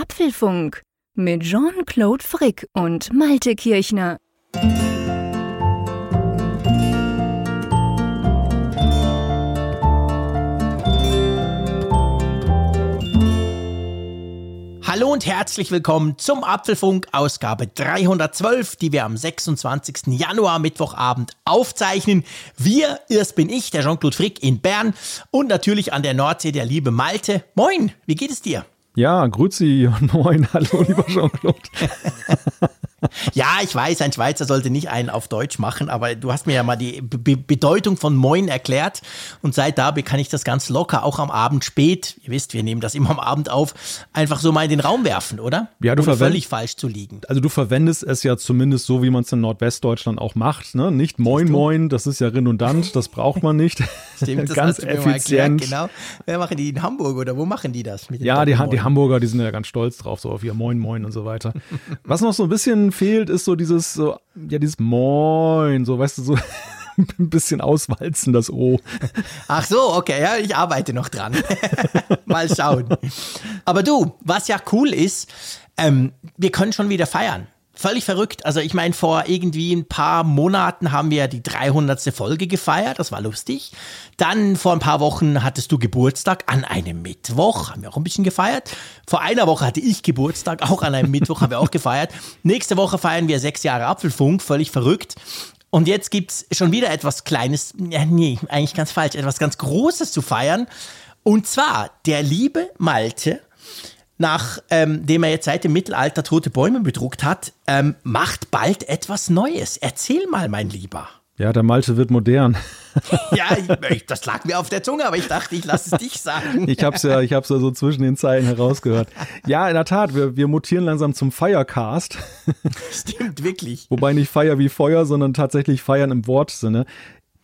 Apfelfunk mit Jean-Claude Frick und Malte Kirchner. Hallo und herzlich willkommen zum Apfelfunk Ausgabe 312, die wir am 26. Januar Mittwochabend aufzeichnen. Wir, erst bin ich, der Jean-Claude Frick in Bern und natürlich an der Nordsee der liebe Malte. Moin, wie geht es dir? Ja, grüezi und moin, hallo lieber Jean-Claude. Ja, ich weiß, ein Schweizer sollte nicht einen auf Deutsch machen, aber du hast mir ja mal die Be Bedeutung von Moin erklärt und seit da kann ich das ganz locker auch am Abend spät, ihr wisst, wir nehmen das immer am Abend auf, einfach so mal in den Raum werfen, oder? Ja, du Ohne völlig falsch zu liegen. Also du verwendest es ja zumindest so, wie man es in Nordwestdeutschland auch macht, ne? Nicht Moin Moin, das ist ja redundant, das braucht man nicht. Stimmt, das ganz effizient. genau. Wer machen die in Hamburg oder wo machen die das? ja, die, die Hamburger, die sind ja ganz stolz drauf, so auf ihr Moin Moin und so weiter. Was noch so ein bisschen fehlt, ist so dieses, so, ja, dieses Moin, so, weißt du, so ein bisschen auswalzen, das O. Ach so, okay, ja, ich arbeite noch dran. Mal schauen. Aber du, was ja cool ist, ähm, wir können schon wieder feiern. Völlig verrückt. Also ich meine, vor irgendwie ein paar Monaten haben wir die 300. Folge gefeiert. Das war lustig. Dann vor ein paar Wochen hattest du Geburtstag an einem Mittwoch. Haben wir auch ein bisschen gefeiert. Vor einer Woche hatte ich Geburtstag, auch an einem Mittwoch haben wir auch gefeiert. Nächste Woche feiern wir sechs Jahre Apfelfunk. Völlig verrückt. Und jetzt gibt's schon wieder etwas Kleines, ja, nee, eigentlich ganz falsch, etwas ganz Großes zu feiern. Und zwar der liebe Malte nachdem ähm, er jetzt seit dem Mittelalter tote Bäume bedruckt hat, ähm, macht bald etwas Neues. Erzähl mal, mein Lieber. Ja, der Malte wird modern. ja, ich, das lag mir auf der Zunge, aber ich dachte, ich lasse es dich sagen. ich hab's ja, ich hab's ja so zwischen den Zeilen herausgehört. Ja, in der Tat, wir, wir mutieren langsam zum Firecast. Stimmt, wirklich. Wobei nicht Feier wie Feuer, sondern tatsächlich Feiern im Wortsinne.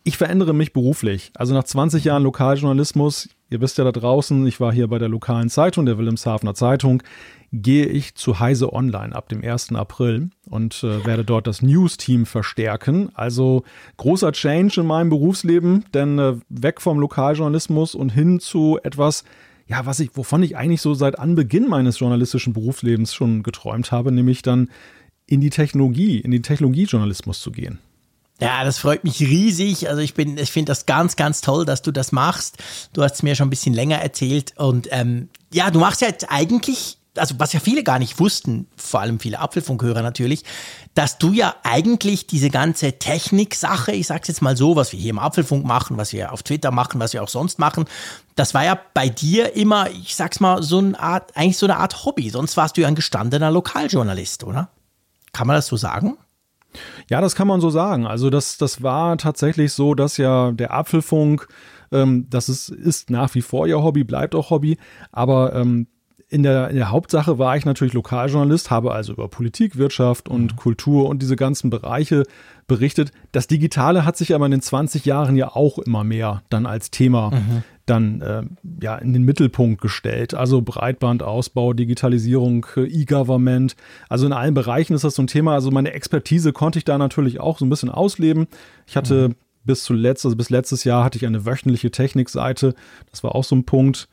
Ich verändere mich beruflich. Also nach 20 Jahren Lokaljournalismus, Ihr wisst ja da draußen, ich war hier bei der lokalen Zeitung, der Wilhelmshavener Zeitung, gehe ich zu Heise Online ab dem 1. April und äh, werde dort das News-Team verstärken. Also großer Change in meinem Berufsleben, denn äh, weg vom Lokaljournalismus und hin zu etwas, ja, was ich, wovon ich eigentlich so seit Anbeginn meines journalistischen Berufslebens schon geträumt habe, nämlich dann in die Technologie, in den Technologiejournalismus zu gehen. Ja, das freut mich riesig. Also ich bin, ich finde das ganz, ganz toll, dass du das machst. Du hast es mir schon ein bisschen länger erzählt und ähm, ja, du machst ja jetzt eigentlich, also was ja viele gar nicht wussten, vor allem viele Apfelfunkhörer natürlich, dass du ja eigentlich diese ganze Technik-Sache, ich sag's jetzt mal so, was wir hier im Apfelfunk machen, was wir auf Twitter machen, was wir auch sonst machen, das war ja bei dir immer, ich sag's mal, so eine Art, eigentlich so eine Art Hobby. Sonst warst du ja ein gestandener Lokaljournalist, oder? Kann man das so sagen? Ja, das kann man so sagen. Also das, das war tatsächlich so, dass ja der Apfelfunk, ähm, das ist, ist nach wie vor ihr Hobby, bleibt auch Hobby, aber ähm, in der, in der Hauptsache war ich natürlich Lokaljournalist, habe also über Politik, Wirtschaft und mhm. Kultur und diese ganzen Bereiche berichtet. Das Digitale hat sich aber in den 20 Jahren ja auch immer mehr dann als Thema mhm. dann äh, ja in den Mittelpunkt gestellt. Also Breitbandausbau, Digitalisierung, E-Government. Also in allen Bereichen ist das so ein Thema. Also meine Expertise konnte ich da natürlich auch so ein bisschen ausleben. Ich hatte mhm. bis zuletzt, also bis letztes Jahr hatte ich eine wöchentliche Technikseite. Das war auch so ein Punkt.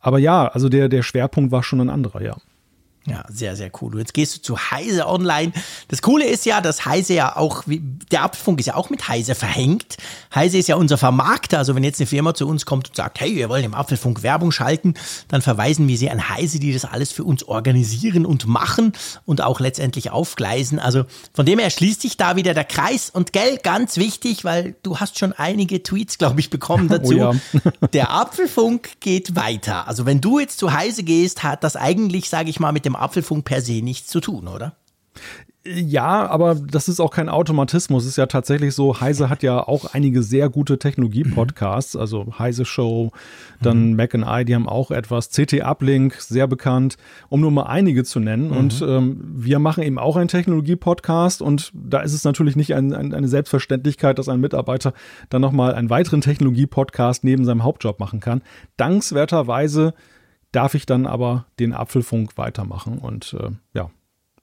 Aber ja, also der, der Schwerpunkt war schon ein anderer, ja. Ja, sehr, sehr cool. Jetzt gehst du zu Heise Online. Das Coole ist ja, dass Heise ja auch, der Apfelfunk ist ja auch mit Heise verhängt. Heise ist ja unser Vermarkter. Also wenn jetzt eine Firma zu uns kommt und sagt, hey, wir wollen im Apfelfunk Werbung schalten, dann verweisen wir sie an Heise, die das alles für uns organisieren und machen und auch letztendlich aufgleisen. Also von dem her schließt sich da wieder der Kreis. Und gell, ganz wichtig, weil du hast schon einige Tweets, glaube ich, bekommen oh dazu. Oh ja. der Apfelfunk geht weiter. Also wenn du jetzt zu Heise gehst, hat das eigentlich, sage ich mal, mit dem dem Apfelfunk per se nichts zu tun, oder? Ja, aber das ist auch kein Automatismus. Es ist ja tatsächlich so, Heise hat ja auch einige sehr gute Technologie-Podcasts, also Heise Show, dann mhm. Mac and I, die haben auch etwas. CT Uplink, sehr bekannt, um nur mal einige zu nennen. Mhm. Und ähm, wir machen eben auch einen Technologie-Podcast und da ist es natürlich nicht ein, ein, eine Selbstverständlichkeit, dass ein Mitarbeiter dann nochmal einen weiteren Technologie-Podcast neben seinem Hauptjob machen kann. Dankenswerterweise darf ich dann aber den Apfelfunk weitermachen und äh, ja,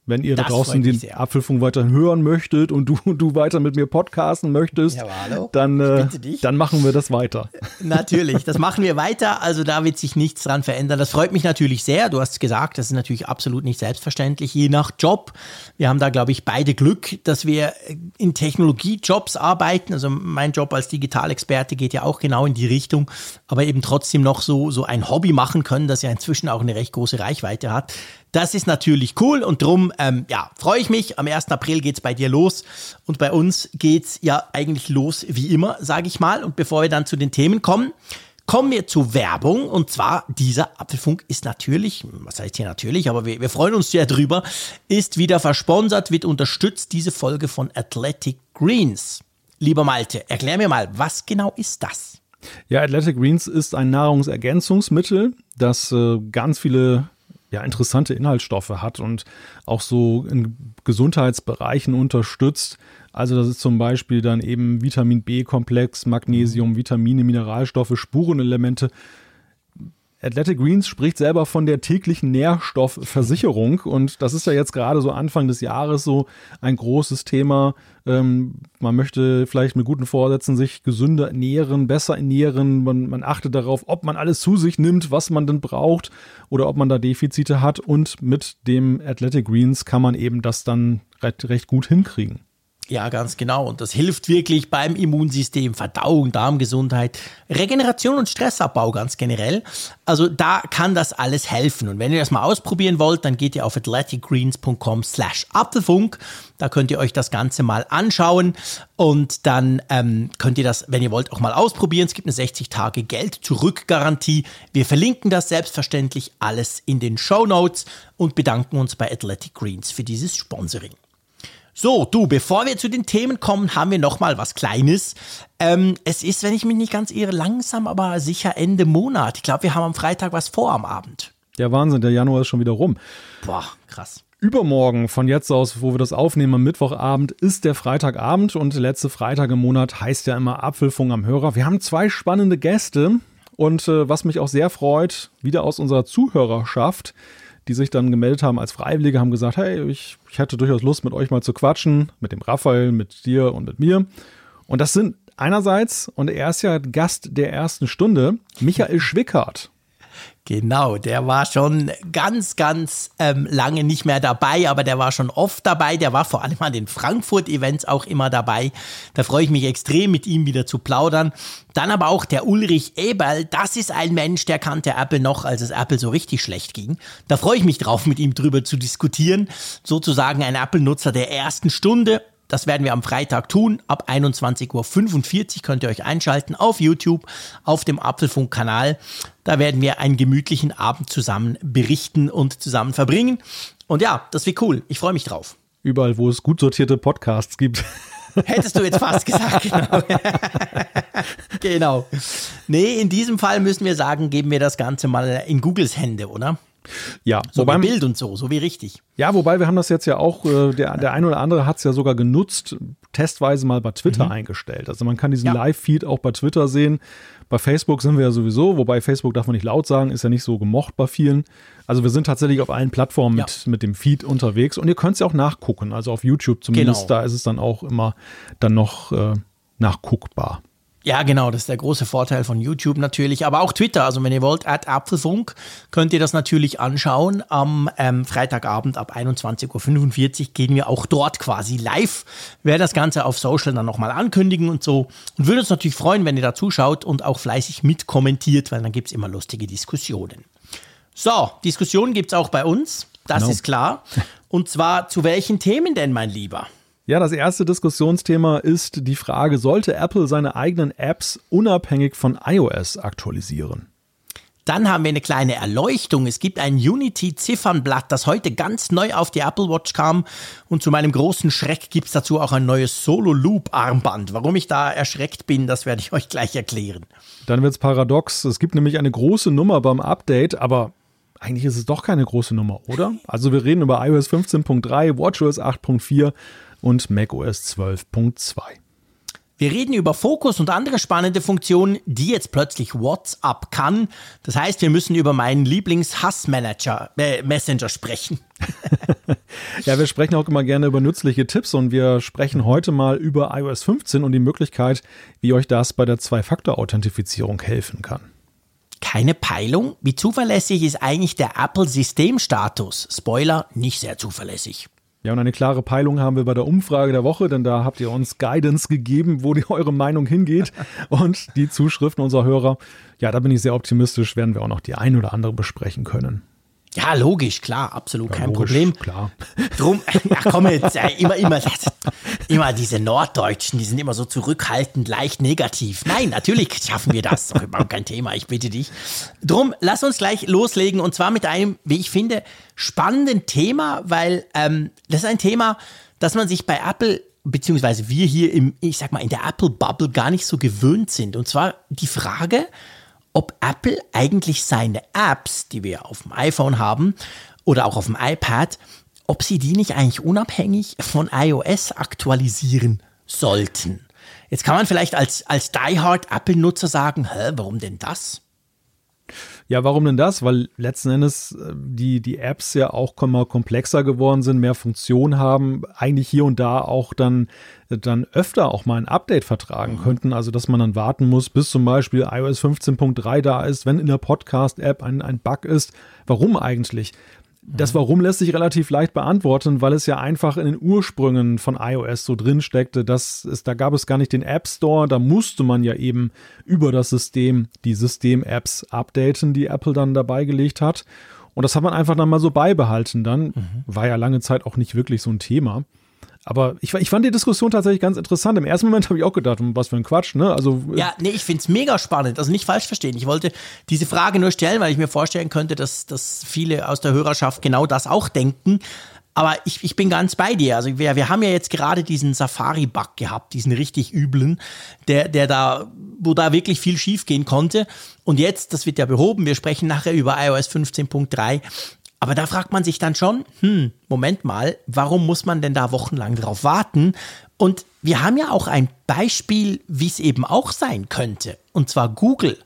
wenn ihr das da draußen den sehr. Apfelfunk weiter hören möchtet und du, du weiter mit mir podcasten möchtest, ja, dann, äh, dann machen wir das weiter. Natürlich, das machen wir weiter. Also da wird sich nichts dran verändern. Das freut mich natürlich sehr. Du hast gesagt, das ist natürlich absolut nicht selbstverständlich, je nach Job. Wir haben da, glaube ich, beide Glück, dass wir in Technologiejobs arbeiten. Also mein Job als Digitalexperte geht ja auch genau in die Richtung, aber eben trotzdem noch so, so ein Hobby machen können, das ja inzwischen auch eine recht große Reichweite hat. Das ist natürlich cool und drum, ähm, ja, freue ich mich. Am 1. April geht's bei dir los und bei uns geht's ja eigentlich los wie immer, sage ich mal. Und bevor wir dann zu den Themen kommen, kommen wir zu Werbung und zwar dieser Apfelfunk ist natürlich, was heißt hier natürlich, aber wir, wir freuen uns sehr drüber, ist wieder versponsert, wird unterstützt, diese Folge von Athletic Greens. Lieber Malte, erklär mir mal, was genau ist das? Ja, Athletic Greens ist ein Nahrungsergänzungsmittel, das äh, ganz viele ja, interessante Inhaltsstoffe hat und auch so in Gesundheitsbereichen unterstützt. Also das ist zum Beispiel dann eben Vitamin B-Komplex, Magnesium, Vitamine, Mineralstoffe, Spurenelemente. Athletic Greens spricht selber von der täglichen Nährstoffversicherung und das ist ja jetzt gerade so Anfang des Jahres so ein großes Thema. Ähm, man möchte vielleicht mit guten Vorsätzen sich gesünder ernähren, besser ernähren. Man, man achtet darauf, ob man alles zu sich nimmt, was man denn braucht oder ob man da Defizite hat und mit dem Athletic Greens kann man eben das dann recht, recht gut hinkriegen. Ja, ganz genau. Und das hilft wirklich beim Immunsystem, Verdauung, Darmgesundheit, Regeneration und Stressabbau ganz generell. Also da kann das alles helfen. Und wenn ihr das mal ausprobieren wollt, dann geht ihr auf athleticgreens.com slash Apfelfunk. Da könnt ihr euch das Ganze mal anschauen und dann ähm, könnt ihr das, wenn ihr wollt, auch mal ausprobieren. Es gibt eine 60 Tage Geld-Zurück-Garantie. Wir verlinken das selbstverständlich alles in den Show Notes und bedanken uns bei Athletic Greens für dieses Sponsoring. So, du, bevor wir zu den Themen kommen, haben wir noch mal was Kleines. Ähm, es ist, wenn ich mich nicht ganz irre, langsam, aber sicher Ende Monat. Ich glaube, wir haben am Freitag was vor am Abend. Der Wahnsinn, der Januar ist schon wieder rum. Boah, krass. Übermorgen, von jetzt aus, wo wir das aufnehmen am Mittwochabend, ist der Freitagabend und der letzte Freitag im Monat heißt ja immer Apfelfunk am Hörer. Wir haben zwei spannende Gäste und äh, was mich auch sehr freut, wieder aus unserer Zuhörerschaft die sich dann gemeldet haben als Freiwillige, haben gesagt, hey, ich, ich hätte durchaus Lust, mit euch mal zu quatschen, mit dem Raphael, mit dir und mit mir. Und das sind einerseits, und er ist ja Gast der ersten Stunde, Michael Schwickert. Genau, der war schon ganz, ganz ähm, lange nicht mehr dabei, aber der war schon oft dabei. Der war vor allem an den Frankfurt-Events auch immer dabei. Da freue ich mich extrem, mit ihm wieder zu plaudern. Dann aber auch der Ulrich Eberl. Das ist ein Mensch, der kannte Apple noch, als es Apple so richtig schlecht ging. Da freue ich mich drauf, mit ihm drüber zu diskutieren. Sozusagen ein Apple-Nutzer der ersten Stunde das werden wir am Freitag tun. Ab 21.45 Uhr könnt ihr euch einschalten auf YouTube, auf dem Apfelfunk-Kanal. Da werden wir einen gemütlichen Abend zusammen berichten und zusammen verbringen. Und ja, das wird cool. Ich freue mich drauf. Überall, wo es gut sortierte Podcasts gibt. Hättest du jetzt fast gesagt, genau. genau. Nee, in diesem Fall müssen wir sagen, geben wir das Ganze mal in Googles Hände, oder? Ja, so wobei, Bild und so, so wie richtig. Ja, wobei wir haben das jetzt ja auch, äh, der, der eine oder andere hat es ja sogar genutzt, testweise mal bei Twitter mhm. eingestellt. Also man kann diesen ja. Live-Feed auch bei Twitter sehen. Bei Facebook sind wir ja sowieso, wobei Facebook darf man nicht laut sagen, ist ja nicht so gemocht bei vielen. Also wir sind tatsächlich auf allen Plattformen ja. mit, mit dem Feed unterwegs und ihr könnt es ja auch nachgucken. Also auf YouTube zumindest, genau. da ist es dann auch immer dann noch äh, nachguckbar. Ja, genau, das ist der große Vorteil von YouTube natürlich, aber auch Twitter. Also wenn ihr wollt, at Apfelfunk, könnt ihr das natürlich anschauen. Am ähm, Freitagabend ab 21.45 Uhr gehen wir auch dort quasi live. Werden das Ganze auf Social dann nochmal ankündigen und so. Und würde uns natürlich freuen, wenn ihr da zuschaut und auch fleißig mitkommentiert, weil dann gibt es immer lustige Diskussionen. So, Diskussionen gibt es auch bei uns, das genau. ist klar. Und zwar zu welchen Themen denn, mein Lieber? Ja, das erste Diskussionsthema ist die Frage, sollte Apple seine eigenen Apps unabhängig von iOS aktualisieren? Dann haben wir eine kleine Erleuchtung. Es gibt ein Unity-Ziffernblatt, das heute ganz neu auf die Apple Watch kam. Und zu meinem großen Schreck gibt es dazu auch ein neues Solo-Loop-Armband. Warum ich da erschreckt bin, das werde ich euch gleich erklären. Dann wird es paradox. Es gibt nämlich eine große Nummer beim Update, aber eigentlich ist es doch keine große Nummer, oder? Also wir reden über iOS 15.3, WatchOS 8.4 und macOS 12.2. Wir reden über Fokus und andere spannende Funktionen, die jetzt plötzlich WhatsApp kann. Das heißt, wir müssen über meinen Lieblings-Hassmanager, äh, Messenger sprechen. ja, wir sprechen auch immer gerne über nützliche Tipps und wir sprechen heute mal über iOS 15 und die Möglichkeit, wie euch das bei der Zwei-Faktor-Authentifizierung helfen kann. Keine Peilung? Wie zuverlässig ist eigentlich der Apple-Systemstatus? Spoiler, nicht sehr zuverlässig. Ja, und eine klare Peilung haben wir bei der Umfrage der Woche, denn da habt ihr uns Guidance gegeben, wo die, eure Meinung hingeht. Und die Zuschriften unserer Hörer, ja, da bin ich sehr optimistisch, werden wir auch noch die ein oder andere besprechen können. Ja, logisch, klar, absolut ja, kein logisch, Problem. Klar. Drum, ach komm jetzt, ja, immer, immer, immer diese Norddeutschen, die sind immer so zurückhaltend, leicht negativ. Nein, natürlich schaffen wir das. Überhaupt kein Thema, ich bitte dich. Drum, lass uns gleich loslegen und zwar mit einem, wie ich finde, spannenden Thema, weil ähm, das ist ein Thema, das man sich bei Apple beziehungsweise wir hier im, ich sag mal, in der Apple Bubble gar nicht so gewöhnt sind. Und zwar die Frage, ob Apple eigentlich seine Apps, die wir auf dem iPhone haben oder auch auf dem iPad, ob sie die nicht eigentlich unabhängig von iOS aktualisieren sollten. Jetzt kann man vielleicht als, als Die-Hard Apple-Nutzer sagen, hä, warum denn das? Ja, warum denn das? Weil letzten Endes äh, die, die Apps ja auch immer komplexer geworden sind, mehr Funktionen haben, eigentlich hier und da auch dann, dann öfter auch mal ein Update vertragen mhm. könnten. Also, dass man dann warten muss, bis zum Beispiel iOS 15.3 da ist, wenn in der Podcast-App ein, ein Bug ist. Warum eigentlich? Das Warum lässt sich relativ leicht beantworten, weil es ja einfach in den Ursprüngen von iOS so drin steckte, dass es, da gab es gar nicht den App Store, da musste man ja eben über das System die System-Apps updaten, die Apple dann dabei gelegt hat. Und das hat man einfach dann mal so beibehalten dann. Mhm. War ja lange Zeit auch nicht wirklich so ein Thema. Aber ich, ich fand die Diskussion tatsächlich ganz interessant. Im ersten Moment habe ich auch gedacht, was für ein Quatsch, ne? Also, äh, ja, nee, ich finde es mega spannend. Also nicht falsch verstehen. Ich wollte diese Frage nur stellen, weil ich mir vorstellen könnte, dass, dass viele aus der Hörerschaft genau das auch denken. Aber ich, ich bin ganz bei dir. Also wir, wir haben ja jetzt gerade diesen Safari-Bug gehabt, diesen richtig üblen, der, der da, wo da wirklich viel schiefgehen konnte. Und jetzt, das wird ja behoben, wir sprechen nachher über iOS 15.3. Aber da fragt man sich dann schon, hm, Moment mal, warum muss man denn da wochenlang drauf warten? Und wir haben ja auch ein Beispiel, wie es eben auch sein könnte, und zwar Google.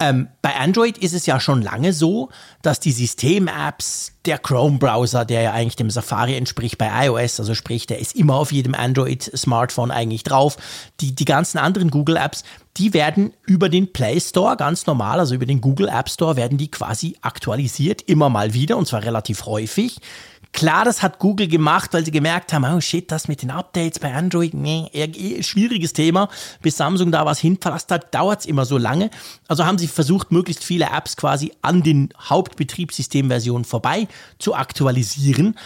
Ähm, bei Android ist es ja schon lange so, dass die System-Apps, der Chrome-Browser, der ja eigentlich dem Safari entspricht bei iOS, also sprich, der ist immer auf jedem Android-Smartphone eigentlich drauf. Die, die ganzen anderen Google-Apps, die werden über den Play Store ganz normal, also über den Google App Store, werden die quasi aktualisiert, immer mal wieder, und zwar relativ häufig. Klar, das hat Google gemacht, weil sie gemerkt haben, oh shit, das mit den Updates bei Android, nee, eher, schwieriges Thema. Bis Samsung da was hinverlasst hat, dauert es immer so lange. Also haben sie versucht, möglichst viele Apps quasi an den Hauptbetriebssystemversionen vorbei zu aktualisieren.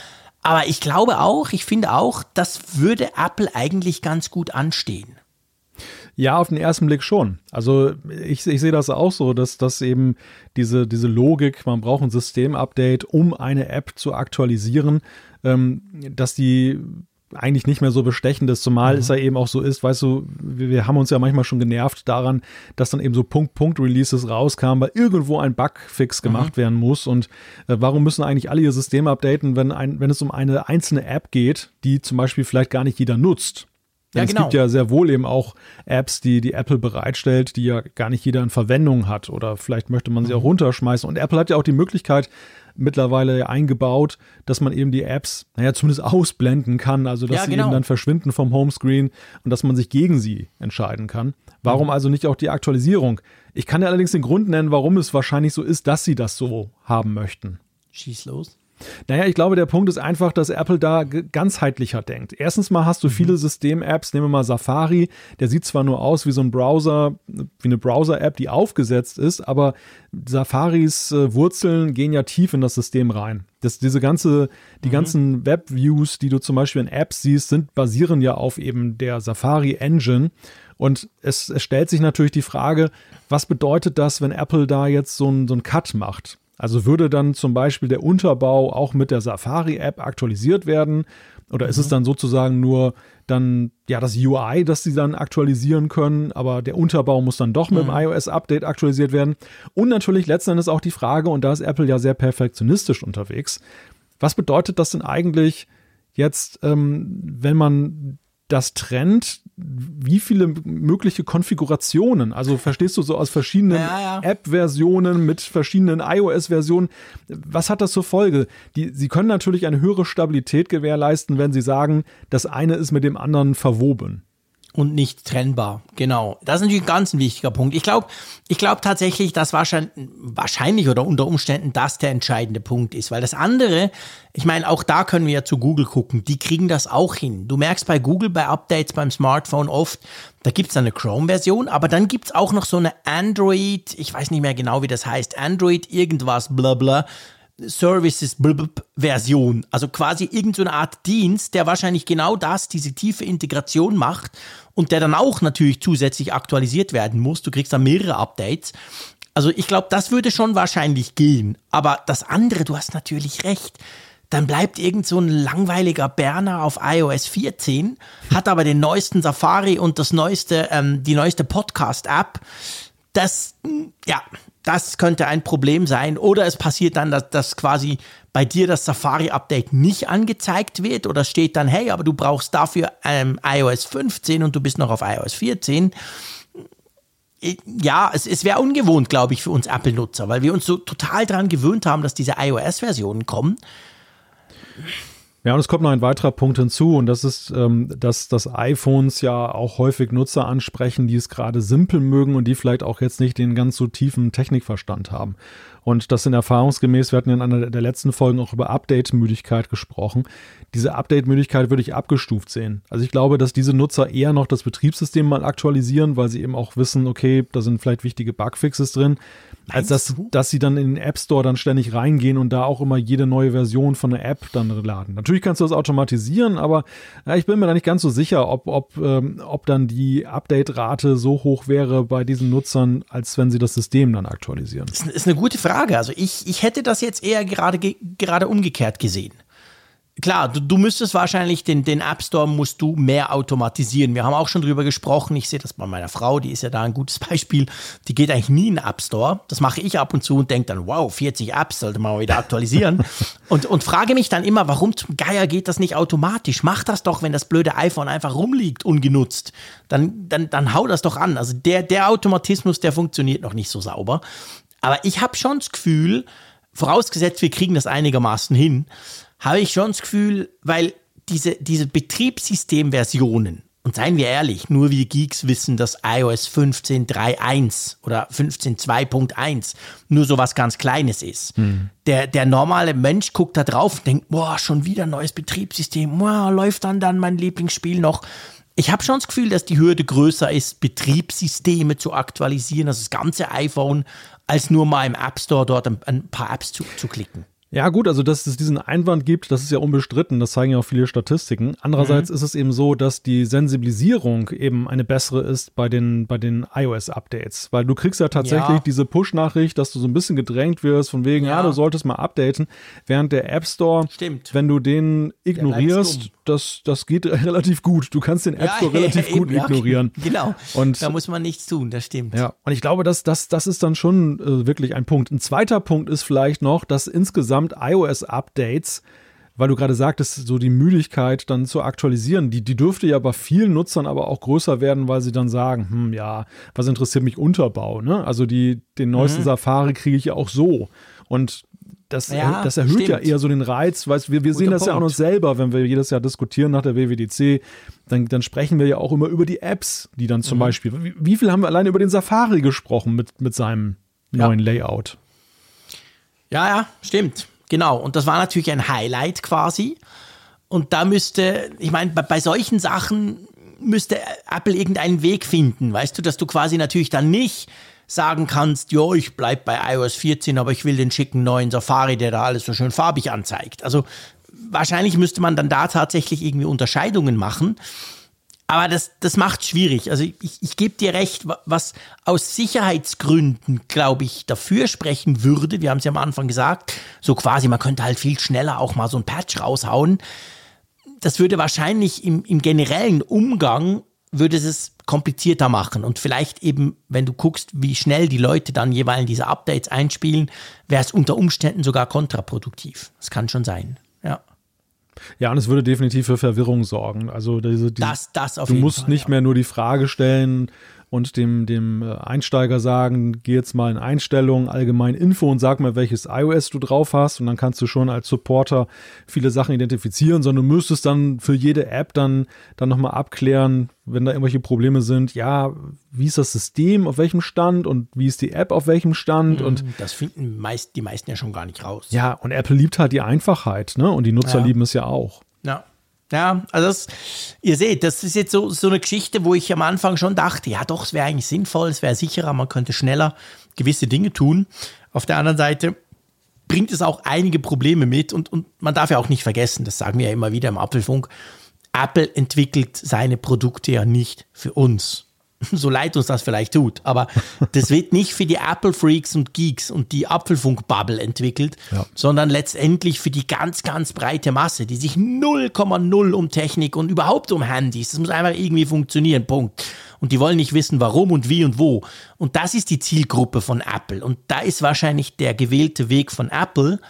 Aber ich glaube auch, ich finde auch, das würde Apple eigentlich ganz gut anstehen. Ja, auf den ersten Blick schon. Also ich, ich sehe das auch so, dass das eben diese, diese Logik, man braucht ein Systemupdate, um eine App zu aktualisieren, ähm, dass die eigentlich nicht mehr so bestechend ist, zumal mhm. es ja eben auch so ist, weißt du, wir, wir, haben uns ja manchmal schon genervt daran, dass dann eben so Punkt-Punkt-Releases rauskamen, weil irgendwo ein Bugfix gemacht mhm. werden muss und äh, warum müssen eigentlich alle ihr System updaten, wenn, ein, wenn es um eine einzelne App geht, die zum Beispiel vielleicht gar nicht jeder nutzt? Ja, es genau. gibt ja sehr wohl eben auch Apps, die die Apple bereitstellt, die ja gar nicht jeder in Verwendung hat oder vielleicht möchte man sie mhm. auch runterschmeißen. Und Apple hat ja auch die Möglichkeit mittlerweile eingebaut, dass man eben die Apps, naja, zumindest ausblenden kann, also dass ja, genau. sie eben dann verschwinden vom Homescreen und dass man sich gegen sie entscheiden kann. Warum mhm. also nicht auch die Aktualisierung? Ich kann ja allerdings den Grund nennen, warum es wahrscheinlich so ist, dass sie das so haben möchten. Schieß los. Naja, ich glaube, der Punkt ist einfach, dass Apple da ganzheitlicher denkt. Erstens mal hast du mhm. viele System-Apps, nehmen wir mal Safari, der sieht zwar nur aus wie so ein Browser, wie eine Browser-App, die aufgesetzt ist, aber Safaris äh, Wurzeln gehen ja tief in das System rein. Das, diese ganze, die mhm. ganzen Web-Views, die du zum Beispiel in Apps siehst, sind, basieren ja auf eben der Safari-Engine. Und es, es stellt sich natürlich die Frage, was bedeutet das, wenn Apple da jetzt so einen so Cut macht? Also würde dann zum Beispiel der Unterbau auch mit der Safari-App aktualisiert werden? Oder mhm. ist es mhm. dann sozusagen nur dann ja das UI, das sie dann aktualisieren können, aber der Unterbau muss dann doch mit mhm. dem iOS-Update aktualisiert werden? Und natürlich letzten Endes auch die Frage, und da ist Apple ja sehr perfektionistisch unterwegs, was bedeutet das denn eigentlich jetzt, ähm, wenn man das trennt wie viele mögliche Konfigurationen. Also verstehst du so aus verschiedenen ja, ja. App-Versionen mit verschiedenen iOS-Versionen. Was hat das zur Folge? Die, sie können natürlich eine höhere Stabilität gewährleisten, wenn sie sagen, das eine ist mit dem anderen verwoben und nicht trennbar. Genau. Das ist natürlich ein ganz wichtiger Punkt. Ich glaube, ich glaube tatsächlich, dass wahrscheinlich, wahrscheinlich oder unter Umständen das der entscheidende Punkt ist, weil das andere, ich meine, auch da können wir ja zu Google gucken, die kriegen das auch hin. Du merkst bei Google bei Updates beim Smartphone oft, da gibt es eine Chrome-Version, aber dann gibt es auch noch so eine Android, ich weiß nicht mehr genau, wie das heißt, Android irgendwas, bla bla, Services Version, also quasi irgendeine Art Dienst, der wahrscheinlich genau das, diese tiefe Integration macht und der dann auch natürlich zusätzlich aktualisiert werden muss. Du kriegst da mehrere Updates. Also ich glaube, das würde schon wahrscheinlich gehen. Aber das andere, du hast natürlich recht. Dann bleibt irgend so ein langweiliger Berner auf iOS 14, hat aber den neuesten Safari und das neueste, ähm, die neueste Podcast-App. Das, ja, das könnte ein Problem sein. Oder es passiert dann, dass, dass quasi bei dir das Safari-Update nicht angezeigt wird oder steht dann, hey, aber du brauchst dafür ähm, iOS 15 und du bist noch auf iOS 14 ja, es, es wäre ungewohnt, glaube ich, für uns Apple-Nutzer, weil wir uns so total daran gewöhnt haben, dass diese iOS-Versionen kommen. Ja, und es kommt noch ein weiterer Punkt hinzu, und das ist, ähm, dass, dass iPhones ja auch häufig Nutzer ansprechen, die es gerade simpel mögen und die vielleicht auch jetzt nicht den ganz so tiefen Technikverstand haben. Und das sind erfahrungsgemäß, wir hatten in einer der letzten Folgen auch über Update-Müdigkeit gesprochen. Diese Update-Müdigkeit würde ich abgestuft sehen. Also ich glaube, dass diese Nutzer eher noch das Betriebssystem mal aktualisieren, weil sie eben auch wissen, okay, da sind vielleicht wichtige Bugfixes drin, als dass, dass sie dann in den App Store dann ständig reingehen und da auch immer jede neue Version von der App dann laden. Natürlich kannst du das automatisieren, aber ja, ich bin mir da nicht ganz so sicher, ob, ob, ähm, ob dann die Update-Rate so hoch wäre bei diesen Nutzern, als wenn sie das System dann aktualisieren. Das ist eine gute Frage. Frage. Also ich, ich hätte das jetzt eher gerade, gerade umgekehrt gesehen. Klar, du, du müsstest wahrscheinlich den, den App Store musst du mehr automatisieren. Wir haben auch schon drüber gesprochen. Ich sehe das bei meiner Frau, die ist ja da ein gutes Beispiel. Die geht eigentlich nie in den App Store. Das mache ich ab und zu und denke dann, wow, 40 Apps sollte man mal wieder aktualisieren. und, und frage mich dann immer, warum zum Geier geht das nicht automatisch? Mach das doch, wenn das blöde iPhone einfach rumliegt, ungenutzt. Dann, dann, dann hau das doch an. Also der, der Automatismus, der funktioniert noch nicht so sauber. Aber ich habe schon das Gefühl, vorausgesetzt, wir kriegen das einigermaßen hin, habe ich schon das Gefühl, weil diese, diese Betriebssystemversionen, und seien wir ehrlich, nur wir Geeks wissen, dass iOS 15.3.1 oder 15.2.1 nur so was ganz Kleines ist. Hm. Der, der normale Mensch guckt da drauf und denkt, boah, schon wieder ein neues Betriebssystem, boah, läuft dann dann mein Lieblingsspiel noch. Ich habe schon das Gefühl, dass die Hürde größer ist, Betriebssysteme zu aktualisieren, also das ganze iPhone als nur mal im App Store dort ein, ein paar Apps zu, zu klicken. Ja, gut, also dass es diesen Einwand gibt, das ist ja unbestritten, das zeigen ja auch viele Statistiken. Andererseits mhm. ist es eben so, dass die Sensibilisierung eben eine bessere ist bei den, bei den iOS-Updates, weil du kriegst ja tatsächlich ja. diese Push-Nachricht, dass du so ein bisschen gedrängt wirst, von wegen, ja. ja, du solltest mal updaten, während der App Store, Stimmt. wenn du den ignorierst, das, das geht relativ gut. Du kannst den App Store ja, relativ gut eben, ignorieren. Genau. Und da muss man nichts tun, das stimmt. Ja, und ich glaube, dass das, das ist dann schon äh, wirklich ein Punkt. Ein zweiter Punkt ist vielleicht noch, dass insgesamt insgesamt iOS-Updates, weil du gerade sagtest, so die Müdigkeit dann zu aktualisieren, die, die dürfte ja bei vielen Nutzern aber auch größer werden, weil sie dann sagen, hm, ja, was interessiert mich Unterbau, ne? Also die, den neuesten mhm. Safari kriege ich ja auch so. Und das, ja, das erhöht stimmt. ja eher so den Reiz, weißt wir, wir sehen das Punkt. ja auch noch selber, wenn wir jedes Jahr diskutieren nach der WWDC, dann, dann sprechen wir ja auch immer über die Apps, die dann zum mhm. Beispiel, wie, wie, viel haben wir alleine über den Safari gesprochen mit, mit seinem neuen ja. Layout? Ja, ja, stimmt. Genau. Und das war natürlich ein Highlight quasi. Und da müsste, ich meine, bei, bei solchen Sachen müsste Apple irgendeinen Weg finden, weißt du, dass du quasi natürlich dann nicht sagen kannst, jo, ich bleib bei iOS 14, aber ich will den schicken neuen Safari, der da alles so schön farbig anzeigt. Also wahrscheinlich müsste man dann da tatsächlich irgendwie Unterscheidungen machen. Aber das, das macht schwierig. Also ich, ich gebe dir recht, was aus Sicherheitsgründen, glaube ich, dafür sprechen würde. Wir haben es ja am Anfang gesagt, so quasi, man könnte halt viel schneller auch mal so ein Patch raushauen. Das würde wahrscheinlich im, im generellen Umgang würde es komplizierter machen. Und vielleicht eben, wenn du guckst, wie schnell die Leute dann jeweils diese Updates einspielen, wäre es unter Umständen sogar kontraproduktiv. Das kann schon sein. Ja. Ja, und es würde definitiv für Verwirrung sorgen. Also diese, die, Das, das auf du musst Fall, nicht ja. mehr nur die Frage stellen und dem, dem äh, Einsteiger sagen, geh jetzt mal in Einstellungen, allgemein Info und sag mir, welches iOS du drauf hast und dann kannst du schon als Supporter viele Sachen identifizieren, sondern du müsstest dann für jede App dann, dann nochmal abklären, wenn da irgendwelche Probleme sind, ja, wie ist das System, auf welchem Stand und wie ist die App auf welchem Stand und Das finden meist, die meisten ja schon gar nicht raus. ja, und Apple liebt halt die Einfachheit, ne? Und die Nutzer Ja. lieben es ja auch. Ja. Ja, also das, ihr seht, das ist jetzt so, so eine Geschichte, wo ich am Anfang schon dachte, ja doch, es wäre eigentlich sinnvoll, es wäre sicherer, man könnte schneller gewisse Dinge tun. Auf der anderen Seite bringt es auch einige Probleme mit und, und man darf ja auch nicht vergessen, das sagen wir ja immer wieder im Apfelfunk, Apple entwickelt seine Produkte ja nicht für uns. So leid uns das vielleicht tut, aber das wird nicht für die Apple-Freaks und Geeks und die Apfelfunk-Bubble entwickelt, Ja. sondern letztendlich für die ganz, ganz breite Masse, die sich 0,0 um Technik und überhaupt um Handys, das muss einfach irgendwie funktionieren, Punkt. Und die wollen nicht wissen, warum und wie und wo. Und das ist die Zielgruppe von Apple. Und da ist wahrscheinlich der gewählte Weg von Apple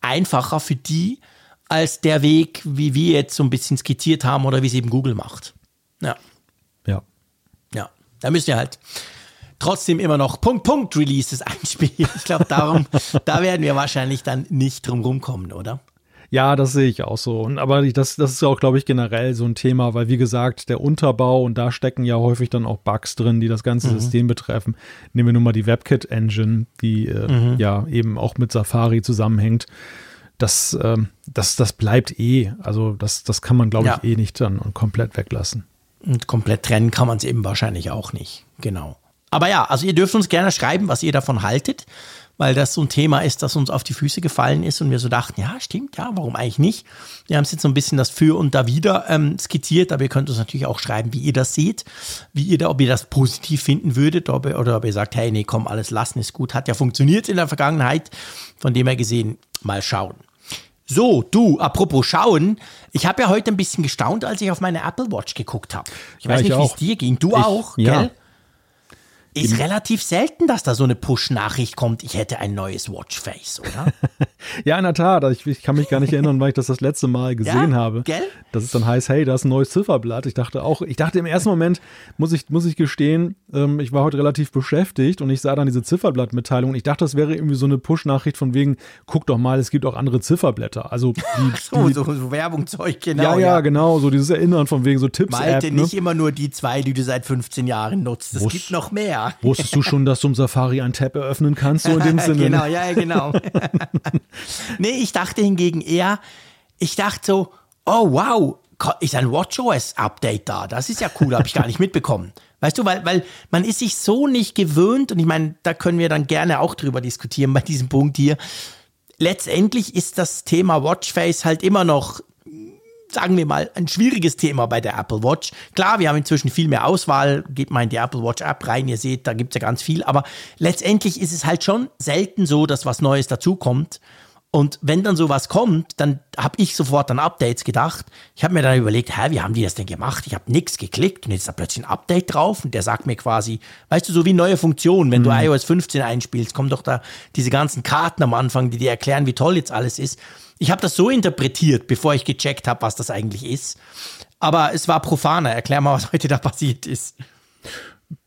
einfacher für die, als der Weg, wie wir jetzt so ein bisschen skizziert haben oder wie es eben Google macht. Ja. Da müsst ihr halt trotzdem immer noch Punkt, Punkt Releases einspielen. Ich glaube, darum, da werden wir wahrscheinlich dann nicht drum rumkommen, oder? Ja, das sehe ich auch so. Und, aber das, das ist ja auch, glaube ich, generell so ein Thema, weil wie gesagt, der Unterbau und da stecken ja häufig dann auch Bugs drin, die das ganze System betreffen. Nehmen wir nur mal die WebKit-Engine, die äh, ja eben auch mit Safari zusammenhängt. Das, ähm, das, das bleibt eh. Also das, das kann man, glaube Ja. ich, eh nicht dann komplett weglassen. Und komplett trennen kann man es eben wahrscheinlich auch nicht. Genau. Aber ja, also ihr dürft uns gerne schreiben, was ihr davon haltet, weil das so ein Thema ist, das uns auf die Füße gefallen ist und wir so dachten, ja, stimmt, ja, warum eigentlich nicht? Wir haben es jetzt so ein bisschen das Für und Dawider ähm, skizziert, aber ihr könnt uns natürlich auch schreiben, wie ihr das seht, wie ihr da, ob ihr das positiv finden würdet ob ihr, oder ob ihr sagt, hey, nee, komm, alles lassen ist gut, hat ja funktioniert in der Vergangenheit, von dem her gesehen, mal schauen. So, du, apropos schauen, ich habe ja heute ein bisschen gestaunt, als ich auf meine Apple Watch geguckt habe. Ich Ja, weiß ich nicht, wie es dir ging. Du Ich- auch, ja. gell? Ist relativ selten, dass da so eine Push-Nachricht kommt, ich hätte ein neues Watchface, oder? Ja, in der Tat. Ich, ich kann mich gar nicht erinnern, weil ich das das letzte Mal gesehen Ja, habe. gell? Dass es dann heißt, hey, da ist ein neues Zifferblatt. Ich dachte auch, ich dachte im ersten Moment, muss ich, muss ich gestehen, ähm, ich war heute relativ beschäftigt und ich sah dann diese Zifferblattmitteilung. und Ich dachte, das wäre irgendwie so eine Push-Nachricht von wegen, guck doch mal, es gibt auch andere Zifferblätter. Also die, So, die, so, so Werbungzeug, genau. ja, ja, genau, so dieses Erinnern von wegen so Tipps-App. Malte, Ne? nicht immer nur die zwei, die du seit 15 Jahren nutzt. Es gibt noch mehr. Wusstest du schon, dass du im Safari ein Tab eröffnen kannst, so in dem Sinne? genau, ja, ja, genau. nee, ich dachte hingegen eher, ich dachte so, oh wow, ist ein WatchOS-Update da. Das ist ja cool, habe ich gar nicht mitbekommen. Weißt du, weil, weil man ist sich so nicht gewöhnt und ich meine, da können wir dann gerne auch drüber diskutieren bei diesem Punkt hier. Letztendlich ist das Thema Watchface halt immer noch sagen wir mal, ein schwieriges Thema bei der Apple Watch. Klar, wir haben inzwischen viel mehr Auswahl. Geht mal in die Apple Watch App rein, ihr seht, da gibt's ja ganz viel. Aber letztendlich ist es halt schon selten so, dass was Neues dazukommt. Und wenn dann sowas kommt, dann habe ich sofort an Updates gedacht. Ich habe mir dann überlegt, hä, wie haben die das denn gemacht? Ich habe nichts geklickt und jetzt ist da plötzlich ein Update drauf und der sagt mir quasi, weißt du, so wie neue Funktionen, wenn du iOS 15 einspielst, kommen doch da diese ganzen Karten am Anfang, die dir erklären, wie toll jetzt alles ist. Ich habe das so interpretiert, bevor ich gecheckt habe, was das eigentlich ist. Aber es war profaner. Erklär mal, was heute da passiert ist.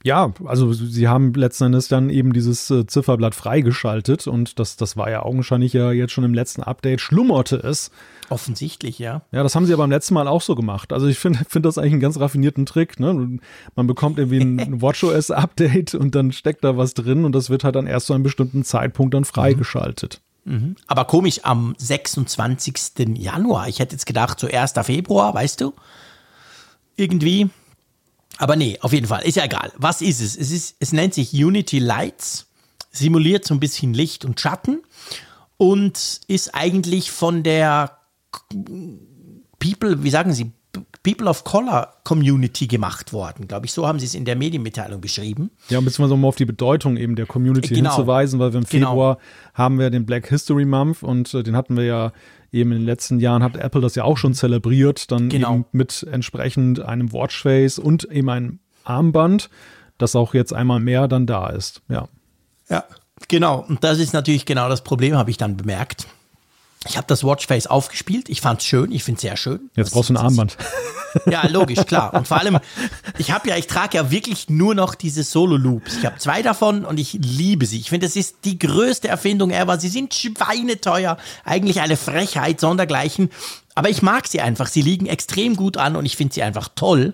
Ja, also sie haben letzten Endes dann eben dieses äh, Zifferblatt freigeschaltet und das, das war ja augenscheinlich ja jetzt schon im letzten Update, schlummerte es. Offensichtlich, ja. Ja, das haben sie aber beim letzten Mal auch so gemacht. Also ich finde find das eigentlich einen ganz raffinierten Trick. Ne? Man bekommt irgendwie ein WatchOS-Update und dann steckt da was drin und das wird halt dann erst zu einem bestimmten Zeitpunkt dann freigeschaltet. Aber komisch, am 26. Januar. Ich hätte jetzt gedacht, so 1. Februar, weißt du? Irgendwie. Aber nee, auf jeden Fall. Ist ja egal. Was ist es? Es, ist, es nennt sich Unity Lights, simuliert so ein bisschen Licht und Schatten und ist eigentlich von der People, wie sagen Sie, People of Color Community gemacht worden. Glaube ich, so haben sie es in der Medienmitteilung beschrieben. Ja, beziehungsweise um auf die Bedeutung eben der Community Genau. hinzuweisen, weil wir im Genau. Februar haben wir den Black History Month und äh, den hatten wir ja eben in den letzten Jahren, hat Apple das ja auch schon zelebriert, dann Genau. eben mit entsprechend einem Watchface und eben einem Armband, das auch jetzt einmal mehr dann da ist. Ja. Ja, genau. Und das ist natürlich genau das Problem, habe ich dann bemerkt. Ich habe das Watchface aufgespielt. Ich fand es schön. Ich finde es sehr schön. Jetzt brauchst du ein Armband. Ja, logisch, klar. Und vor allem, ich habe ja, ich trage ja wirklich nur noch diese Solo-Loops. Ich habe zwei davon und ich liebe sie. Ich finde, das ist die größte Erfindung ever. Sie sind schweineteuer. Eigentlich eine Frechheit, sondergleichen. Aber ich mag sie einfach. Sie liegen extrem gut an und ich finde sie einfach toll.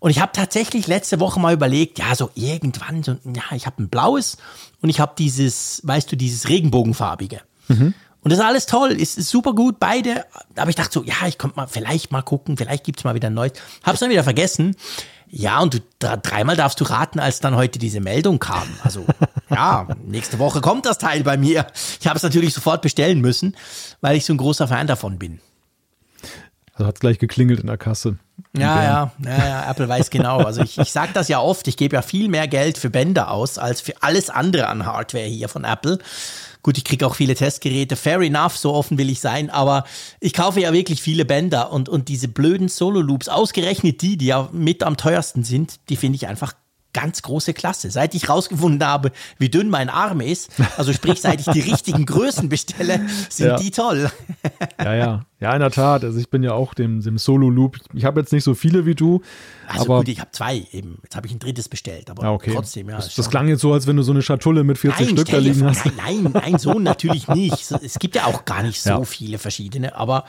Und ich habe tatsächlich letzte Woche mal überlegt, ja, so irgendwann, so, ja, ich habe ein blaues und ich habe dieses, weißt du, dieses regenbogenfarbige. Mhm. Und das ist alles toll, ist, ist super gut, beide. Aber ich dachte so, ja, ich konnte mal vielleicht mal gucken, vielleicht gibt's mal wieder ein neues. Hab's dann wieder vergessen. Ja, und du dreimal darfst du raten, als dann heute diese Meldung kam. Also ja, nächste Woche kommt das Teil bei mir. Ich habe es natürlich sofort bestellen müssen, weil ich so ein großer Fan davon bin. Also hat gleich geklingelt in der Kasse. Ja, ja, ja, ja, Apple weiß genau. Also ich, ich sage das ja oft, ich gebe ja viel mehr Geld für Bänder aus, als für alles andere an Hardware hier von Apple. Gut, ich kriege auch viele Testgeräte, fair enough, so offen will ich sein, aber ich kaufe ja wirklich viele Bänder und, und diese blöden Solo-Loops, ausgerechnet die, die ja mit am teuersten sind, die finde ich einfach ganz große Klasse. Seit ich rausgefunden habe, wie dünn mein Arm ist, also sprich, seit ich die richtigen Größen bestelle, sind ja. die toll. ja, ja. Ja, in der Tat. Also ich bin ja auch dem, dem Solo-Loop. Ich habe jetzt nicht so viele wie du. Also aber gut, ich habe zwei eben. Jetzt habe ich ein drittes bestellt, aber ja, okay. trotzdem, ja. Das, das klang jetzt so, als wenn du so eine Schatulle mit 40 nein, Stück da liegen hast. Nein, nein, nein, so natürlich nicht. Es gibt ja auch gar nicht so ja. viele verschiedene. Aber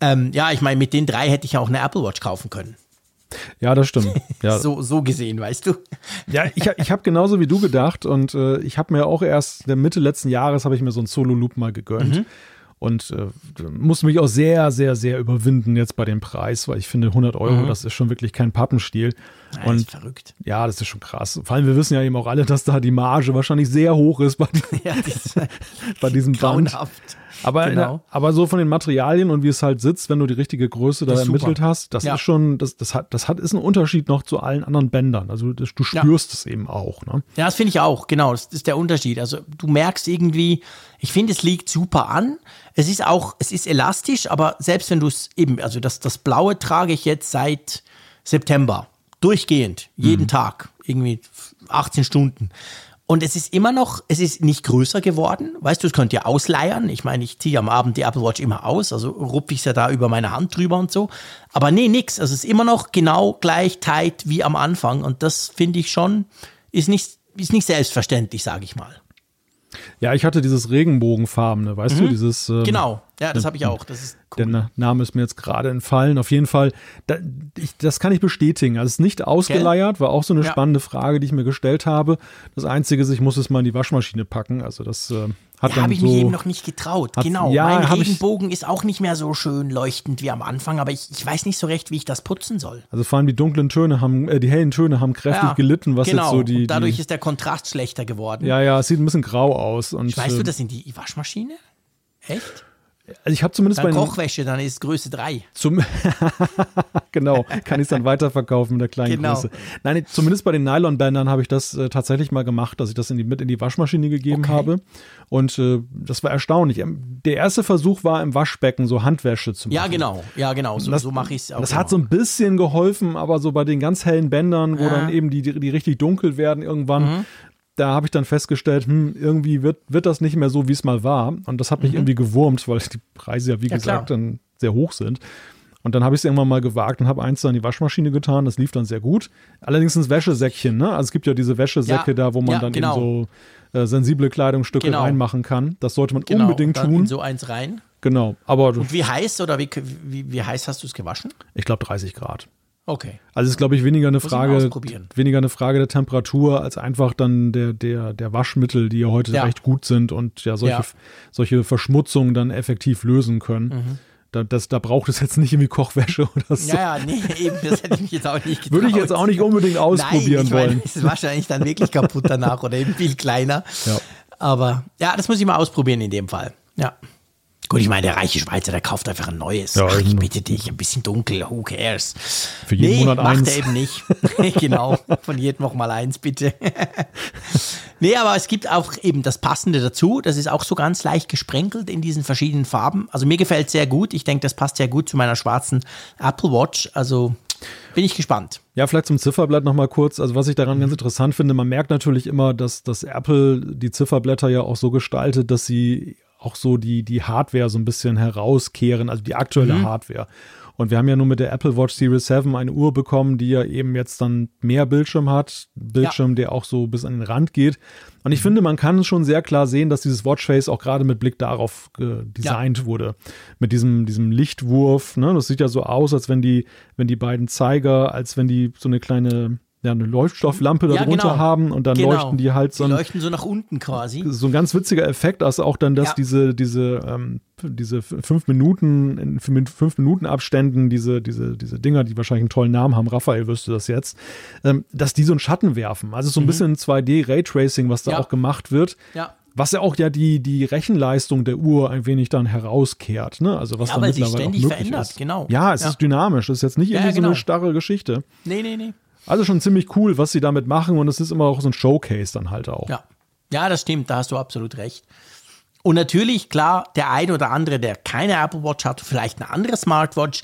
ähm, ja, ich meine, mit den drei hätte ich ja auch eine Apple Watch kaufen können. Ja, das stimmt. Ja. so, so gesehen, weißt du. Ja, ich, ich habe genauso wie du gedacht und äh, ich habe mir auch erst in der Mitte letzten Jahres habe ich mir so einen Solo-Loop mal gegönnt. Mhm. Und äh, musste mich auch sehr, sehr, sehr überwinden jetzt bei dem Preis, weil ich finde 100 Euro, mhm. das ist schon wirklich kein Pappenstiel. Ja, und ist verrückt. Ja, das ist schon krass. Vor allem, wir wissen ja eben auch alle, dass da die Marge wahrscheinlich sehr hoch ist bei, ja, bei diesem Band. Aber, genau. aber so von den Materialien und wie es halt sitzt, wenn du die richtige Größe da ermittelt super. hast, das ja. ist schon, das, das hat, das hat, ist ein Unterschied noch zu allen anderen Bändern. Also das, du spürst ja. es eben auch. Ne? Ja, das finde ich auch, genau. Das ist der Unterschied. Also du merkst irgendwie, ich finde, es liegt super an. Es ist auch, es ist elastisch, aber selbst wenn du es eben, also das, das Blaue trage ich jetzt seit September. Durchgehend, jeden mhm. Tag, irgendwie 18 Stunden. Und es ist immer noch, es ist nicht größer geworden. Weißt du, es könnt ihr ausleiern. Ich meine, ich ziehe am Abend die Apple Watch immer aus, also rupfe ich es ja da über meine Hand drüber und so. Aber nee, nix. Also es ist immer noch genau gleich tight wie am Anfang. Und das finde ich schon, ist nicht, ist nicht selbstverständlich, sage ich mal. Ja, ich hatte dieses Regenbogenfarbene, weißt mhm. du, dieses. Ähm, genau, ja, das habe ich auch. Das ist cool. Der Name ist mir jetzt gerade entfallen. Auf jeden Fall, da, ich, das kann ich bestätigen. Also es ist nicht ausgeleiert, war auch so eine ja. spannende Frage, die ich mir gestellt habe. Das Einzige ist, ich muss es mal in die Waschmaschine packen. Also das äh, hat ja, habe ich so, mich eben noch nicht getraut. Hat, genau. Ja, mein Regenbogen ist auch nicht mehr so schön leuchtend wie am Anfang, aber ich, ich weiß nicht so recht, wie ich das putzen soll. Also vor allem die dunklen Töne haben, äh, die hellen Töne haben kräftig ja, gelitten, was genau. jetzt so die. Und dadurch die, ist der Kontrast schlechter geworden. Ja, ja, es sieht ein bisschen grau aus. Und, weißt du äh, das in die Waschmaschine? Echt? Also ich habe zumindest dann bei Kochwäsche, dann ist Größe 3. Zum genau, kann ich es dann weiterverkaufen mit der kleinen genau. Größe. Nein, zumindest bei den Nylonbändern habe ich das äh, tatsächlich mal gemacht, dass ich das in die, mit in die Waschmaschine gegeben okay. habe. Und äh, das war erstaunlich. Ähm, der erste Versuch war im Waschbecken so Handwäsche zu machen. Ja, genau, ja, genau. So, so mache ich es auch. Das immer. hat so ein bisschen geholfen, aber so bei den ganz hellen Bändern, wo ja. dann eben die, die, die richtig dunkel werden irgendwann, mhm da habe ich dann festgestellt, hm, irgendwie wird, wird das nicht mehr so, wie es mal war. Und das hat mich mhm. irgendwie gewurmt, weil die Preise ja, wie ja, gesagt, klar. dann sehr hoch sind. Und dann habe ich es irgendwann mal gewagt und habe eins in die Waschmaschine getan. Das lief dann sehr gut. Allerdings ins Wäschesäckchen, ne? Also es gibt ja diese Wäschesäcke ja, da, wo man ja, dann genau. eben so äh, sensible Kleidungsstücke genau. reinmachen kann. Das sollte man genau. unbedingt tun. In so eins rein. Genau. Aber und wie heiß oder wie, wie, wie heiß hast du es gewaschen? Ich glaube 30 Grad. Okay. Also es ist, glaube ich, weniger eine Frage, weniger eine Frage der Temperatur als einfach dann der, der, der Waschmittel, die ja heute ja. recht gut sind und ja solche, ja. solche Verschmutzungen dann effektiv lösen können. Mhm. Da, das, da braucht es jetzt nicht irgendwie Kochwäsche oder so. Ja, ja, nee, eben, das hätte ich mich jetzt auch nicht getraut. Würde ich jetzt auch nicht unbedingt ausprobieren Nein, ich wollen. Es ist wahrscheinlich dann wirklich kaputt danach oder eben viel kleiner. Ja. Aber ja, das muss ich mal ausprobieren in dem Fall. Ja. Gut, ich meine, der reiche Schweizer, der kauft einfach ein neues. Ja, Ach, ich bitte dich, ein bisschen dunkel, who cares? Für jeden nee, Monat macht eins. er eben nicht. genau, von jedem noch mal eins, bitte. nee, aber es gibt auch eben das Passende dazu. Das ist auch so ganz leicht gesprenkelt in diesen verschiedenen Farben. Also mir gefällt es sehr gut. Ich denke, das passt sehr gut zu meiner schwarzen Apple Watch. Also bin ich gespannt. Ja, vielleicht zum Zifferblatt nochmal kurz. Also was ich daran mhm. ganz interessant finde, man merkt natürlich immer, dass, dass Apple die Zifferblätter ja auch so gestaltet, dass sie auch so die, die Hardware so ein bisschen herauskehren, also die aktuelle mhm. Hardware. Und wir haben ja nur mit der Apple Watch Series 7 eine Uhr bekommen, die ja eben jetzt dann mehr Bildschirm hat. Bildschirm, ja. der auch so bis an den Rand geht. Und ich mhm. finde, man kann schon sehr klar sehen, dass dieses Watchface auch gerade mit Blick darauf äh, designt ja. wurde. Mit diesem, diesem Lichtwurf. Ne? Das sieht ja so aus, als wenn die, wenn die beiden Zeiger, als wenn die so eine kleine ja, eine Leuchtstofflampe ja, darunter genau. haben und dann genau. leuchten die halt so. Die leuchten so nach unten quasi. So ein ganz witziger Effekt, also auch dann, dass ja. diese, diese, ähm, diese fünf Minuten, in fünf Minuten Abständen, diese, diese, diese Dinger, die wahrscheinlich einen tollen Namen haben, Raphael wüsste das jetzt, ähm, dass die so einen Schatten werfen. Also so ein mhm. bisschen 2D Raytracing, was da ja. auch gemacht wird. Ja. Was ja auch ja die, die Rechenleistung der Uhr ein wenig dann herauskehrt, ne? Also was ja, dann mittlerweile auch möglich verändert, ist. Genau. Ja, es ist dynamisch. Es ist jetzt nicht irgendwie genau. so eine starre Geschichte. Nee, nee, nee. Also schon ziemlich cool, was sie damit machen und es ist immer auch so ein Showcase dann halt auch. Ja. Ja, das stimmt, da hast du absolut recht. Und natürlich, klar, der ein oder andere, der keine Apple Watch hat, vielleicht eine andere Smartwatch,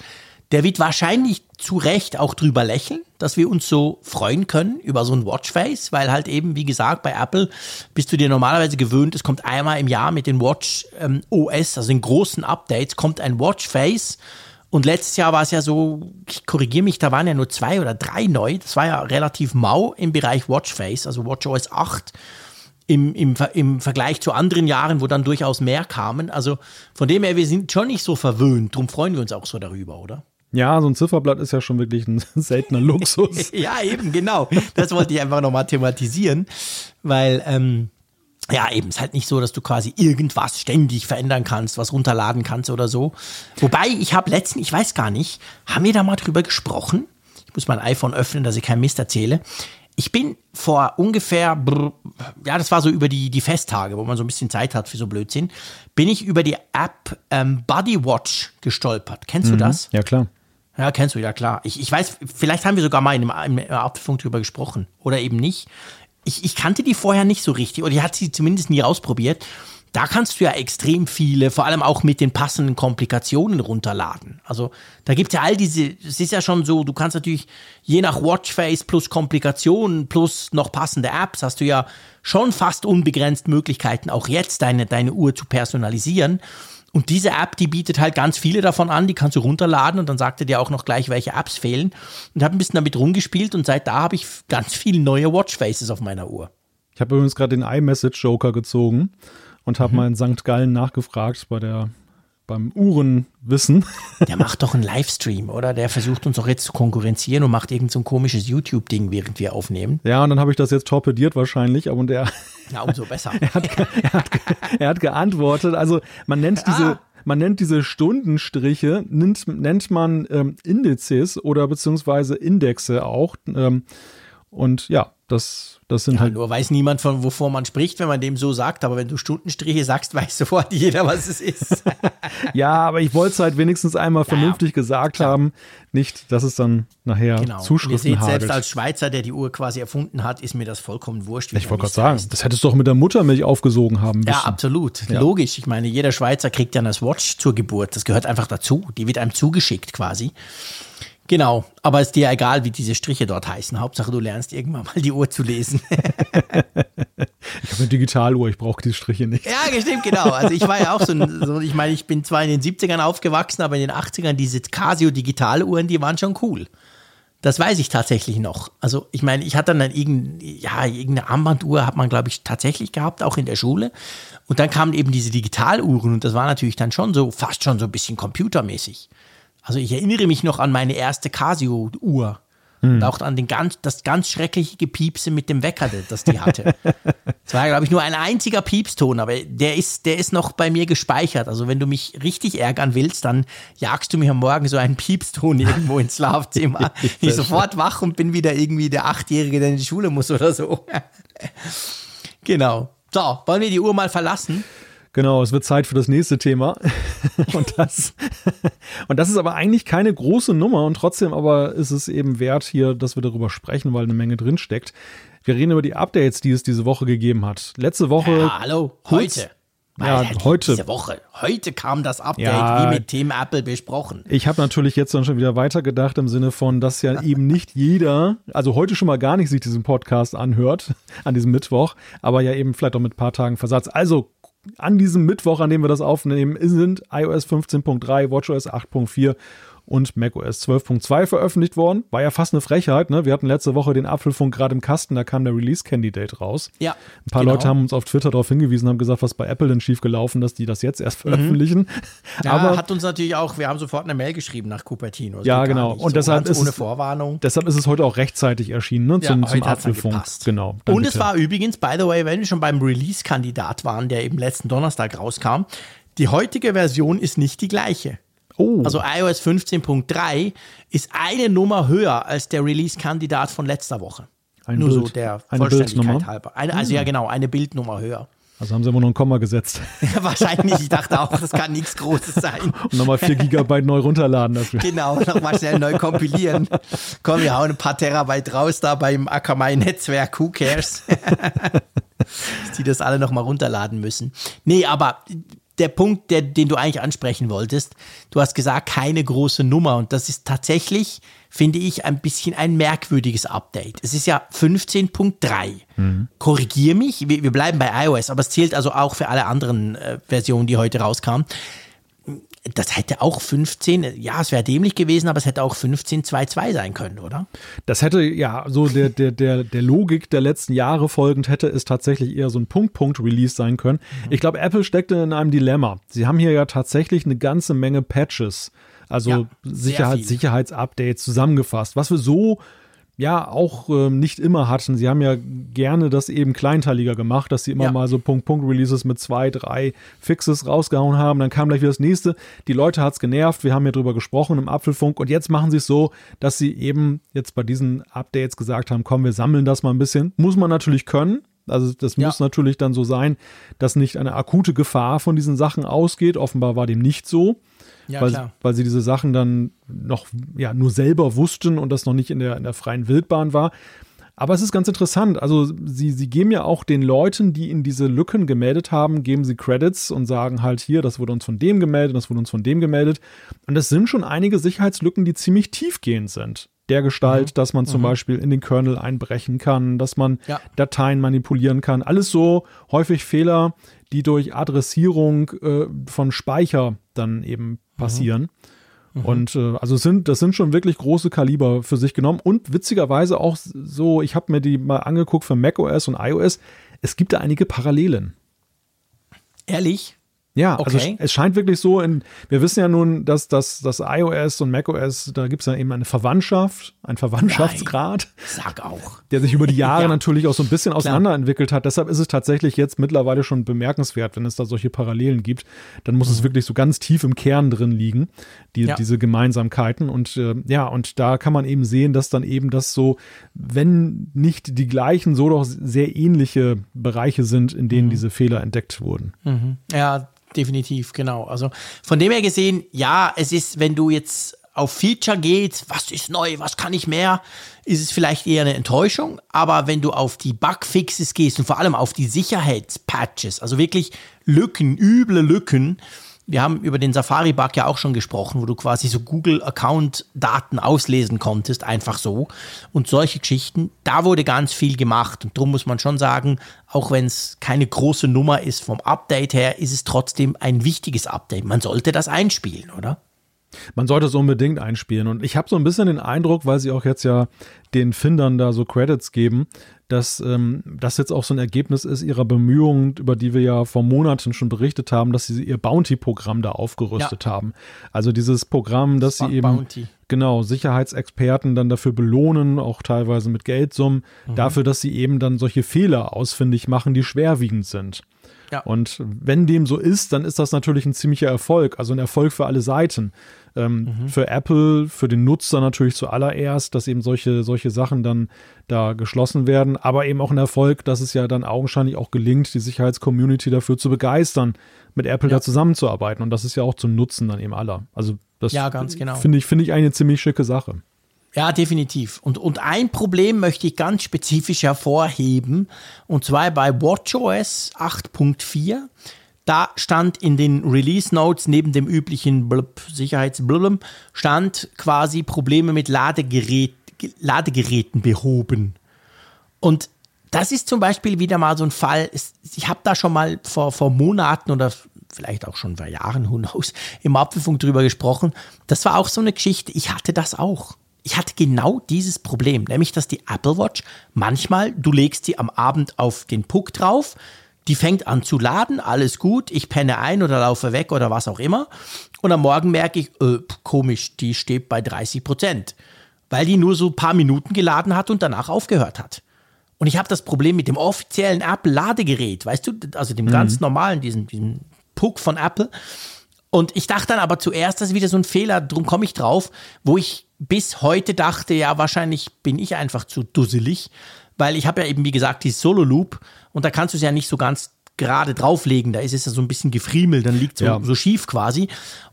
der wird wahrscheinlich zu Recht auch drüber lächeln, dass wir uns so freuen können über so ein Watchface, weil halt eben, wie gesagt, bei Apple bist du dir normalerweise gewöhnt, es kommt einmal im Jahr mit den Watch ähm, OS, also in großen Updates, kommt ein Watchface und letztes Jahr war es ja so, ich korrigiere mich, da waren ja nur zwei oder drei neu. Das war ja relativ mau im Bereich Watchface, also WatchOS 8 im, im, im Vergleich zu anderen Jahren, wo dann durchaus mehr kamen. Also von dem her, wir sind schon nicht so verwöhnt. Darum freuen wir uns auch so darüber, oder? Ja, so ein Zifferblatt ist ja schon wirklich ein seltener Luxus. ja, eben, genau. Das wollte ich einfach nochmal thematisieren, weil ähm, ja, eben, ist halt nicht so, dass du quasi irgendwas ständig verändern kannst, was runterladen kannst oder so. Wobei, ich habe letztens, ich weiß gar nicht, haben wir da mal drüber gesprochen? Ich muss mein iPhone öffnen, dass ich keinen Mist erzähle. Ich bin vor ungefähr, ja, das war so über die, die Festtage, wo man so ein bisschen Zeit hat für so Blödsinn, bin ich über die App ähm, Bodywatch gestolpert. Kennst mhm, du das? Ja, klar. Ja, kennst du, ja klar. Ich, ich weiß, vielleicht haben wir sogar mal in einem, im Apfelfunk drüber gesprochen oder eben nicht ich, ich kannte die vorher nicht so richtig oder die hat sie zumindest nie ausprobiert. Da kannst du ja extrem viele, vor allem auch mit den passenden Komplikationen runterladen. Also da gibt es ja all diese, es ist ja schon so, du kannst natürlich je nach Watchface plus Komplikationen plus noch passende Apps, hast du ja schon fast unbegrenzt Möglichkeiten, auch jetzt deine, deine Uhr zu personalisieren. Und diese App, die bietet halt ganz viele davon an, die kannst du runterladen und dann sagt er dir auch noch gleich, welche Apps fehlen. Und habe ein bisschen damit rumgespielt und seit da habe ich ganz viele neue Watchfaces auf meiner Uhr. Ich habe übrigens gerade den iMessage Joker gezogen und habe mhm. mal in St. Gallen nachgefragt bei der beim Uhrenwissen. Der macht doch einen Livestream, oder? Der versucht uns doch jetzt zu konkurrenzieren und macht irgend so ein komisches YouTube-Ding, während wir aufnehmen. Ja, und dann habe ich das jetzt torpediert wahrscheinlich, aber der. Ja, umso besser. er, hat, er, hat, er, hat, geantwortet. Also man nennt diese. Ah. Man nennt diese Stundenstriche, nennt, nennt man ähm, Indizes oder beziehungsweise Indexe auch. Ähm, und ja, das, das sind ja, halt. Nur weiß niemand, von wovor man spricht, wenn man dem so sagt. Aber wenn du Stundenstriche sagst, weiß sofort jeder, was es ist. ja, aber ich wollte es halt wenigstens einmal ja, vernünftig gesagt klar. haben. Nicht, dass es dann nachher genau. Zuschriften Ihr seht, selbst als Schweizer, der die Uhr quasi erfunden hat, ist mir das vollkommen wurscht. Ich wollte gerade sagen, das hättest du doch mit der Muttermilch aufgesogen haben müssen. Ja, absolut. Ja. Logisch. Ich meine, jeder Schweizer kriegt ja eine Watch zur Geburt. Das gehört einfach dazu. Die wird einem zugeschickt quasi. Genau, aber ist dir egal, wie diese Striche dort heißen. Hauptsache, du lernst irgendwann mal die Uhr zu lesen. ich habe eine Digitaluhr, ich brauche die Striche nicht. Ja, stimmt, genau. Also ich war ja auch so, ein, so, ich meine, ich bin zwar in den 70ern aufgewachsen, aber in den 80ern diese Casio Digitaluhren, die waren schon cool. Das weiß ich tatsächlich noch. Also ich meine, ich hatte dann irgendeine, ja, irgendeine Armbanduhr hat man, glaube ich, tatsächlich gehabt, auch in der Schule. Und dann kamen eben diese Digitaluhren und das war natürlich dann schon so, fast schon so ein bisschen computermäßig. Also ich erinnere mich noch an meine erste Casio-Uhr. Hm. Und auch an den ganz, das ganz schreckliche Gepiepse mit dem Wecker, das die hatte. Es war, glaube ich, nur ein einziger Piepston, aber der ist, der ist noch bei mir gespeichert. Also wenn du mich richtig ärgern willst, dann jagst du mir am Morgen so einen Piepston irgendwo ins Schlafzimmer. ich sofort wach und bin wieder irgendwie der Achtjährige, der in die Schule muss oder so. genau. So, wollen wir die Uhr mal verlassen? Genau, es wird Zeit für das nächste Thema. und, das, und das ist aber eigentlich keine große Nummer und trotzdem aber ist es eben wert hier, dass wir darüber sprechen, weil eine Menge drin steckt. Wir reden über die Updates, die es diese Woche gegeben hat. Letzte Woche. Ja, hallo, kurz, heute. Ja, heute. Diese Woche. Heute kam das Update, ja, wie mit Team Apple besprochen. Ich habe natürlich jetzt dann schon wieder weitergedacht im Sinne von, dass ja eben nicht jeder, also heute schon mal gar nicht sich diesen Podcast anhört, an diesem Mittwoch, aber ja eben vielleicht auch mit ein paar Tagen Versatz. Also an diesem Mittwoch, an dem wir das aufnehmen, sind iOS 15.3, WatchOS 8.4 und macOS 12.2 veröffentlicht worden. War ja fast eine Frechheit. Ne? Wir hatten letzte Woche den Apfelfunk gerade im Kasten, da kam der Release-Candidate raus. Ja. Ein paar genau. Leute haben uns auf Twitter darauf hingewiesen, haben gesagt, was bei Apple denn schiefgelaufen, dass die das jetzt erst Mhm. veröffentlichen. Ja, Aber hat uns natürlich auch, wir haben sofort eine Mail geschrieben nach Cupertino. Das Ja, genau. Und so deshalb ist ohne es- Vorwarnung. deshalb ist es heute auch rechtzeitig erschienen, ne? zum, Ja, zum Apfelfunk. Genau. Und Danke, es Tim. war übrigens, by the way, wenn wir schon beim Release-Kandidat waren, der eben letzten Donnerstag rauskam, die heutige Version ist nicht die gleiche. Oh, Also iOS 15.3 ist eine Nummer höher als der Release-Kandidat von letzter Woche. Ein Nur so Bild- der eine Vollständigkeit halber. Eine, also ja genau, eine Bildnummer höher. also haben sie immer noch ein Komma gesetzt Wahrscheinlich, ich dachte auch, das kann nichts Großes sein. und nochmal 4 Gigabyte neu runterladen dafür. Genau, nochmal schnell neu kompilieren. Komm, wir hauen ein paar Terabyte raus da beim Akamai-Netzwerk, who cares? Dass die das alle nochmal runterladen müssen. Nee, aber der Punkt, der, den du eigentlich ansprechen wolltest, du hast gesagt, keine große Nummer und das ist tatsächlich, finde ich, ein bisschen ein merkwürdiges Update. Es ist ja 15.3. Korrigier mich, wir, wir bleiben bei iOS, aber es zählt also auch für alle anderen äh, Versionen, die heute rauskamen das hätte auch 15, ja, es wäre dämlich gewesen, aber es hätte auch 15.2.2 sein können, oder? Das hätte ja so der, der, der, der Logik der letzten Jahre folgend hätte es tatsächlich eher so ein Punkt-Punkt-Release sein können. Mhm. Ich glaube, Apple steckte in einem Dilemma. Sie haben hier ja tatsächlich eine ganze Menge Patches, also Ja, Sicherheit. Sicherheitsupdates zusammengefasst, was wir so ja auch ähm, nicht immer hatten. Sie haben ja gerne das eben kleinteiliger gemacht, dass sie immer Ja. mal so Punkt-Punkt-Releases mit zwei, drei Fixes rausgehauen haben. Dann kam gleich wieder das nächste. Die Leute hat's genervt. Wir haben ja drüber gesprochen im Apfelfunk. Und jetzt machen sie es so, dass sie eben jetzt bei diesen Updates gesagt haben, komm, wir sammeln das mal ein bisschen. Muss man natürlich können. Also das Ja. muss natürlich dann so sein, dass nicht eine akute Gefahr von diesen Sachen ausgeht. Offenbar war dem nicht so Ja, weil, klar. weil sie diese Sachen dann noch ja, nur selber wussten und das noch nicht in der, in der freien Wildbahn war. Aber es ist ganz interessant. Also sie, sie geben ja auch den Leuten, die in diese Lücken gemeldet haben, geben sie Credits und sagen halt hier, das wurde uns von dem gemeldet, das wurde uns von dem gemeldet. Und das sind schon einige Sicherheitslücken, die ziemlich tiefgehend sind. Der Gestalt, dass man zum Beispiel in den Kernel einbrechen kann, dass man Ja. Dateien manipulieren kann. Alles so häufig Fehler, die durch Adressierung äh, von Speicher dann eben passieren. Und äh, also sind, das sind schon wirklich große Kaliber für sich genommen und witzigerweise auch so, ich habe mir die mal angeguckt für macOS und iOS, es gibt da einige Parallelen. Ehrlich? Ja, also Okay. es scheint wirklich so, in, wir wissen ja nun, dass das iOS und macOS, da gibt es ja eben eine Verwandtschaft, einen Verwandtschaftsgrad, Sag auch. der sich über die Jahre Ja. natürlich auch so ein bisschen auseinanderentwickelt hat. Deshalb ist es tatsächlich jetzt mittlerweile schon bemerkenswert, wenn es da solche Parallelen gibt. Dann muss es wirklich so ganz tief im Kern drin liegen, die, Mhm. Ja. diese Gemeinsamkeiten. Und äh, ja, und da kann man eben sehen, dass dann eben das so, wenn nicht die gleichen, so doch sehr ähnliche Bereiche sind, in Mhm. denen diese Fehler entdeckt wurden. Ja, definitiv, genau. Also von dem her gesehen, ja, es ist, wenn du jetzt auf Feature gehst, was ist neu, was kann ich mehr, ist es vielleicht eher eine Enttäuschung. Aber wenn du auf die Bugfixes gehst und vor allem auf die Sicherheitspatches, also wirklich Lücken, üble Lücken, wir haben über den Safari-Bug ja auch schon gesprochen, wo du quasi so Google-Account-Daten auslesen konntest, einfach so. Und solche Geschichten, da wurde ganz viel gemacht. Und darum muss man schon sagen, auch wenn es keine große Nummer ist vom Update her, ist es trotzdem ein wichtiges Update. Man sollte das einspielen, oder? Man sollte es unbedingt einspielen. Und ich habe so ein bisschen den Eindruck, weil sie auch jetzt ja den Findern da so Credits geben, dass ähm, das jetzt auch so ein Ergebnis ist ihrer Bemühungen, über die wir ja vor Monaten schon berichtet haben, dass sie ihr Bounty-Programm da aufgerüstet haben. Also dieses Programm, dass sie eben Bounty. genau Sicherheitsexperten dann dafür belohnen, auch teilweise mit Geldsummen, Mhm. dafür, dass sie eben dann solche Fehler ausfindig machen, die schwerwiegend sind. Ja. Und wenn dem so ist, dann ist das natürlich ein ziemlicher Erfolg, also ein Erfolg für alle Seiten. Ähm, Mhm. Für Apple, für den Nutzer natürlich zuallererst, dass eben solche, solche Sachen dann da geschlossen werden, aber eben auch ein Erfolg, dass es ja dann augenscheinlich auch gelingt, die Sicherheitscommunity dafür zu begeistern, mit Apple Ja. da zusammenzuarbeiten. Und das ist ja auch zum Nutzen dann eben aller. Also das Ja, genau. finde ich, finde ich eine ziemlich schicke Sache. Ja, definitiv. Und, und ein Problem möchte ich ganz spezifisch hervorheben, und zwar bei WatchOS 8.4. Da stand in den Release Notes neben dem üblichen Blub, Sicherheitsblub, stand quasi Probleme mit Ladegerät, Ladegeräten behoben. Und das ist zum Beispiel wieder mal so ein Fall. Ich habe da schon mal vor, vor Monaten oder vielleicht auch schon vor Jahren, who knows, im Apfelfunk drüber gesprochen. Das war auch so eine Geschichte. Ich hatte das auch. Ich hatte genau dieses Problem, nämlich dass die Apple Watch manchmal, du legst sie am Abend auf den Puck drauf, die fängt an zu laden, alles gut, ich penne ein oder laufe weg oder was auch immer. Und am Morgen merke ich, äh, komisch, die steht bei 30 Prozent, weil die nur so ein paar Minuten geladen hat und danach aufgehört hat. Und ich habe das Problem mit dem offiziellen Apple-Ladegerät, weißt du, also dem mhm. ganz normalen, diesen, diesen Puck von Apple. Und ich dachte dann aber zuerst, das ist wieder so ein Fehler, drum komme ich drauf, wo ich bis heute dachte, ja, wahrscheinlich bin ich einfach zu dusselig, weil ich habe ja eben, wie gesagt, die Solo-Loop und da kannst du es ja nicht so ganz gerade drauflegen, da ist es ja so ein bisschen gefriemelt, dann liegt es so, ja. so schief quasi.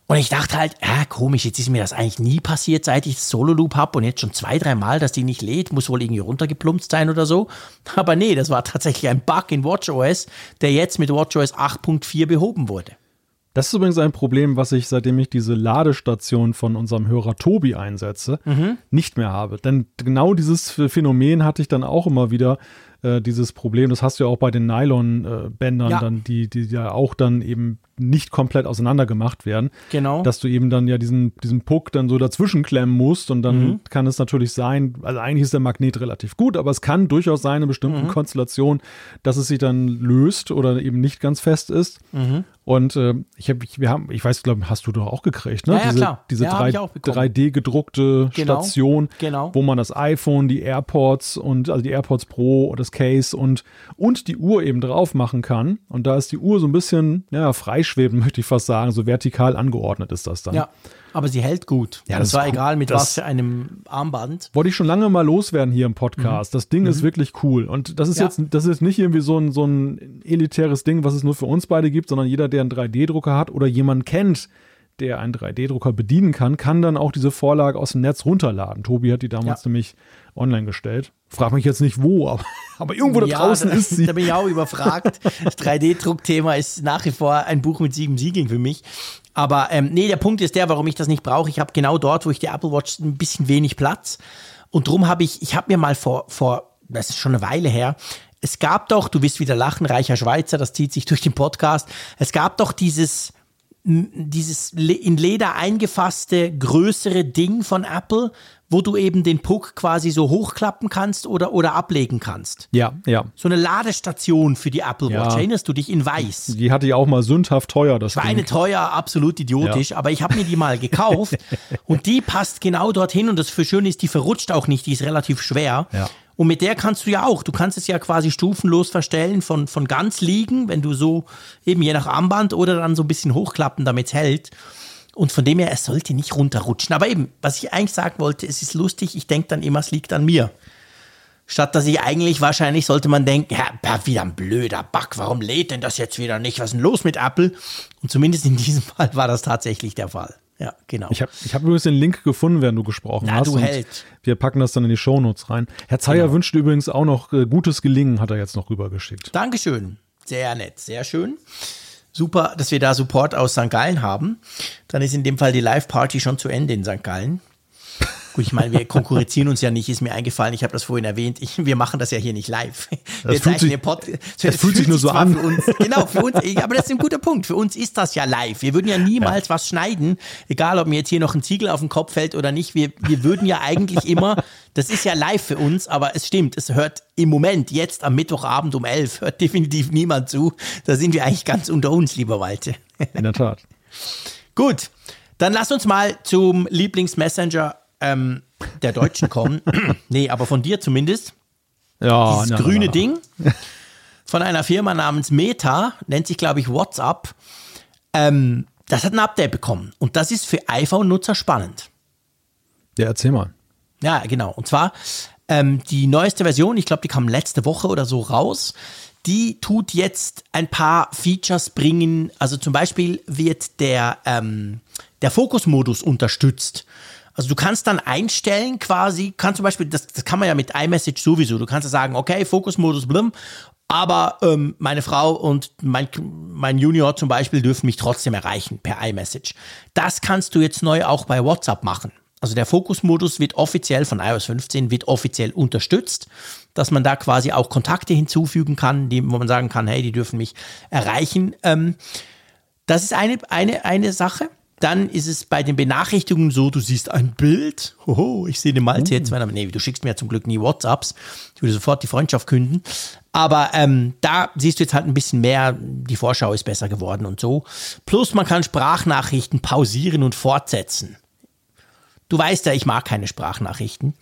Und ich dachte halt, ja, komisch, jetzt ist mir das eigentlich nie passiert, seit ich Solo-Loop habe und jetzt schon zwei, drei Mal, dass die nicht lädt, muss wohl irgendwie runtergeplumpst sein oder so. Aber nee, das war tatsächlich ein Bug in WatchOS, der jetzt mit WatchOS 8.4 behoben wurde. Das ist übrigens ein Problem, was ich, seitdem ich diese Ladestation von unserem Hörer Tobi einsetze, mhm. nicht mehr habe. Denn genau dieses Phänomen hatte ich dann auch immer wieder, äh, dieses Problem. Das hast du ja auch bei den Nylon-Bändern, ja. dann, die, die ja auch dann eben nicht komplett auseinander gemacht werden. Genau. Dass du eben dann ja diesen, diesen Puck dann so dazwischen klemmen musst und dann mhm. kann es natürlich sein, also eigentlich ist der Magnet relativ gut, aber es kann durchaus sein in bestimmten mhm. Konstellationen, dass es sich dann löst oder eben nicht ganz fest ist. Mhm. Und äh, ich habe, wir haben, ich weiß, glaube hast du doch auch gekriegt, ne? Ja, ja diese, klar. diese ja, 3D gedruckte genau. Station, genau. wo man das iPhone, die AirPods und also die AirPods Pro und das Case und und die Uhr eben drauf machen kann. Und da ist die Uhr so ein bisschen, ja, freischwebend, möchte ich fast sagen, so vertikal angeordnet ist das dann. Ja. Aber sie hält gut. Ja, das, das war gut. egal mit was für einem Armband. Wollte ich schon lange mal loswerden hier im Podcast. Mhm. Das Ding mhm. ist wirklich cool. Und das ist ja. jetzt, das ist nicht irgendwie so ein, so ein elitäres Ding, was es nur für uns beide gibt, sondern jeder, der einen 3D-Drucker hat oder jemanden kennt, der einen 3D-Drucker bedienen kann, kann dann auch diese Vorlage aus dem Netz runterladen. Tobi hat die damals ja. nämlich online gestellt. Frag mich jetzt nicht wo, aber, aber irgendwo da draußen da, ist sie. Da bin ich auch überfragt. Das 3D-Druckthema ist nach wie vor ein Buch mit sieben Siegeln für mich. Aber ähm, nee, der Punkt ist der, warum ich das nicht brauche. Ich habe genau dort, wo ich die Apple Watch ein bisschen wenig Platz. Und drum habe ich, ich habe mir mal vor, vor, das ist schon eine Weile her, es gab doch, du wirst wieder lachen, reicher Schweizer, das zieht sich durch den Podcast. Es gab doch dieses, dieses in Leder eingefasste größere Ding von Apple, wo du eben den Puck quasi so hochklappen kannst oder, oder ablegen kannst. Ja, ja. So eine Ladestation für die Apple Watch. Ja. Erinnerst du dich in weiß? Die hatte ich auch mal sündhaft teuer, das War eine teuer, absolut idiotisch, ja. aber ich habe mir die mal gekauft und die passt genau dorthin und das für schön ist, die verrutscht auch nicht, die ist relativ schwer. Ja. Und mit der kannst du ja auch, du kannst es ja quasi stufenlos verstellen, von, von ganz liegen, wenn du so eben je nach Armband oder dann so ein bisschen hochklappen, damit es hält. Und von dem her, es sollte nicht runterrutschen. Aber eben, was ich eigentlich sagen wollte, es ist lustig, ich denke dann immer, es liegt an mir. Statt dass ich eigentlich wahrscheinlich sollte man denken, ja, wieder ein blöder Bug, warum lädt denn das jetzt wieder nicht? Was ist denn los mit Apple? Und zumindest in diesem Fall war das tatsächlich der Fall. Ja, genau. Ich habe ich hab übrigens den Link gefunden, während du gesprochen Na, hast. Du Held. Wir packen das dann in die Shownotes rein. Herr Zeyer genau. wünscht übrigens auch noch äh, gutes Gelingen, hat er jetzt noch rübergeschickt. Dankeschön. Sehr nett, sehr schön. Super, dass wir da Support aus St. Gallen haben. Dann ist in dem Fall die Live-Party schon zu Ende in St. Gallen. Gut, ich meine, wir konkurrieren uns ja nicht, ist mir eingefallen, ich habe das vorhin erwähnt, ich, wir machen das ja hier nicht live. Das, fühlt sich, das, das fühlt sich nur so an. Für uns, genau, für uns, aber das ist ein guter Punkt. Für uns ist das ja live. Wir würden ja niemals ja. was schneiden, egal ob mir jetzt hier noch ein Ziegel auf den Kopf fällt oder nicht. Wir, wir würden ja eigentlich immer, das ist ja live für uns, aber es stimmt, es hört im Moment, jetzt am Mittwochabend um elf, hört definitiv niemand zu. Da sind wir eigentlich ganz unter uns, lieber Walte. In der Tat. Gut, dann lass uns mal zum Lieblingsmessenger ähm, der Deutschen kommen. nee, aber von dir zumindest. Ja, Dieses na, grüne na, na. Ding von einer Firma namens Meta, nennt sich, glaube ich, WhatsApp. Ähm, das hat ein Update bekommen. Und das ist für iPhone-Nutzer spannend. Ja, erzähl mal. Ja, genau. Und zwar ähm, die neueste Version, ich glaube, die kam letzte Woche oder so raus. Die tut jetzt ein paar Features bringen. Also zum Beispiel wird der, ähm, der Fokusmodus unterstützt. Also du kannst dann einstellen quasi, kann zum Beispiel, das, das kann man ja mit iMessage sowieso, du kannst ja sagen, okay, Fokusmodus, blum, aber ähm, meine Frau und mein, mein Junior zum Beispiel dürfen mich trotzdem erreichen per iMessage. Das kannst du jetzt neu auch bei WhatsApp machen. Also der Fokusmodus wird offiziell von iOS 15 wird offiziell unterstützt, dass man da quasi auch Kontakte hinzufügen kann, die, wo man sagen kann, hey, die dürfen mich erreichen. Ähm, das ist eine, eine, eine Sache. Dann ist es bei den Benachrichtigungen so, du siehst ein Bild. Hoho, ich sehe den Malte jetzt. Wenn, nee, du schickst mir ja zum Glück nie WhatsApps. Ich würde sofort die Freundschaft künden. Aber ähm, da siehst du jetzt halt ein bisschen mehr, die Vorschau ist besser geworden und so. Plus man kann Sprachnachrichten pausieren und fortsetzen. Du weißt ja, ich mag keine Sprachnachrichten.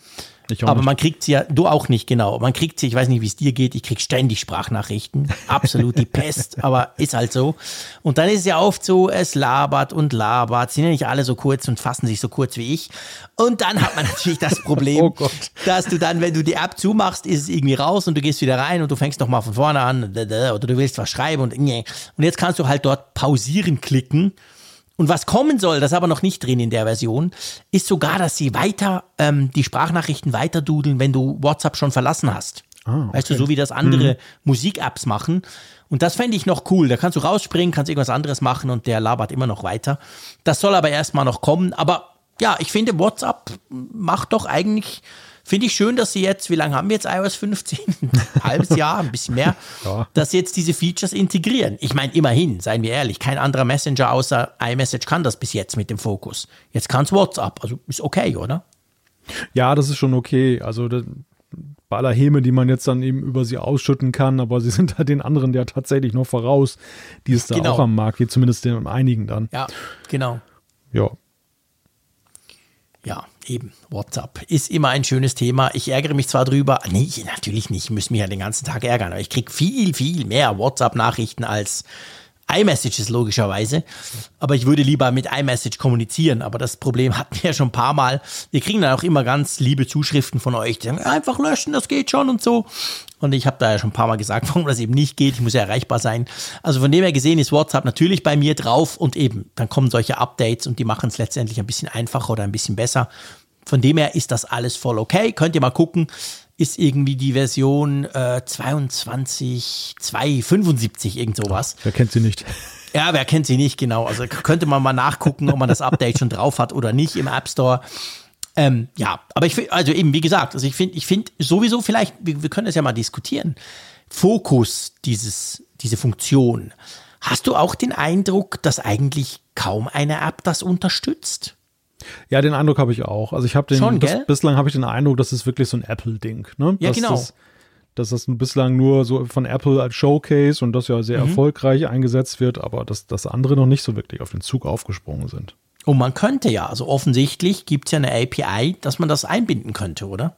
Aber man kriegt sie ja, du auch nicht genau. Man kriegt sie, ich weiß nicht, wie es dir geht, ich krieg ständig Sprachnachrichten. Absolut die Pest, aber ist halt so. Und dann ist es ja oft so, es labert und labert. Sind ja nicht alle so kurz und fassen sich so kurz wie ich. Und dann hat man natürlich das Problem, Oh dass du dann, wenn du die App zumachst, ist es irgendwie raus und du gehst wieder rein und du fängst nochmal von vorne an oder du willst was schreiben und. Und jetzt kannst du halt dort pausieren klicken. Und was kommen soll, das ist aber noch nicht drin in der Version, ist sogar, dass sie weiter ähm, die Sprachnachrichten weiter dudeln, wenn du WhatsApp schon verlassen hast. Ah, Weißt du, so wie das andere Musik-Apps machen. Und das fände ich noch cool. Da kannst du rausspringen, kannst irgendwas anderes machen und der labert immer noch weiter. Das soll aber erstmal noch kommen. Aber ja, ich finde, WhatsApp macht doch eigentlich, finde ich schön, dass sie jetzt, wie lange haben wir jetzt iOS 15? Ein halbes Jahr, ein bisschen mehr, Ja. dass sie jetzt diese Features integrieren. Ich meine, immerhin, seien wir ehrlich, kein anderer Messenger außer iMessage kann das bis jetzt mit dem Fokus. Jetzt kann es WhatsApp, also ist okay, oder? Ja, das ist schon okay. Also das, bei aller Häme, die man jetzt dann eben über sie ausschütten kann, aber sie sind da den anderen ja tatsächlich noch voraus, die es da Genau. auch am Markt gibt, zumindest den einigen dann. Ja, genau. Ja. Ja, eben. WhatsApp ist immer ein schönes Thema. Ich ärgere mich zwar drüber, nee, natürlich nicht, ich muss mich ja den ganzen Tag ärgern, aber ich kriege viel, viel mehr WhatsApp-Nachrichten als iMessages logischerweise. Aber ich würde lieber mit iMessage kommunizieren. Aber das Problem hatten wir ja schon ein paar Mal. Wir kriegen dann auch immer ganz liebe Zuschriften von euch, die sagen, einfach löschen, das geht schon und so. Und ich habe da ja schon ein paar Mal gesagt, warum das eben nicht geht. Ich muss ja erreichbar sein. Also von dem her gesehen ist WhatsApp natürlich bei mir drauf und eben, dann kommen solche Updates und die machen es letztendlich ein bisschen einfacher oder ein bisschen besser. Von dem her ist das alles voll okay. Könnt ihr mal gucken. Ist irgendwie die Version äh, 22, 275, irgend sowas. Wer kennt sie nicht? Ja, wer kennt sie nicht genau? Also könnte man mal nachgucken, ob man das Update schon drauf hat oder nicht im App Store. Ähm, ja, aber ich finde, also eben, wie gesagt, also ich finde, ich finde sowieso vielleicht, wir, wir können das ja mal diskutieren. Fokus, dieses, diese Funktion. Hast du auch den Eindruck, dass eigentlich kaum eine App das unterstützt? Ja, den Eindruck habe ich auch. Also ich habe den Schon, gell? bislang habe ich den Eindruck, das ist wirklich so ein Apple-Ding. Ne? Ja, dass genau. Das, dass das bislang nur so von Apple als Showcase und das ja Mhm. sehr erfolgreich eingesetzt wird, aber dass das andere noch nicht so wirklich auf den Zug aufgesprungen sind. Und man könnte ja, also offensichtlich gibt es ja eine API, dass man das einbinden könnte, oder?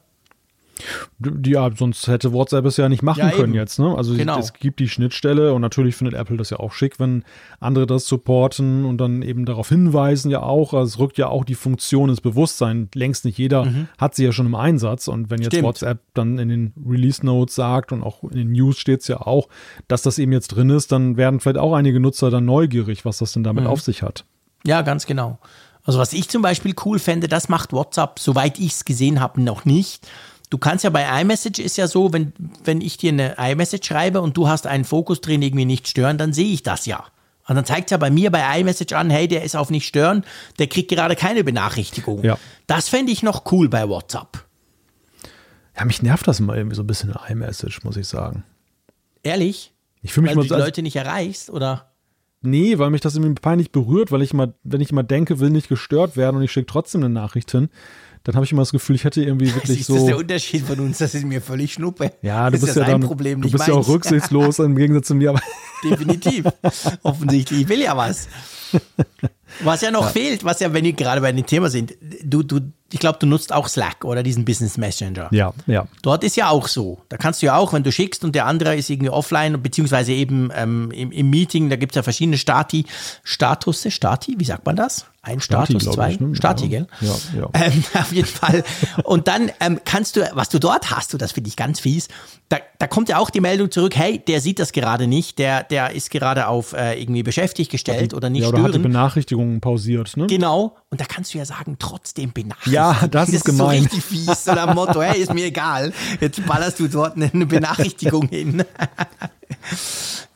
Ja, sonst hätte WhatsApp es ja nicht machen Ja, können jetzt. Ne? Also Genau. es gibt die Schnittstelle und natürlich findet Apple das ja auch schick, wenn andere das supporten und dann eben darauf hinweisen ja auch. Also es rückt ja auch die Funktion ins Bewusstsein. Längst nicht jeder hat sie ja schon im Einsatz und wenn jetzt Mhm. Stimmt. WhatsApp dann in den Release Notes sagt und auch in den News steht es ja auch, dass das eben jetzt drin ist, dann werden vielleicht auch einige Nutzer dann neugierig, was das denn Mhm. damit auf sich hat. Ja, ganz genau. Also was ich zum Beispiel cool fände, das macht WhatsApp, soweit ich es gesehen habe, noch nicht. Du kannst ja bei iMessage ist ja so, wenn, wenn ich dir eine iMessage schreibe und du hast einen Fokus drin, irgendwie nicht stören, dann sehe ich das ja. Und dann zeigt es ja bei mir bei iMessage an, hey, der ist auf nicht stören, der kriegt gerade keine Benachrichtigung. Ja. Das fände ich noch cool bei WhatsApp. Ja, mich nervt das immer irgendwie so ein bisschen in iMessage, muss ich sagen. Ehrlich? Ich fühle mich Weil mal du die als, Leute nicht erreichst, oder? Nee, weil mich das irgendwie peinlich berührt, weil ich immer, wenn ich immer denke, will nicht gestört werden und ich schicke trotzdem eine Nachricht hin, dann habe ich immer das Gefühl, ich hätte irgendwie wirklich Siehst du, das ist so. der Unterschied von uns, das ist mir völlig schnuppe. Ja, du das bist ist ja dann, Problem, du bist ja auch rücksichtslos im Gegensatz zu mir, Definitiv. Offensichtlich. Ich will ja was. Was ja noch fehlt, was ja, wenn wir gerade bei dem Thema sind, du, du, ich glaube, du nutzt auch Slack oder diesen Business Messenger. ja, ja. Dort ist ja auch so. Da kannst du ja auch, wenn du schickst und der andere ist irgendwie offline, beziehungsweise eben ähm, im, im Meeting, da gibt es ja verschiedene Stati, Statusse, Stati, wie sagt man das? Ein Status, zwei? ich, ne? Stati, Ja. gell? Ja, ja. Ähm, auf jeden Fall. Und dann ähm, kannst du, was du dort hast, du, das finde ich ganz fies, da, da kommt ja auch die Meldung zurück, hey, der sieht das gerade nicht, der, der ist gerade auf äh, irgendwie beschäftigt gestellt oder nicht ja, oder hat die stören. Benachrichtigungen pausiert, ne? Genau. Und da kannst du ja sagen, trotzdem benachrichtigen. Ja, das ist so gemein. richtig fies. So nach Motto, hey, ist mir egal. Jetzt ballerst du dort eine Benachrichtigung hin.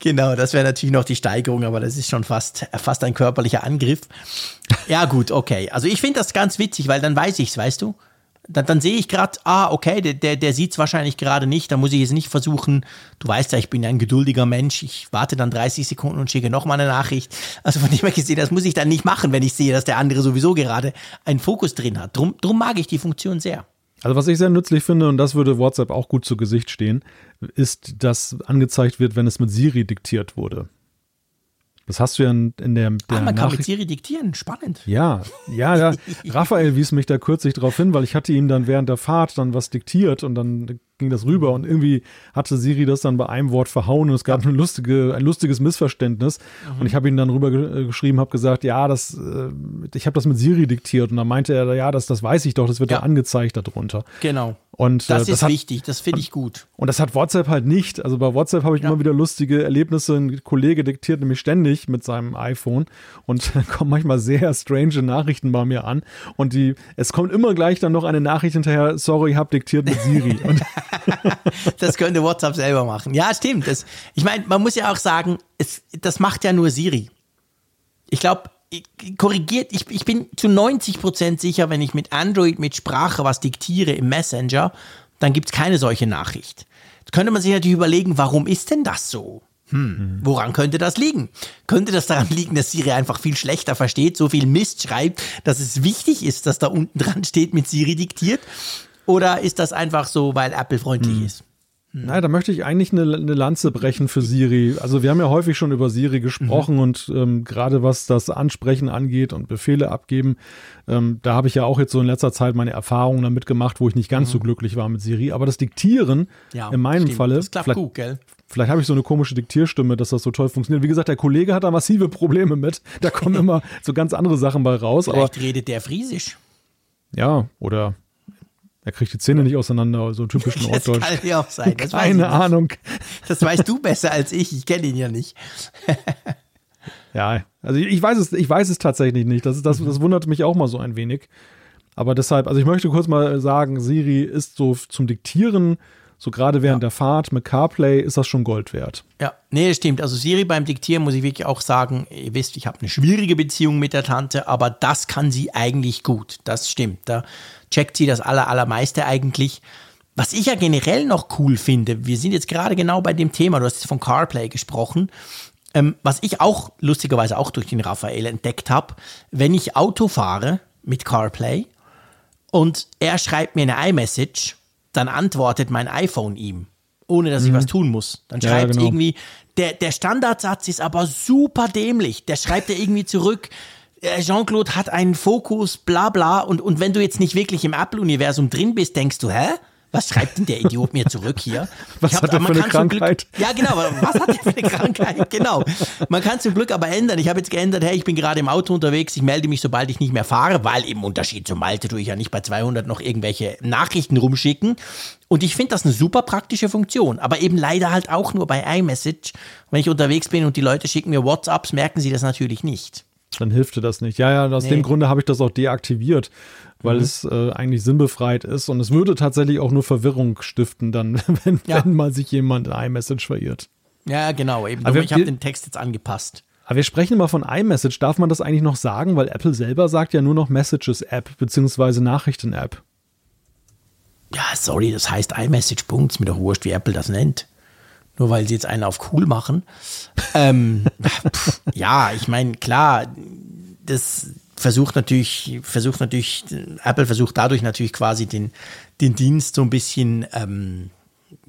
Genau, das wäre natürlich noch die Steigerung, aber das ist schon fast, fast ein körperlicher Angriff. Ja, gut, okay. Also ich finde das ganz witzig, weil dann weiß ich's, weißt du? Dann, dann sehe ich gerade, ah, okay, der, der, der sieht es wahrscheinlich gerade nicht, da muss ich jetzt nicht versuchen, du weißt ja, ich bin ein geduldiger Mensch, ich warte dann 30 Sekunden und schicke nochmal eine Nachricht. Also von dem her gesehen, das muss ich dann nicht machen, wenn ich sehe, dass der andere sowieso gerade einen Fokus drin hat. Drum, drum mag ich die Funktion sehr. Also was ich sehr nützlich finde, und das würde WhatsApp auch gut zu Gesicht stehen, ist, dass angezeigt wird, wenn es mit Siri diktiert wurde. Das hast du ja in, in der, der ah, man kann mit Siri diktieren, spannend. Ja, ja, ja. Raphael wies mich da kürzlich darauf hin, weil ich hatte ihm dann während der Fahrt dann was diktiert und dann ging das rüber und irgendwie hatte Siri das dann bei einem Wort verhauen und es gab eine lustige, ein lustiges Missverständnis mhm. und ich habe ihn dann rüber ge geschrieben, habe gesagt, ja, das, äh, ich habe das mit Siri diktiert und dann meinte er, ja, das, das weiß ich doch, das wird ja, ja angezeigt darunter. Genau. Und, das äh, ist das hat, wichtig, das finde ich gut. Und das hat WhatsApp halt nicht. Also bei WhatsApp habe ich ja. immer wieder lustige Erlebnisse. Ein Kollege diktiert nämlich ständig mit seinem iPhone und dann kommen manchmal sehr strange Nachrichten bei mir an. Und die, es kommt immer gleich dann noch eine Nachricht hinterher, sorry, hab diktiert mit Siri. das könnte WhatsApp selber machen. Ja, stimmt. Das, ich meine, man muss ja auch sagen, es, das macht ja nur Siri. Ich glaube, korrigiert, ich, ich bin zu 90 Prozent sicher, wenn ich mit Android mit Sprache was diktiere im Messenger, dann gibt es keine solche Nachricht. Jetzt könnte man sich natürlich überlegen, warum ist denn das so? Hm, woran könnte das liegen? Könnte das daran liegen, dass Siri einfach viel schlechter versteht, so viel Mist schreibt, dass es wichtig ist, dass da unten dran steht, mit Siri diktiert? Oder ist das einfach so, weil Apple freundlich hm. ist? Nein, da möchte ich eigentlich eine, eine, Lanze brechen für Siri. Also wir haben ja häufig schon über Siri gesprochen mhm. und ähm, gerade was das Ansprechen angeht und Befehle abgeben, ähm, da habe ich ja auch jetzt so in letzter Zeit meine Erfahrungen damit gemacht, wo ich nicht ganz mhm. so glücklich war mit Siri. Aber das Diktieren ja, in meinem stimmt. Falle, das klappt gut, gell? Vielleicht habe ich so eine komische Diktierstimme, dass das so toll funktioniert. Wie gesagt, der Kollege hat da massive Probleme mit. Da kommen immer so ganz andere Sachen bei raus. Vielleicht aber, redet der Friesisch. Ja, oder er kriegt die Zähne nicht auseinander, so typisch Norddeutsch. Das kann ja auch sein. Das Keine Ahnung. Das weißt du besser als ich. Ich kenne ihn ja nicht. ja, also ich weiß es, ich weiß es tatsächlich nicht. Das, das, das wundert mich auch mal so ein wenig. Aber deshalb, also ich möchte kurz mal sagen, Siri ist so zum Diktieren, so gerade während ja. der Fahrt mit CarPlay, ist das schon Gold wert. Ja, nee, das stimmt. Also Siri beim Diktieren muss ich wirklich auch sagen, ihr wisst, ich habe eine schwierige Beziehung mit der Tante, aber das kann sie eigentlich gut. Das stimmt. Da checkt sie das aller, allermeiste eigentlich. Was ich ja generell noch cool finde, wir sind jetzt gerade genau bei dem Thema, du hast jetzt von CarPlay gesprochen. Ähm, was ich auch lustigerweise auch durch den Raphael entdeckt habe, wenn ich Auto fahre mit CarPlay und er schreibt mir eine iMessage, dann antwortet mein iPhone ihm, ohne dass ich mhm. was tun muss. Dann schreibt ja, genau. irgendwie, der, der Standardsatz ist aber super dämlich. Der schreibt er irgendwie zurück. Äh, Jean-Claude hat einen Fokus, bla bla. Und, und wenn du jetzt nicht wirklich im Apple-Universum drin bist, denkst du, hä? Was schreibt denn der Idiot mir zurück hier? Was hab, hat er für eine Krankheit? Glück, ja, genau. Was hat er für eine Krankheit? Genau. Man kann zum Glück aber ändern. Ich habe jetzt geändert, hey, ich bin gerade im Auto unterwegs. Ich melde mich, sobald ich nicht mehr fahre, weil im Unterschied zu Malte tue ich ja nicht bei 200 noch irgendwelche Nachrichten rumschicken. Und ich finde das eine super praktische Funktion. Aber eben leider halt auch nur bei iMessage. Wenn ich unterwegs bin und die Leute schicken mir WhatsApps, merken sie das natürlich nicht dann hilft dir das nicht. Ja, ja, aus nee. dem Grunde habe ich das auch deaktiviert, weil mhm. es äh, eigentlich sinnbefreit ist und es würde tatsächlich auch nur Verwirrung stiften, dann, wenn, ja. wenn mal sich jemand in iMessage verirrt. Ja, genau, eben. Aber ich habe den Text jetzt angepasst. Aber wir sprechen immer von iMessage. Darf man das eigentlich noch sagen? Weil Apple selber sagt ja nur noch Messages-App beziehungsweise Nachrichten-App. Ja, sorry, das heißt iMessage. Punkt. Ist mir doch wurscht, wie Apple das nennt nur weil sie jetzt einen auf cool machen. ähm, pff, ja, ich meine, klar, das versucht natürlich, versucht natürlich, Apple versucht dadurch natürlich quasi den, den Dienst so ein bisschen ähm,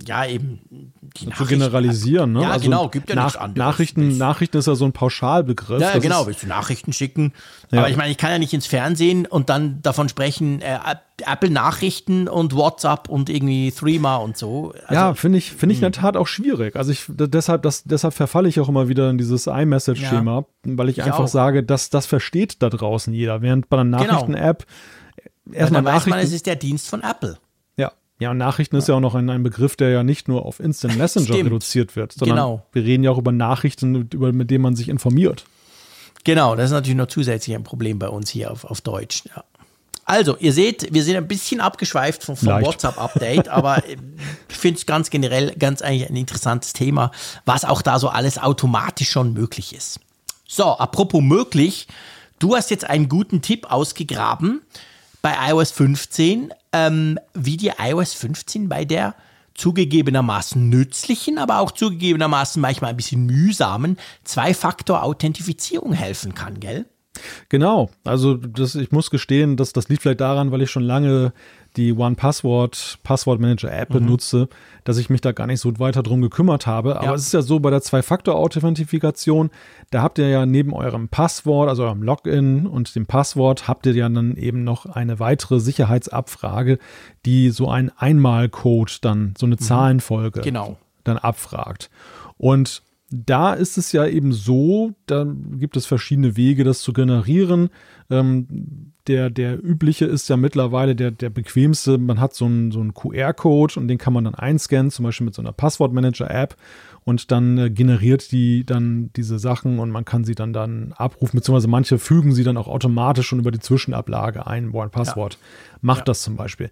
ja, eben die zu generalisieren, ne? Ja, also genau, gibt ja nach, anderes. Nachrichten, Nachrichten ist ja so ein Pauschalbegriff. Ja, genau, willst du Nachrichten schicken. Ja. Aber ich meine, ich kann ja nicht ins Fernsehen und dann davon sprechen, äh, Apple Nachrichten und WhatsApp und irgendwie Threema und so. Also, ja, finde ich, finde ich in der hm. Tat auch schwierig. Also ich, deshalb, das, deshalb verfalle ich auch immer wieder in dieses iMessage-Schema, ja. weil ich, ich einfach auch. sage, dass das versteht da draußen jeder. Während bei einer genau. Nachrichten-App genau. erstmal Nachrichten. Weiß man, es ist der Dienst von Apple. Ja, und Nachrichten ja. ist ja auch noch ein, ein, Begriff, der ja nicht nur auf Instant Messenger reduziert wird, sondern genau. wir reden ja auch über Nachrichten, über, mit denen man sich informiert. Genau, das ist natürlich noch zusätzlich ein Problem bei uns hier auf, auf Deutsch. Ja. Also, ihr seht, wir sind ein bisschen abgeschweift vom, vom WhatsApp-Update, aber ich finde es ganz generell ganz eigentlich ein interessantes Thema, was auch da so alles automatisch schon möglich ist. So, apropos möglich, du hast jetzt einen guten Tipp ausgegraben bei iOS 15, ähm, wie dir iOS 15 bei der zugegebenermaßen nützlichen, aber auch zugegebenermaßen manchmal ein bisschen mühsamen Zwei-Faktor-Authentifizierung helfen kann, gell? Genau, also das, ich muss gestehen, dass das liegt vielleicht daran, weil ich schon lange die One Password Passwortmanager App mhm. benutze, dass ich mich da gar nicht so weiter drum gekümmert habe. Aber ja. es ist ja so bei der Zwei-Faktor-Authentifikation, da habt ihr ja neben eurem Passwort, also eurem Login und dem Passwort, habt ihr ja dann eben noch eine weitere Sicherheitsabfrage, die so ein Einmalcode dann, so eine mhm. Zahlenfolge genau. dann abfragt. Und da ist es ja eben so, da gibt es verschiedene Wege, das zu generieren. Ähm, der, der übliche ist ja mittlerweile der, der bequemste. Man hat so einen, so einen QR-Code und den kann man dann einscannen, zum Beispiel mit so einer Passwortmanager-App und dann äh, generiert die dann diese Sachen und man kann sie dann dann abrufen, beziehungsweise manche fügen sie dann auch automatisch schon über die Zwischenablage ein. One Passwort ja. macht ja. das zum Beispiel.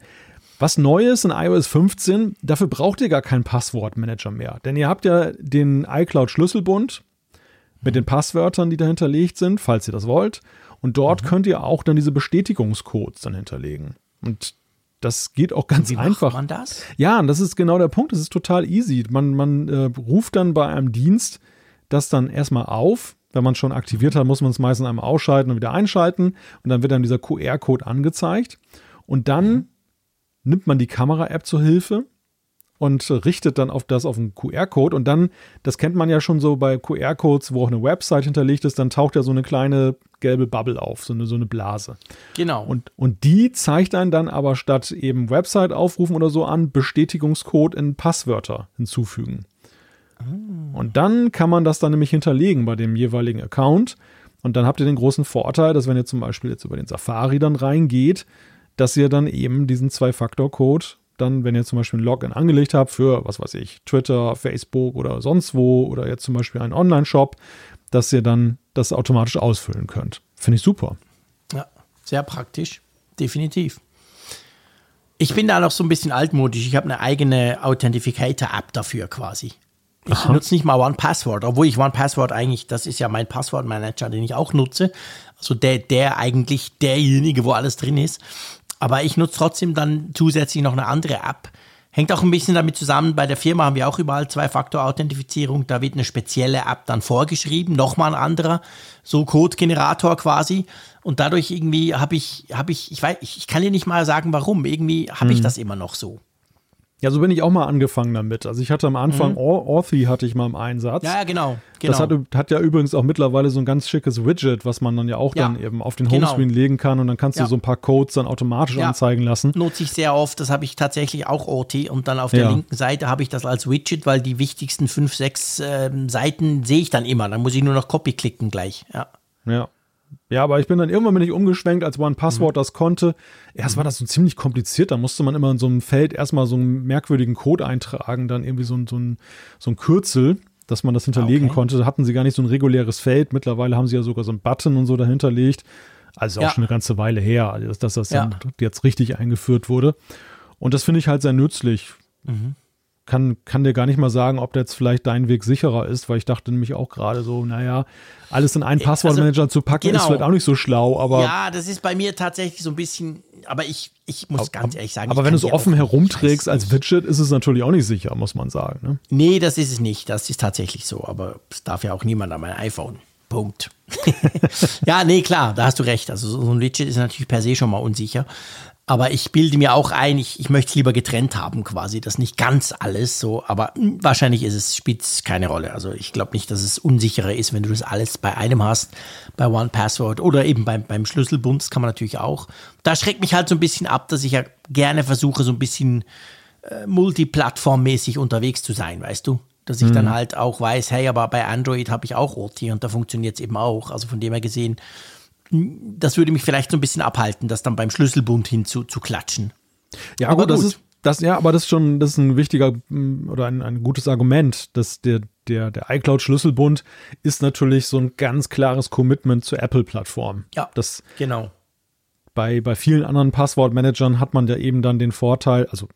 Was neu ist in iOS 15, dafür braucht ihr gar keinen Passwortmanager mehr. Denn ihr habt ja den iCloud-Schlüsselbund mit den Passwörtern, die da hinterlegt sind, falls ihr das wollt. Und dort mhm. könnt ihr auch dann diese Bestätigungscodes dann hinterlegen. Und das geht auch ganz Wie einfach. Macht man das? Ja, und das ist genau der Punkt. Das ist total easy. Man, man äh, ruft dann bei einem Dienst das dann erstmal auf. Wenn man es schon aktiviert hat, muss man es meistens einmal ausschalten und wieder einschalten. Und dann wird dann dieser QR-Code angezeigt. Und dann mhm nimmt man die Kamera-App zur Hilfe und richtet dann auf das auf einen QR-Code und dann, das kennt man ja schon so bei QR-Codes, wo auch eine Website hinterlegt ist, dann taucht ja so eine kleine gelbe Bubble auf, so eine, so eine Blase. Genau. Und, und die zeigt einen dann aber statt eben Website aufrufen oder so an, Bestätigungscode in Passwörter hinzufügen. Oh. Und dann kann man das dann nämlich hinterlegen bei dem jeweiligen Account. Und dann habt ihr den großen Vorteil, dass wenn ihr zum Beispiel jetzt über den Safari dann reingeht, dass ihr dann eben diesen Zwei-Faktor-Code dann, wenn ihr zum Beispiel ein Login angelegt habt für, was weiß ich, Twitter, Facebook oder sonst wo oder jetzt zum Beispiel einen Online-Shop, dass ihr dann das automatisch ausfüllen könnt. Finde ich super. Ja, sehr praktisch. Definitiv. Ich bin da noch so ein bisschen altmodisch. Ich habe eine eigene Authentificator-App dafür quasi. Ich Aha. nutze nicht mal One Password, obwohl ich One Password eigentlich, das ist ja mein Passwortmanager, den ich auch nutze. Also der, der eigentlich derjenige, wo alles drin ist. Aber ich nutze trotzdem dann zusätzlich noch eine andere App. Hängt auch ein bisschen damit zusammen, bei der Firma haben wir auch überall Zwei-Faktor-Authentifizierung. Da wird eine spezielle App dann vorgeschrieben, nochmal ein anderer, so Code-Generator quasi. Und dadurch irgendwie habe ich, habe ich, ich weiß, ich kann dir nicht mal sagen, warum. Irgendwie habe ich hm. das immer noch so. Ja, so bin ich auch mal angefangen damit. Also ich hatte am Anfang mhm. Authy hatte ich mal im Einsatz. Ja, genau. genau. Das hat, hat, ja übrigens auch mittlerweile so ein ganz schickes Widget, was man dann ja auch ja, dann eben auf den genau. Homescreen legen kann und dann kannst ja. du so ein paar Codes dann automatisch ja. anzeigen lassen. Nutze ich sehr oft. Das habe ich tatsächlich auch Authy und dann auf der linken Seite habe ich das als Widget, weil die wichtigsten fünf, sechs äh, Seiten sehe ich dann immer. Dann muss ich nur noch Copy klicken gleich. Ja. Ja. Ja, aber ich bin dann irgendwann bin ich umgeschwenkt, als One Passwort mhm. das konnte. Erst war das so ziemlich kompliziert, da musste man immer in so einem Feld erstmal so einen merkwürdigen Code eintragen, dann irgendwie so ein, so ein, so ein Kürzel, dass man das hinterlegen okay. konnte. Da hatten sie gar nicht so ein reguläres Feld. Mittlerweile haben sie ja sogar so einen Button und so dahinterlegt. Also ja. auch schon eine ganze Weile her, dass das ja. jetzt richtig eingeführt wurde. Und das finde ich halt sehr nützlich. Mhm kann, kann dir gar nicht mal sagen, ob jetzt vielleicht dein Weg sicherer ist, weil ich dachte nämlich auch gerade so, naja, alles in einen äh, Passwortmanager also, zu packen genau. ist vielleicht auch nicht so schlau, aber. Ja, das ist bei mir tatsächlich so ein bisschen, aber ich, ich muss aber, ganz ehrlich sagen. Aber wenn du es offen herumträgst als Widget, ist es natürlich auch nicht sicher, muss man sagen. Ne? Nee, das ist es nicht. Das ist tatsächlich so, aber es darf ja auch niemand an mein iPhone. Punkt. ja, nee, klar, da hast du recht. Also so ein Widget ist natürlich per se schon mal unsicher. Aber ich bilde mir auch ein, ich, ich möchte es lieber getrennt haben quasi. Das nicht ganz alles so, aber hm, wahrscheinlich ist es, spielt es keine Rolle. Also ich glaube nicht, dass es unsicherer ist, wenn du das alles bei einem hast, bei One Password oder eben beim, beim Schlüsselbund, das kann man natürlich auch. Da schreckt mich halt so ein bisschen ab, dass ich ja gerne versuche, so ein bisschen äh, multiplattformmäßig unterwegs zu sein, weißt du? Dass ich mhm. dann halt auch weiß, hey, aber bei Android habe ich auch OT und da funktioniert es eben auch. Also von dem her gesehen, das würde mich vielleicht so ein bisschen abhalten, das dann beim Schlüsselbund hinzu zu klatschen. Ja, aber gut, das ist das ja, aber das ist schon das ist ein wichtiger mm, oder ein, ein gutes Argument, dass der der der iCloud Schlüsselbund ist natürlich so ein ganz klares Commitment zur Apple Plattform. Ja. Das genau bei, bei vielen anderen Passwortmanagern hat man ja eben dann den Vorteil, also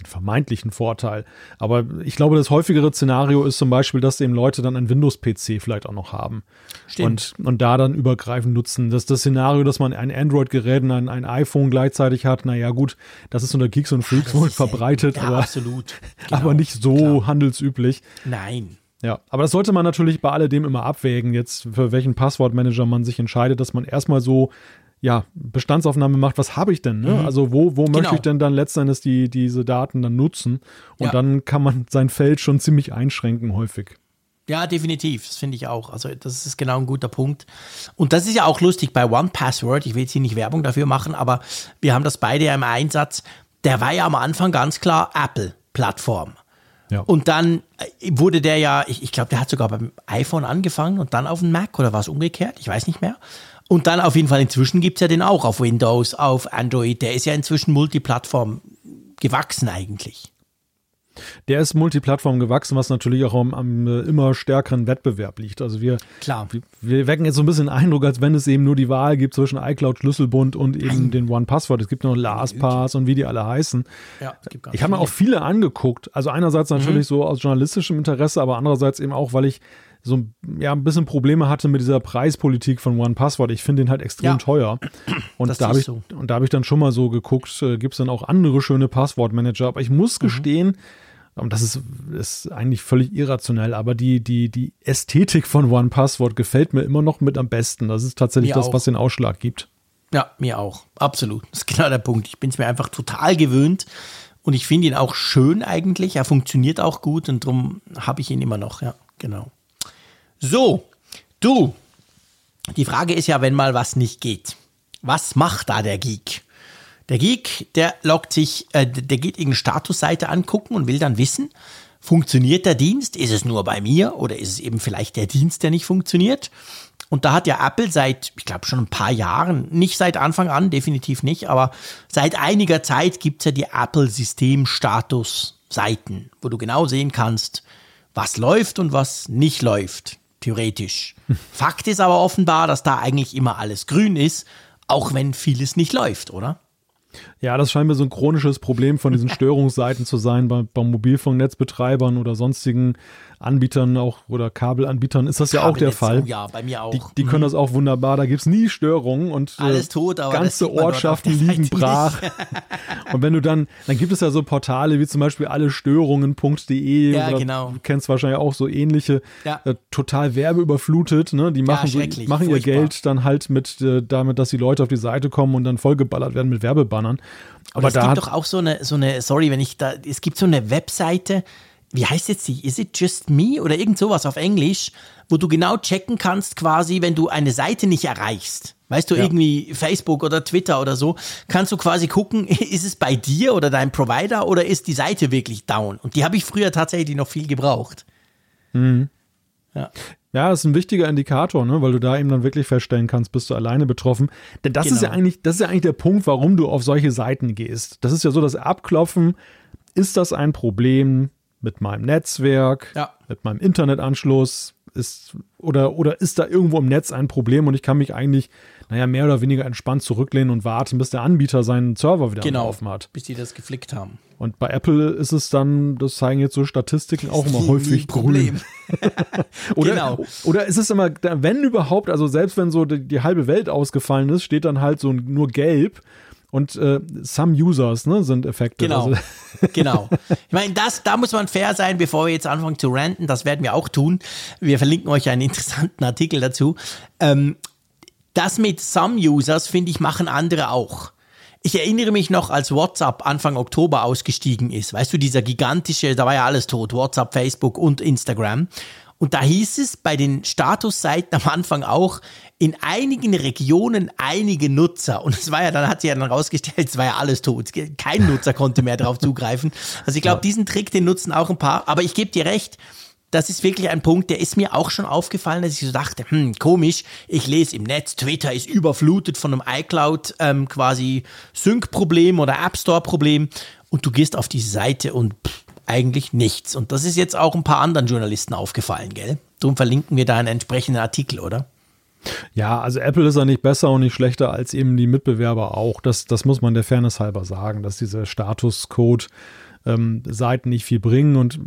den vermeintlichen Vorteil. Aber ich glaube, das häufigere Szenario ist zum Beispiel, dass eben Leute dann ein Windows-PC vielleicht auch noch haben. Stimmt. Und, und da dann übergreifend nutzen. Das das Szenario, dass man ein Android-Gerät und ein, ein iPhone gleichzeitig hat, naja gut, das ist unter Geeks und Freaks wohl verbreitet, ja, aber, absolut. aber Genau, nicht so klar. handelsüblich. Nein. Ja, aber das sollte man natürlich bei alledem immer abwägen, jetzt für welchen Passwortmanager man sich entscheidet, dass man erstmal so ja, Bestandsaufnahme macht, was habe ich denn? Ne? Also wo, wo möchte Genau. ich denn dann letzten Endes die, diese Daten dann nutzen? Und Ja. dann kann man sein Feld schon ziemlich einschränken häufig. Ja, definitiv. Das finde ich auch. Also, das ist genau ein guter Punkt. Und das ist ja auch lustig bei One Password. Ich will jetzt hier nicht Werbung dafür machen, aber wir haben das beide ja im Einsatz. Der war ja am Anfang ganz klar Apple-Plattform. Ja. Und dann äh, wurde der ja, ich, ich glaube, der hat sogar beim iPhone angefangen und dann auf dem Mac oder war es umgekehrt? Ich weiß nicht mehr. Und dann auf jeden Fall inzwischen gibt es ja den auch auf Windows, auf Android. Der ist ja inzwischen Multiplattform gewachsen eigentlich. Der ist Multiplattform gewachsen, was natürlich auch am, am äh, immer stärkeren Wettbewerb liegt. Also wir, Klar. wir, wir wecken jetzt so ein bisschen den Eindruck, als wenn es eben nur die Wahl gibt zwischen iCloud Schlüsselbund und eben den One-Password. Es gibt noch LastPass und wie die alle heißen. Ja, Ich habe mir auch viele angeguckt. Also einerseits natürlich so aus journalistischem Interesse, aber andererseits eben auch, weil ich so ja, ein bisschen Probleme hatte mit dieser Preispolitik von OnePassword. Ich finde den halt extrem Ja. teuer. Und Das da habe ich, und da habe ich dann schon mal so geguckt, äh, gibt es dann auch andere schöne Passwortmanager. Aber ich Mhm. muss gestehen, und das ist, ist eigentlich völlig irrationell, aber die, die, die Ästhetik von OnePassword gefällt mir immer noch mit am besten. Das ist tatsächlich Mir das, auch. was den Ausschlag gibt. Ja, mir auch. Absolut. Das ist genau der Punkt. Ich bin es mir einfach total gewöhnt und ich finde ihn auch schön eigentlich. Er funktioniert auch gut und darum habe ich ihn immer noch. Ja, genau. So, du. Die Frage ist ja, wenn mal was nicht geht. Was macht da der Geek? Der Geek, der loggt sich, äh, der geht irgendeine Statusseite angucken und will dann wissen, funktioniert der Dienst? Ist es nur bei mir oder ist es eben vielleicht der Dienst, der nicht funktioniert? Und da hat ja Apple seit, ich glaube schon ein paar Jahren, nicht seit Anfang an, definitiv nicht, aber seit einiger Zeit gibt's ja die Apple System-Status-Seiten, wo du genau sehen kannst, was läuft und was nicht läuft, theoretisch. Fakt ist aber offenbar, dass da eigentlich immer alles grün ist, auch wenn vieles nicht läuft, oder? Ja, das scheint mir so ein chronisches Problem von diesen Störungsseiten zu sein bei, bei Mobilfunknetzbetreibern oder sonstigen Anbietern auch oder Kabelanbietern ist das ja auch der Fall. oh Ja, bei mir auch. Die, die können das auch wunderbar, da gibt's nie Störungen und äh, Alles tot, aber ganze Ortschaften liegen brach. und wenn du dann, dann gibt es ja so Portale wie zum Beispiel allestörungen.de Ja, oder genau. du kennst wahrscheinlich auch so ähnliche, Ja. äh, total werbeüberflutet, ne? Die machen, so, schrecklich, machen ihr. Geld dann halt mit äh, damit, dass die Leute auf die Seite kommen und dann vollgeballert werden mit Werbebannern. Aber, Aber es da gibt doch auch so eine, so eine, sorry, wenn ich da, es gibt so eine Webseite, wie heißt jetzt die? Is it just me? Oder irgend sowas auf Englisch, wo du genau checken kannst, quasi, wenn du eine Seite nicht erreichst. Weißt du, Ja. irgendwie Facebook oder Twitter oder so, kannst du quasi gucken, ist es bei dir oder deinem Provider oder ist die Seite wirklich down? Und die habe ich früher tatsächlich noch viel gebraucht. Ja. Ja, das ist ein wichtiger Indikator, ne? weil du da eben dann wirklich feststellen kannst, bist du alleine betroffen. Denn das ist ja Genau. eigentlich, das ist ja eigentlich der Punkt, warum du auf solche Seiten gehst. Das ist ja so das Abklopfen. Ist das ein Problem mit meinem Netzwerk, Ja. mit meinem Internetanschluss? Ist, oder, oder ist da irgendwo im Netz ein Problem und ich kann mich eigentlich, naja, mehr oder weniger entspannt zurücklehnen und warten, bis der Anbieter seinen Server wieder am Genau. Laufen hat. Bis die das geflickt haben. Und bei Apple ist es dann, das zeigen jetzt so Statistiken auch immer häufig grün. Oder, Genau. oder ist es immer, wenn überhaupt, also selbst wenn so die, die halbe Welt ausgefallen ist, steht dann halt so nur gelb und äh, some users ne, sind affected. Genau. Also, genau. Ich meine, das, da muss man fair sein, bevor wir jetzt anfangen zu ranten. Das werden wir auch tun. Wir verlinken euch einen interessanten Artikel dazu. Ähm, das mit some users, finde ich, machen andere auch. Ich erinnere mich noch, als WhatsApp Anfang Oktober ausgestiegen ist. Weißt du, dieser gigantische, da war ja alles tot. WhatsApp, Facebook und Instagram. Und da hieß es bei den Statusseiten am Anfang auch, in einigen Regionen einige Nutzer. Und es war ja, dann hat sich ja dann rausgestellt, es war ja alles tot. Kein Nutzer konnte mehr darauf zugreifen. Also ich glaube, diesen Trick, den nutzen auch ein paar. Aber ich gebe dir recht, das ist wirklich ein Punkt, der ist mir auch schon aufgefallen, dass ich so dachte, hm, komisch, ich lese im Netz, Twitter ist überflutet von einem iCloud ähm, quasi Sync-Problem oder App Store-Problem und du gehst auf diese Seite und pff, eigentlich nichts. Und das ist jetzt auch ein paar anderen Journalisten aufgefallen, gell? Darum verlinken wir da einen entsprechenden Artikel, oder? Ja, also Apple ist ja nicht besser und nicht schlechter als eben die Mitbewerber auch. Das, das muss man der Fairness halber sagen, dass dieser Statuscode ähm, Seiten nicht viel bringen. Und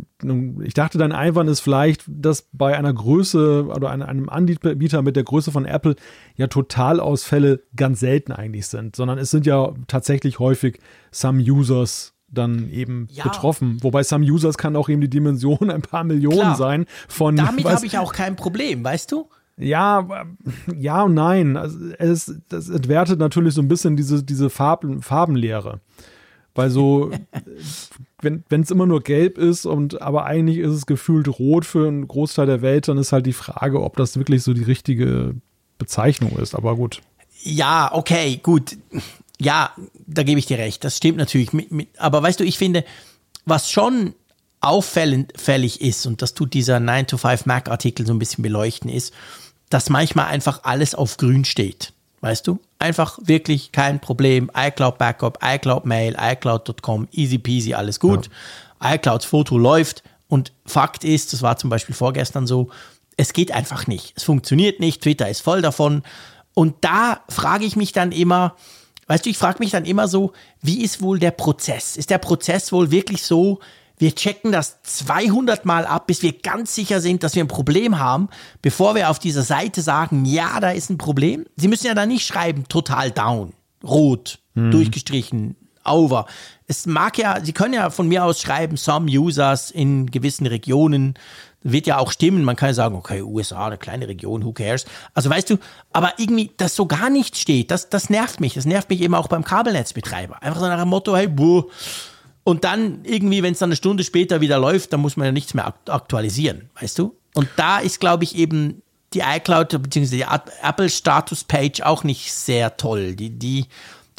ich dachte, dein Einwand ist vielleicht, dass bei einer Größe oder einem Anbieter mit der Größe von Apple ja Totalausfälle ganz selten eigentlich sind, sondern es sind ja tatsächlich häufig some Users dann eben ja. betroffen. Wobei some Users kann auch eben die Dimension ein paar Millionen Klar. sein von. Damit habe ich auch kein Problem, weißt du? Ja, ja und nein. Also es, das entwertet natürlich so ein bisschen diese, diese Farben, Farbenlehre. Weil so, wenn es immer nur gelb ist und aber eigentlich ist es gefühlt rot für einen Großteil der Welt, dann ist halt die Frage, ob das wirklich so die richtige Bezeichnung ist. Aber gut. Ja, okay, gut. Ja, da gebe ich dir recht. Das stimmt natürlich. aber weißt du, ich finde, was schon auffällig ist, und das tut dieser 9 to 5 Mac-Artikel so ein bisschen beleuchten, ist, dass manchmal einfach alles auf grün steht. Weißt du? Einfach wirklich kein Problem. iCloud Backup, iCloud Mail, iCloud.com, easy peasy, alles gut. Ja. iClouds Foto läuft und Fakt ist, das war zum Beispiel vorgestern so, es geht einfach nicht. Es funktioniert nicht. Twitter ist voll davon. Und da frage ich mich dann immer, weißt du, ich frage mich dann immer so, wie ist wohl der Prozess? Ist der Prozess wohl wirklich so, wir checken das 200 Mal ab, bis wir ganz sicher sind, dass wir ein Problem haben, bevor wir auf dieser Seite sagen, ja, da ist ein Problem. Sie müssen ja da nicht schreiben, total down, rot, hm. durchgestrichen, over. Es mag ja, Sie können ja von mir aus schreiben, some users in gewissen Regionen, wird ja auch stimmen. Man kann ja sagen, okay, USA, eine kleine Region, who cares? Also weißt du, aber irgendwie, dass so gar nichts steht, das, das nervt mich. Das nervt mich eben auch beim Kabelnetzbetreiber. Einfach so nach dem Motto, hey, buh, und dann irgendwie, wenn es dann eine Stunde später wieder läuft, dann muss man ja nichts mehr aktualisieren, weißt du? Und da ist, glaube ich, eben die iCloud bzw. die Apple Status Page auch nicht sehr toll. Die, die,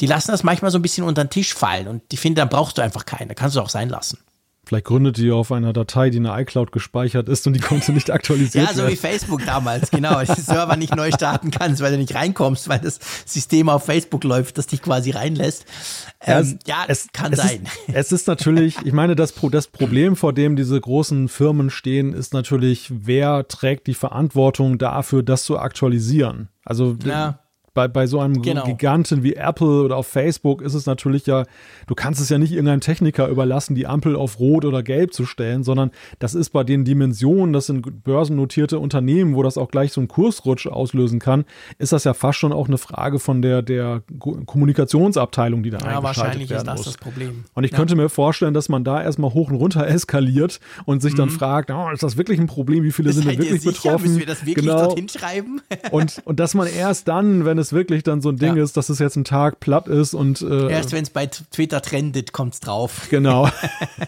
die lassen das manchmal so ein bisschen unter den Tisch fallen und die finden, dann brauchst du einfach keinen. Da kannst du auch sein lassen. Vielleicht gründet die auf einer Datei, die in der iCloud gespeichert ist und die konnte nicht aktualisiert werden. ja, so wie Facebook damals, genau. Dass du Server nicht neu starten kannst, weil du nicht reinkommst, weil das System auf Facebook läuft, das dich quasi reinlässt. Ähm, ja, ja, es kann es sein. Ist, es ist natürlich, ich meine, das, das Problem, vor dem diese großen Firmen stehen, ist natürlich, wer trägt die Verantwortung dafür, das zu aktualisieren? Also ja bei, bei so einem genau. Giganten wie Apple oder auf Facebook ist es natürlich ja, du kannst es ja nicht irgendeinem Techniker überlassen, die Ampel auf Rot oder Gelb zu stellen, sondern das ist bei den Dimensionen, das sind börsennotierte Unternehmen, wo das auch gleich so einen Kursrutsch auslösen kann, ist das ja fast schon auch eine Frage von der, der Kommunikationsabteilung, die da ja, wahrscheinlich werden ist das muss. das Problem. Und ich ja. könnte mir vorstellen, dass man da erstmal hoch und runter eskaliert und sich mhm. dann fragt, oh, ist das wirklich ein Problem? Wie viele sind denn wirklich sicher? betroffen? Müssen wir das wirklich genau. dorthin schreiben? und, und dass man erst dann, wenn es es wirklich dann so ein Ding ja. ist, dass es jetzt ein Tag platt ist und äh, erst wenn es bei Twitter trendet, kommt es drauf. Genau.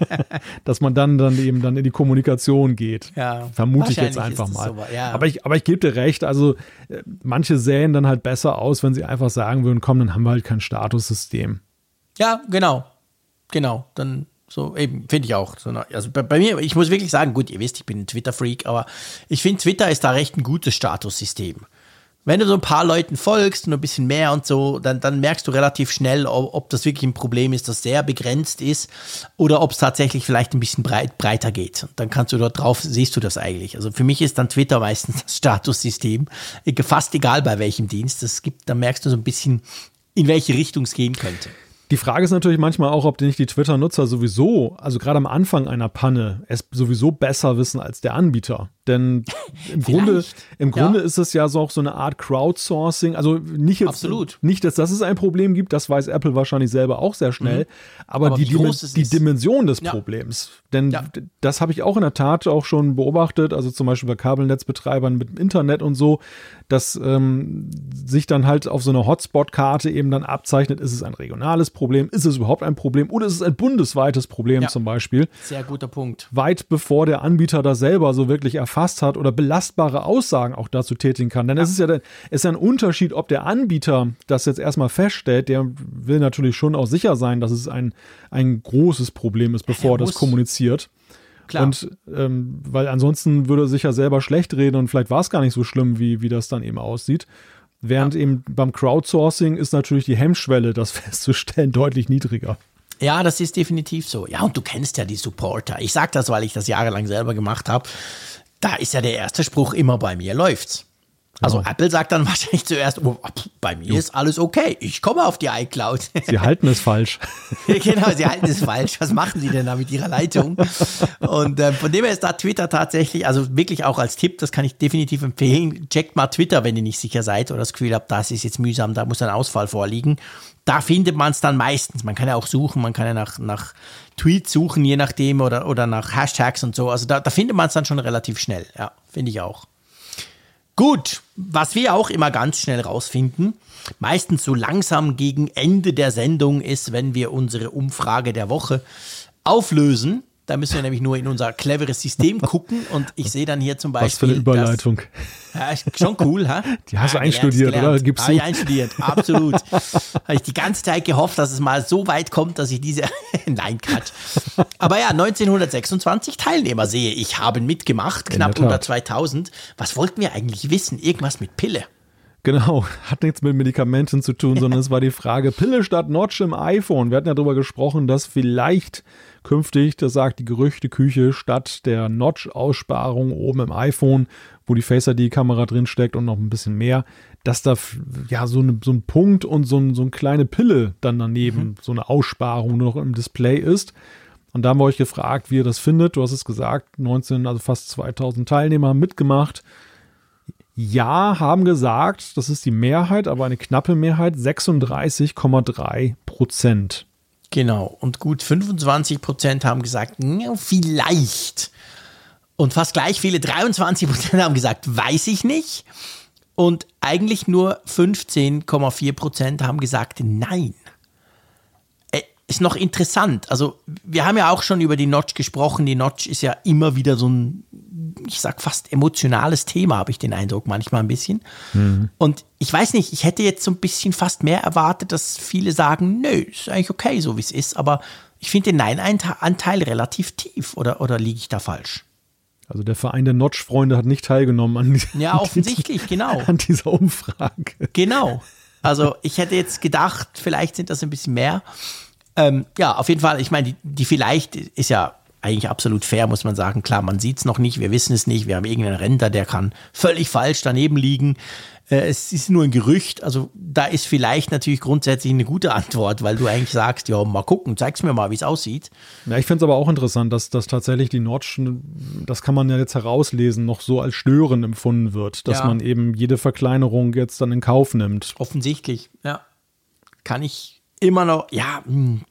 dass man dann dann eben dann in die Kommunikation geht. Ja. Vermute ich jetzt einfach mal. So, ja. Aber ich aber ich gebe dir recht, also äh, manche sähen dann halt besser aus, wenn sie einfach sagen würden, komm, dann haben wir halt kein Statussystem. Ja, genau. Genau, dann so eben, finde ich auch. So, also bei, bei, mir, ich muss wirklich sagen, gut, ihr wisst, ich bin ein Twitter-Freak, aber ich finde, Twitter ist da recht ein gutes Statussystem wenn du so ein paar Leuten folgst und ein bisschen mehr und so, dann, dann merkst du relativ schnell, ob, ob das wirklich ein Problem ist, das sehr begrenzt ist oder ob es tatsächlich vielleicht ein bisschen breit, breiter geht. Und dann kannst du dort drauf, siehst du das eigentlich. Also für mich ist dann Twitter meistens das Statussystem, fast egal bei welchem Dienst. Es gibt, dann merkst du so ein bisschen, in welche Richtung es gehen könnte. Die Frage ist natürlich manchmal auch, ob nicht die Twitter-Nutzer sowieso, also gerade am Anfang einer Panne, es sowieso besser wissen als der Anbieter. Denn im Grunde, im Grunde ja. ist es ja so auch so eine Art Crowdsourcing. Also nicht jetzt, Absolut. nicht, dass, dass es ein Problem gibt, das weiß Apple wahrscheinlich selber auch sehr schnell. Mhm. Aber, aber, die, Dim die Dimension des ja. Problems. Denn ja. das habe ich auch in der Tat auch schon beobachtet, also zum Beispiel bei Kabelnetzbetreibern mit Internet und so, dass ähm, sich dann halt auf so einer Hotspot-Karte eben dann abzeichnet, ist es ein regionales Problem, ist es überhaupt ein Problem oder ist es ein bundesweites Problem zum Beispiel. Sehr guter Punkt. Weit bevor der Anbieter da selber so wirklich erfasst erfasst hat oder belastbare Aussagen auch dazu tätigen kann. Denn ja. es ist ja es ist ein Unterschied, ob der Anbieter das jetzt erstmal feststellt, der will natürlich schon auch sicher sein, dass es ein, ein großes Problem ist, bevor er das kommuniziert. Klar. Und ähm, weil ansonsten würde er sich ja selber schlecht reden und vielleicht war es gar nicht so schlimm, wie, wie das dann eben aussieht. Während ja. eben beim Crowdsourcing ist natürlich die Hemmschwelle, das festzustellen, deutlich niedriger. Ja, das ist definitiv so. Ja, und du kennst ja die Supporter. Ich sage das, weil ich das jahrelang selber gemacht habe da ist ja der erste Spruch immer bei mir läuft's. Also ja. Apple sagt dann wahrscheinlich zuerst, oh, bei mir ist alles okay, ich komme auf die iCloud. Sie halten es falsch. genau, sie halten es falsch. Was machen sie denn da mit ihrer Leitung? Und äh, von dem her ist da Twitter tatsächlich, also wirklich auch als Tipp, das kann ich definitiv empfehlen, checkt mal Twitter, wenn ihr nicht sicher seid oder das Gefühl habt, das ist jetzt mühsam, da muss ein Ausfall vorliegen. Da findet man es dann meistens. Man kann ja auch suchen, man kann ja nach, nach Tweets suchen, je nachdem, oder, oder nach Hashtags und so. Also da, da findet man es dann schon relativ schnell. Ja, finde ich auch. Gut, was wir auch immer ganz schnell rausfinden, meistens so langsam gegen Ende der Sendung ist, wenn wir unsere Umfrage der Woche auflösen. Da müssen wir nämlich nur in unser cleveres System gucken und ich sehe dann hier zum Beispiel. Was für eine Überleitung. Dass, ja, schon cool, ha? Die hast du einstudiert, oder? Gibst? Habe ich einstudiert, absolut. Habe ich die ganze Zeit gehofft, dass es mal so weit kommt, dass ich diese. Nein, Quatsch. Aber ja, 1926 Teilnehmer sehe ich, haben mitgemacht, knapp unter 2000. Was wollten wir eigentlich wissen? Irgendwas mit Pille. Genau, hat nichts mit Medikamenten zu tun, sondern es war die Frage Pille statt Notch im iPhone. Wir hatten ja darüber gesprochen, dass vielleicht künftig, das sagt die Gerüchteküche, statt der Notch-Aussparung oben im iPhone, wo die Face ID-Kamera drin steckt und noch ein bisschen mehr, dass da ja so, eine, so ein Punkt und so, ein, so eine kleine Pille dann daneben, mhm. so eine Aussparung noch im Display ist. Und da haben wir euch gefragt, wie ihr das findet. Du hast es gesagt, 19, also fast 2000 Teilnehmer haben mitgemacht. Ja, haben gesagt, das ist die Mehrheit, aber eine knappe Mehrheit, 36,3 Prozent. Genau. Und gut 25 Prozent haben gesagt, vielleicht. Und fast gleich viele, 23 Prozent haben gesagt, weiß ich nicht. Und eigentlich nur 15,4 Prozent haben gesagt, nein ist noch interessant. Also, wir haben ja auch schon über die Notch gesprochen. Die Notch ist ja immer wieder so ein, ich sag fast emotionales Thema, habe ich den Eindruck, manchmal ein bisschen. Mhm. Und ich weiß nicht, ich hätte jetzt so ein bisschen fast mehr erwartet, dass viele sagen, nö, ist eigentlich okay, so wie es ist. Aber ich finde den Nein-Anteil relativ tief. Oder, oder liege ich da falsch? Also der Verein der Notch-Freunde hat nicht teilgenommen an, ja, offensichtlich, genau. an dieser Umfrage. Genau. Also ich hätte jetzt gedacht, vielleicht sind das ein bisschen mehr. Ähm, ja, auf jeden Fall, ich meine, die, die vielleicht ist ja eigentlich absolut fair, muss man sagen. Klar, man sieht es noch nicht, wir wissen es nicht, wir haben irgendeinen Renter, der kann völlig falsch daneben liegen. Äh, es ist nur ein Gerücht, also da ist vielleicht natürlich grundsätzlich eine gute Antwort, weil du eigentlich sagst, ja, mal gucken, zeig's mir mal, wie es aussieht. Ja, ich finde es aber auch interessant, dass, dass tatsächlich die Notch, das kann man ja jetzt herauslesen, noch so als störend empfunden wird, dass ja. man eben jede Verkleinerung jetzt dann in Kauf nimmt. Offensichtlich, ja. Kann ich immer noch, ja, hm,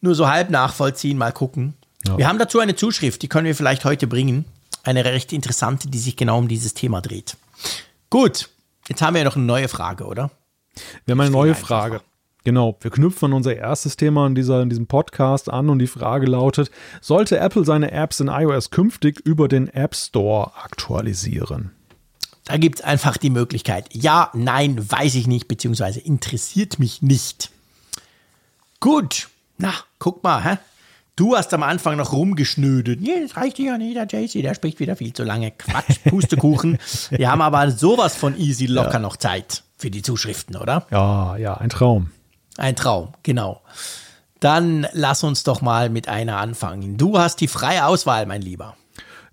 nur so halb nachvollziehen, mal gucken. Ja. Wir haben dazu eine Zuschrift, die können wir vielleicht heute bringen. Eine recht interessante, die sich genau um dieses Thema dreht. Gut, jetzt haben wir ja noch eine neue Frage, oder? Wir haben eine neue Frage. Genau, wir knüpfen unser erstes Thema in, dieser, in diesem Podcast an und die Frage lautet, sollte Apple seine Apps in iOS künftig über den App Store aktualisieren? Da gibt es einfach die Möglichkeit. Ja, nein, weiß ich nicht, beziehungsweise interessiert mich nicht. Gut, na, guck mal, hä? Du hast am Anfang noch rumgeschnödet. Nee, das reicht ja nicht, der JC, der spricht wieder viel zu lange. Quatsch, Pustekuchen. Wir haben aber sowas von easy locker ja. noch Zeit für die Zuschriften, oder? Ja, ja, ein Traum. Ein Traum, genau. Dann lass uns doch mal mit einer anfangen. Du hast die freie Auswahl, mein Lieber.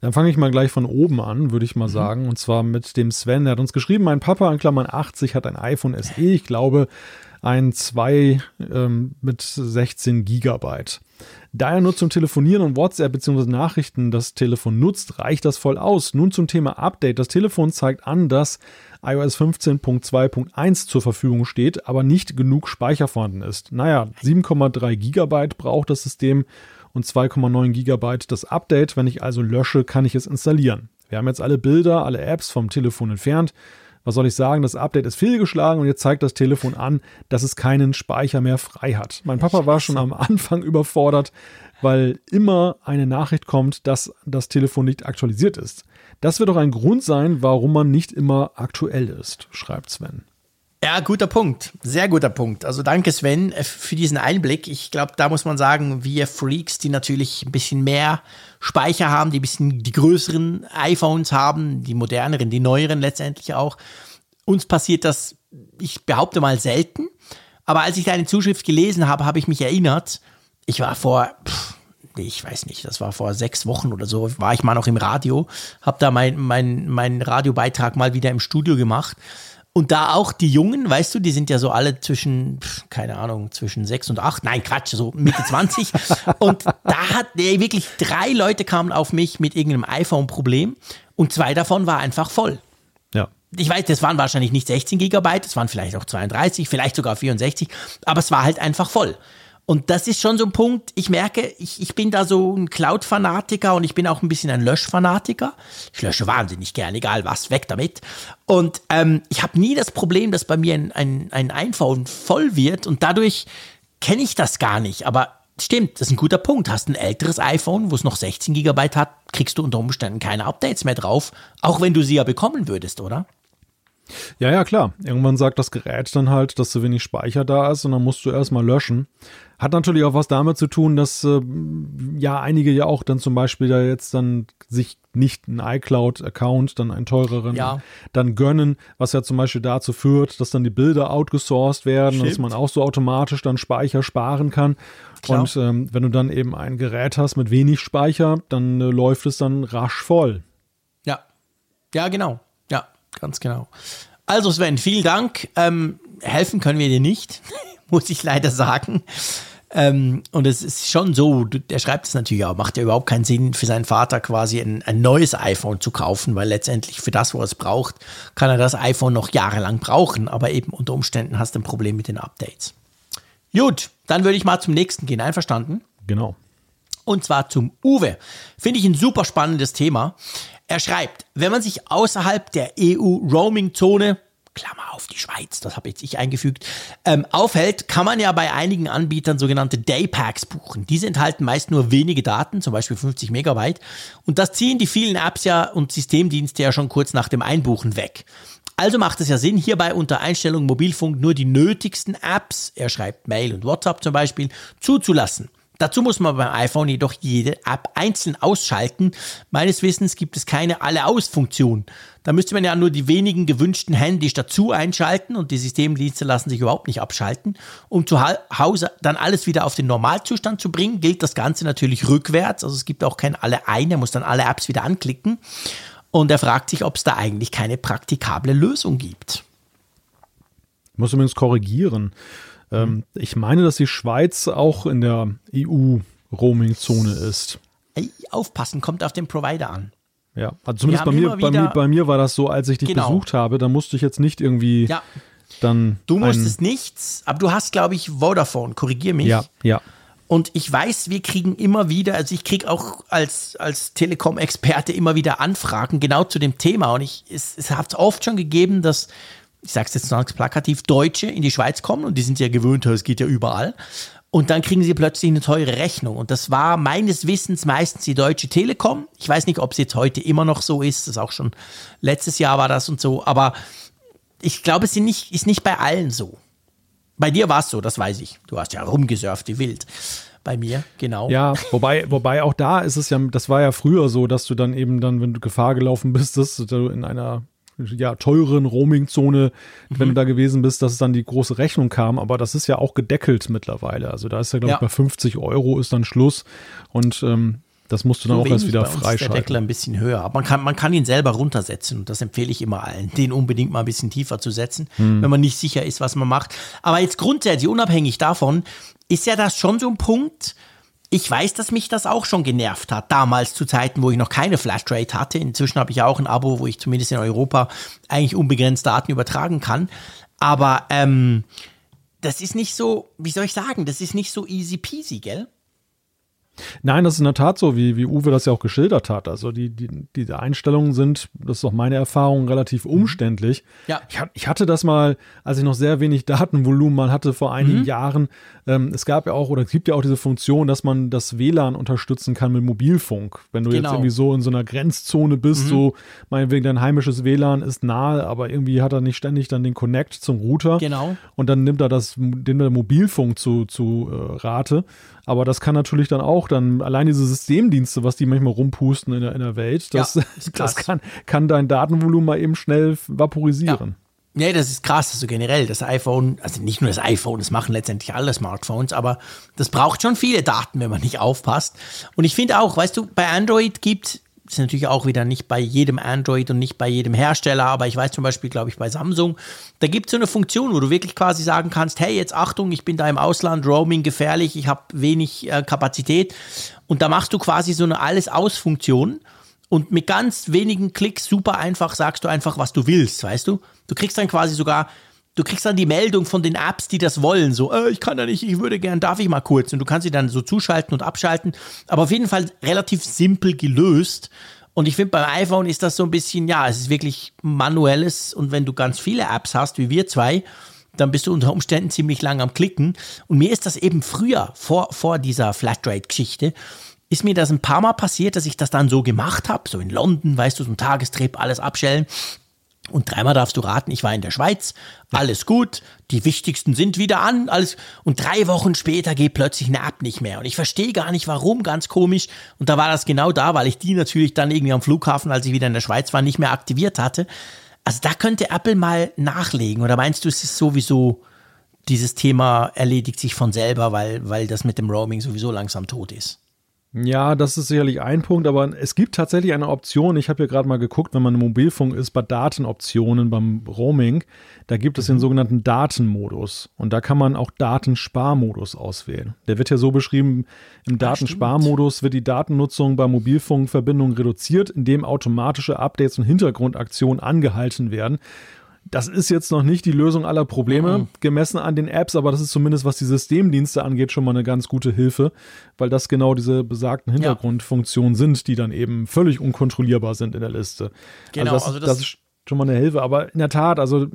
Dann fange ich mal gleich von oben an, würde ich mal mhm. sagen. Und zwar mit dem Sven. Der hat uns geschrieben, mein Papa in Klammern 80 hat ein iPhone SE, ich glaube ein 2 ähm, mit 16 Gigabyte. Da er nur zum Telefonieren und WhatsApp bzw. Nachrichten das Telefon nutzt, reicht das voll aus. Nun zum Thema Update. Das Telefon zeigt an, dass iOS 15.2.1 zur Verfügung steht, aber nicht genug Speicher vorhanden ist. Naja, 7,3 Gigabyte braucht das System und 2,9 GB das Update. Wenn ich also lösche, kann ich es installieren. Wir haben jetzt alle Bilder, alle Apps vom Telefon entfernt. Was soll ich sagen? Das Update ist fehlgeschlagen und jetzt zeigt das Telefon an, dass es keinen Speicher mehr frei hat. Mein Papa war schon am Anfang überfordert, weil immer eine Nachricht kommt, dass das Telefon nicht aktualisiert ist. Das wird doch ein Grund sein, warum man nicht immer aktuell ist, schreibt Sven. Ja, guter Punkt. Sehr guter Punkt. Also danke Sven äh, für diesen Einblick. Ich glaube, da muss man sagen, wir Freaks, die natürlich ein bisschen mehr Speicher haben, die ein bisschen die größeren iPhones haben, die moderneren, die neueren letztendlich auch. Uns passiert das, ich behaupte mal, selten. Aber als ich deine Zuschrift gelesen habe, habe ich mich erinnert, ich war vor pff, ich weiß nicht, das war vor sechs Wochen oder so, war ich mal noch im Radio, habe da meinen mein, mein Radiobeitrag mal wieder im Studio gemacht. Und da auch die Jungen, weißt du, die sind ja so alle zwischen, keine Ahnung, zwischen sechs und acht, nein, Quatsch, so Mitte 20. und da hat nee, wirklich drei Leute kamen auf mich mit irgendeinem iPhone-Problem und zwei davon war einfach voll. Ja. Ich weiß, das waren wahrscheinlich nicht 16 Gigabyte, das waren vielleicht auch 32, vielleicht sogar 64, aber es war halt einfach voll. Und das ist schon so ein Punkt, ich merke, ich, ich bin da so ein Cloud-Fanatiker und ich bin auch ein bisschen ein Lösch-Fanatiker. Ich lösche wahnsinnig gern, egal was, weg damit. Und ähm, ich habe nie das Problem, dass bei mir ein, ein, ein iPhone voll wird und dadurch kenne ich das gar nicht. Aber stimmt, das ist ein guter Punkt. Hast ein älteres iPhone, wo es noch 16 GB hat, kriegst du unter Umständen keine Updates mehr drauf, auch wenn du sie ja bekommen würdest, oder? Ja, ja, klar. Irgendwann sagt das Gerät dann halt, dass zu wenig Speicher da ist und dann musst du erstmal löschen. Hat natürlich auch was damit zu tun, dass äh, ja einige ja auch dann zum Beispiel da jetzt dann sich nicht einen iCloud-Account, dann einen teureren, Ja. dann gönnen, was ja zum Beispiel dazu führt, dass dann die Bilder outgesourced werden, dass Stimmt. man auch so automatisch dann Speicher sparen kann. Klar. Und ähm, wenn du dann eben ein Gerät hast mit wenig Speicher, dann äh, läuft es dann rasch voll. Ja. Ja, genau. Ganz genau. Also Sven, vielen Dank. Ähm, helfen können wir dir nicht, muss ich leider sagen. Ähm, und es ist schon so, der schreibt es natürlich auch, macht ja überhaupt keinen Sinn für seinen Vater quasi ein, ein neues iPhone zu kaufen, weil letztendlich für das, wo er es braucht, kann er das iPhone noch jahrelang brauchen, aber eben unter Umständen hast du ein Problem mit den Updates. Gut, dann würde ich mal zum nächsten gehen, einverstanden? Genau. Und zwar zum Uwe. Finde ich ein super spannendes Thema. Er schreibt, wenn man sich außerhalb der EU-Roaming-Zone, Klammer auf die Schweiz, das habe jetzt ich eingefügt, ähm, aufhält, kann man ja bei einigen Anbietern sogenannte Daypacks buchen. Diese enthalten meist nur wenige Daten, zum Beispiel 50 Megabyte. Und das ziehen die vielen Apps ja und Systemdienste ja schon kurz nach dem Einbuchen weg. Also macht es ja Sinn, hierbei unter Einstellung Mobilfunk nur die nötigsten Apps, er schreibt Mail und WhatsApp zum Beispiel, zuzulassen. Dazu muss man beim iPhone jedoch jede App einzeln ausschalten. Meines Wissens gibt es keine Alle-Aus-Funktion. Da müsste man ja nur die wenigen gewünschten Handys dazu einschalten und die Systemdienste lassen sich überhaupt nicht abschalten. Um zu Ha- Hause dann alles wieder auf den Normalzustand zu bringen, gilt das Ganze natürlich rückwärts. Also es gibt auch kein Alle ein, er muss dann alle Apps wieder anklicken. Und er fragt sich, ob es da eigentlich keine praktikable Lösung gibt. Ich muss übrigens korrigieren. Ähm, ich meine, dass die Schweiz auch in der EU-Roaming-Zone ist. Aufpassen, kommt auf den Provider an. Ja, also zumindest bei mir, bei, mir, bei mir war das so, als ich dich Genau. besucht habe, da musste ich jetzt nicht irgendwie Ja, dann. du musstest nichts, aber du hast, glaube ich, Vodafone, korrigier mich. Ja, ja. Und ich weiß, wir kriegen immer wieder, also ich kriege auch als, als Telekom-Experte immer wieder Anfragen genau zu dem Thema. Und ich, es, es hat oft schon gegeben, dass, ich sage es jetzt ganz plakativ, Deutsche in die Schweiz kommen und die sind ja gewöhnt, es geht ja überall. Und dann kriegen sie plötzlich eine teure Rechnung. Und das war meines Wissens meistens die Deutsche Telekom. Ich weiß nicht, ob es jetzt heute immer noch so ist. Das ist auch schon letztes Jahr war das und so. Aber ich glaube, es sind nicht, ist nicht bei allen so. Bei dir war es so, das weiß ich. Du hast ja rumgesurft wie wild. Bei mir, genau. Ja, wobei, wobei auch da ist es ja, das war ja früher so, dass du dann eben dann, wenn du Gefahr gelaufen bist, dass du in einer ja, teuren Roaming-Zone, wenn du Mhm. da gewesen bist, dass es dann die große Rechnung kam. Aber das ist ja auch gedeckelt mittlerweile. Also da ist ja, glaube Ja. ich, bei 50 Euro ist dann Schluss. Und ähm, das musst du dann So auch erst wieder ist der Deckel freischalten. ein bisschen höher. Aber man kann, man kann ihn selber runtersetzen. Und das empfehle ich immer allen, den unbedingt mal ein bisschen tiefer zu setzen, Hm. wenn man nicht sicher ist, was man macht. Aber jetzt grundsätzlich, unabhängig davon, ist ja das schon so ein Punkt. Ich weiß, dass mich das auch schon genervt hat. Damals zu Zeiten, wo ich noch keine Flatrate hatte. Inzwischen habe ich ja auch ein Abo, wo ich zumindest in Europa eigentlich unbegrenzt Daten übertragen kann. Aber ähm, das ist nicht so, wie soll ich sagen, das ist nicht so easy peasy, gell? Nein, das ist in der Tat so, wie, wie Uwe das ja auch geschildert hat. Also die, die, diese Einstellungen sind, das ist auch meine Erfahrung, relativ umständlich. Mhm. Ja. Ich, ich hatte das mal, als ich noch sehr wenig Datenvolumen mal hatte vor einigen Mhm. Jahren. Ähm, es gab ja auch, oder es gibt ja auch diese Funktion, dass man das WLAN unterstützen kann mit Mobilfunk. Wenn du jetzt Genau. Mhm. irgendwie so in so einer Grenzzone bist, so meinetwegen dein heimisches WLAN ist nahe, aber irgendwie hat er nicht ständig dann den Connect zum Router. Genau. Und dann nimmt er das, den Mobilfunk zu, zu äh, Rate. Aber das kann natürlich dann auch dann, allein diese Systemdienste, was die manchmal rumpusten in der, in der Welt, das, Ja, das kann, kann dein Datenvolumen mal eben schnell vaporisieren. Nee, das ist krass. Also generell, das iPhone, also nicht nur das iPhone, das machen letztendlich alle Smartphones, aber das braucht schon viele Daten, wenn man nicht aufpasst. Und ich finde auch, weißt du, bei Android gibt ist natürlich auch wieder nicht bei jedem Android und nicht bei jedem Hersteller, aber ich weiß zum Beispiel, glaube ich, bei Samsung, da gibt es so eine Funktion, wo du wirklich quasi sagen kannst, hey, jetzt Achtung, ich bin da im Ausland, Roaming gefährlich, ich habe wenig äh, Kapazität und da machst du quasi so eine Alles-Aus-Funktion und mit ganz wenigen Klicks super einfach sagst du einfach, was du willst, weißt du? Du kriegst dann quasi sogar, du kriegst dann die Meldung von den Apps, die das wollen, so, äh, ich kann da nicht, ich würde gern, darf ich mal kurz? Und du kannst sie dann so zuschalten und abschalten, aber auf jeden Fall relativ simpel gelöst. Und ich finde, beim iPhone ist das so ein bisschen, ja, es ist wirklich manuelles und wenn du ganz viele Apps hast, wie wir zwei, dann bist du unter Umständen ziemlich lang am Klicken. Und mir ist das eben früher, vor, vor dieser Flatrate-Geschichte, ist mir das ein paar Mal passiert, dass ich das dann so gemacht habe, so in London, weißt du, so ein Tagestrip, alles abschellen. Und dreimal darfst du raten, ich war in der Schweiz, alles gut, die wichtigsten sind wieder an, alles. Und drei Wochen später geht plötzlich eine App nicht mehr. Und ich verstehe gar nicht warum, ganz komisch. Und da war das genau da, weil ich die natürlich dann irgendwie am Flughafen, als ich wieder in der Schweiz war, nicht mehr aktiviert hatte. Also da könnte Apple mal nachlegen. Oder meinst du, es ist sowieso, dieses Thema erledigt sich von selber, weil, weil das mit dem Roaming sowieso langsam tot ist? Ja, das ist sicherlich ein Punkt, aber es gibt tatsächlich eine Option. Ich habe hier gerade mal geguckt, wenn man im Mobilfunk ist, bei Datenoptionen beim Roaming, da gibt es den mhm. sogenannten Datenmodus und da kann man auch Datensparmodus auswählen. Der wird ja so beschrieben, im Datensparmodus wird die Datennutzung bei Mobilfunkverbindungen reduziert, indem automatische Updates und Hintergrundaktionen angehalten werden das ist jetzt noch nicht die Lösung aller Probleme, mhm. gemessen an den Apps, aber das ist zumindest, was die Systemdienste angeht, schon mal eine ganz gute Hilfe, weil das genau diese besagten Hintergrundfunktionen ja. sind, die dann eben völlig unkontrollierbar sind in der Liste. Genau, also das, also das, das ist schon mal eine Hilfe, aber in der Tat, also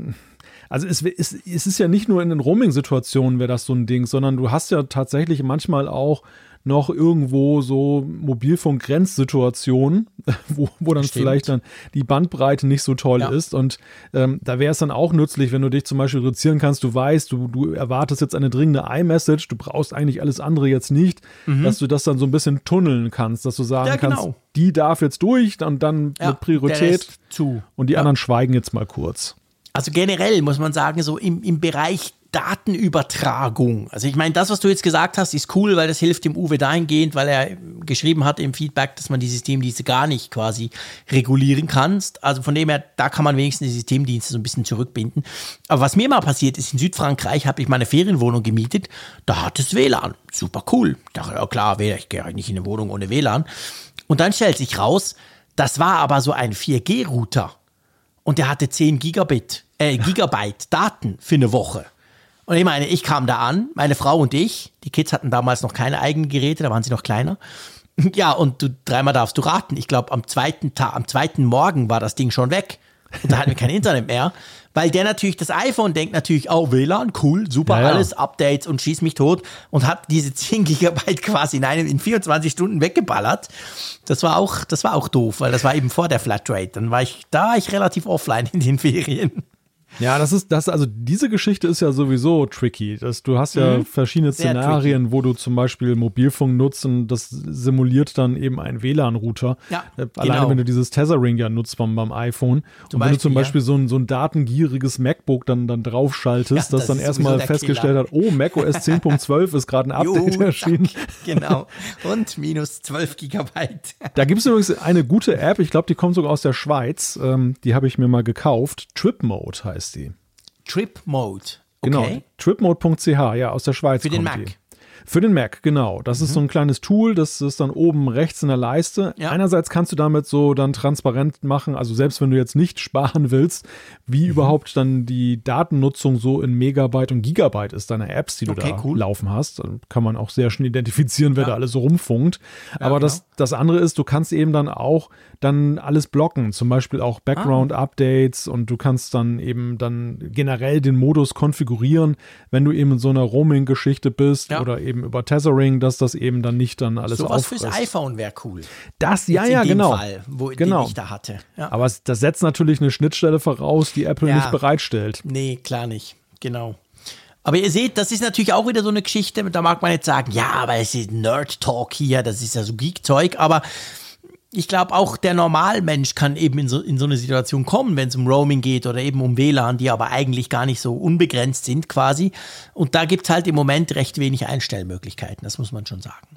also es, es, es ist ja nicht nur in den Roaming-Situationen wäre das so ein Ding, sondern du hast ja tatsächlich manchmal auch noch irgendwo so Mobilfunk-Grenzsituationen, wo, wo dann Stimmt. vielleicht dann die Bandbreite nicht so toll ja. ist. Und ähm, da wäre es dann auch nützlich, wenn du dich zum Beispiel reduzieren kannst, du weißt, du, du erwartest jetzt eine dringende iMessage, du brauchst eigentlich alles andere jetzt nicht, mhm. dass du das dann so ein bisschen tunneln kannst, dass du sagen ja, genau. kannst, die darf jetzt durch und dann ja, mit Priorität zu. Und die anderen schweigen jetzt mal kurz. Also generell muss man sagen, so im, im Bereich Datenübertragung. Also ich meine, das, was du jetzt gesagt hast, ist cool, weil das hilft dem Uwe dahingehend, weil er geschrieben hat im Feedback, dass man die Systemdienste gar nicht quasi regulieren kannst. Also von dem her, da kann man wenigstens die Systemdienste so ein bisschen zurückbinden. Aber was mir mal passiert ist, in Südfrankreich habe ich meine Ferienwohnung gemietet, da hat es WLAN. Super cool. Ich dachte, ja klar, ich gehe nicht in eine Wohnung ohne WLAN. Und dann stellt sich raus, das war aber so ein 4G-Router. Und der hatte 10 Gigabit, äh, Gigabyte Daten für eine Woche. Und ich meine, ich kam da an, meine Frau und ich. Die Kids hatten damals noch keine eigenen Geräte, da waren sie noch kleiner. Ja, und du dreimal darfst du raten. Ich glaube, am zweiten Tag, am zweiten Morgen war das Ding schon weg. Und da hatten wir kein Internet mehr. Weil der natürlich, das iPhone denkt natürlich, oh, WLAN, cool, super, ja, ja. alles, Updates und schieß mich tot und hat diese 10 Gigabyte quasi in einem, in 24 Stunden weggeballert. Das war auch, das war auch doof, weil das war eben vor der Flatrate. Dann war ich, da war ich relativ offline in den Ferien. Ja, das ist das, also diese Geschichte ist ja sowieso tricky. Das, du hast ja mhm. verschiedene Szenarien, wo du zum Beispiel Mobilfunk nutzt und das simuliert dann eben einen WLAN-Router. Ja, äh, Alleine genau. wenn du dieses Tethering ja nutzt beim, beim iPhone. Zum und wenn Beispiel, du zum Beispiel ja. so, ein, so ein datengieriges MacBook dann, dann draufschaltest, ja, das, das dann erstmal festgestellt hat, oh, macOS 10.12 ist gerade ein Update jo, erschienen. Genau. Und minus 12 Gigabyte. da gibt es übrigens eine gute App, ich glaube, die kommt sogar aus der Schweiz. Ähm, die habe ich mir mal gekauft. Trip Mode heißt heißt die. Trip Mode. Genau, okay. Genau, tripmode.ch, ja, aus der Schweiz. Für den Mac. Die. Für den Mac, genau. Das mhm. ist so ein kleines Tool, das ist dann oben rechts in der Leiste. Ja. Einerseits kannst du damit so dann transparent machen, also selbst wenn du jetzt nicht sparen willst, wie mhm. überhaupt dann die Datennutzung so in Megabyte und Gigabyte ist deiner Apps, die du okay, da cool. laufen hast. Dann kann man auch sehr schnell identifizieren, wer ja. da alles so rumfunkt. Ja, Aber genau. das, das andere ist, du kannst eben dann auch dann alles blocken, zum Beispiel auch Background-Updates ah. und du kannst dann eben dann generell den Modus konfigurieren, wenn du eben in so einer Roaming-Geschichte bist oder eben über Tethering, dass das eben dann nicht dann alles so was fürs iPhone wäre cool. Das, ja, ja, genau. Fall, wo genau. ich da hatte. Ja. Aber das setzt natürlich eine Schnittstelle voraus, die Apple ja. nicht bereitstellt. Nee, klar nicht. Genau. Aber ihr seht, das ist natürlich auch wieder so eine Geschichte, da mag man jetzt sagen, ja, aber es ist Nerd-Talk hier, das ist ja so Geek-Zeug, aber ich glaube, auch der Normalmensch kann eben in so, in so eine Situation kommen, wenn es um Roaming geht oder eben um WLAN, die aber eigentlich gar nicht so unbegrenzt sind quasi. Und da gibt es halt im Moment recht wenig Einstellmöglichkeiten, das muss man schon sagen.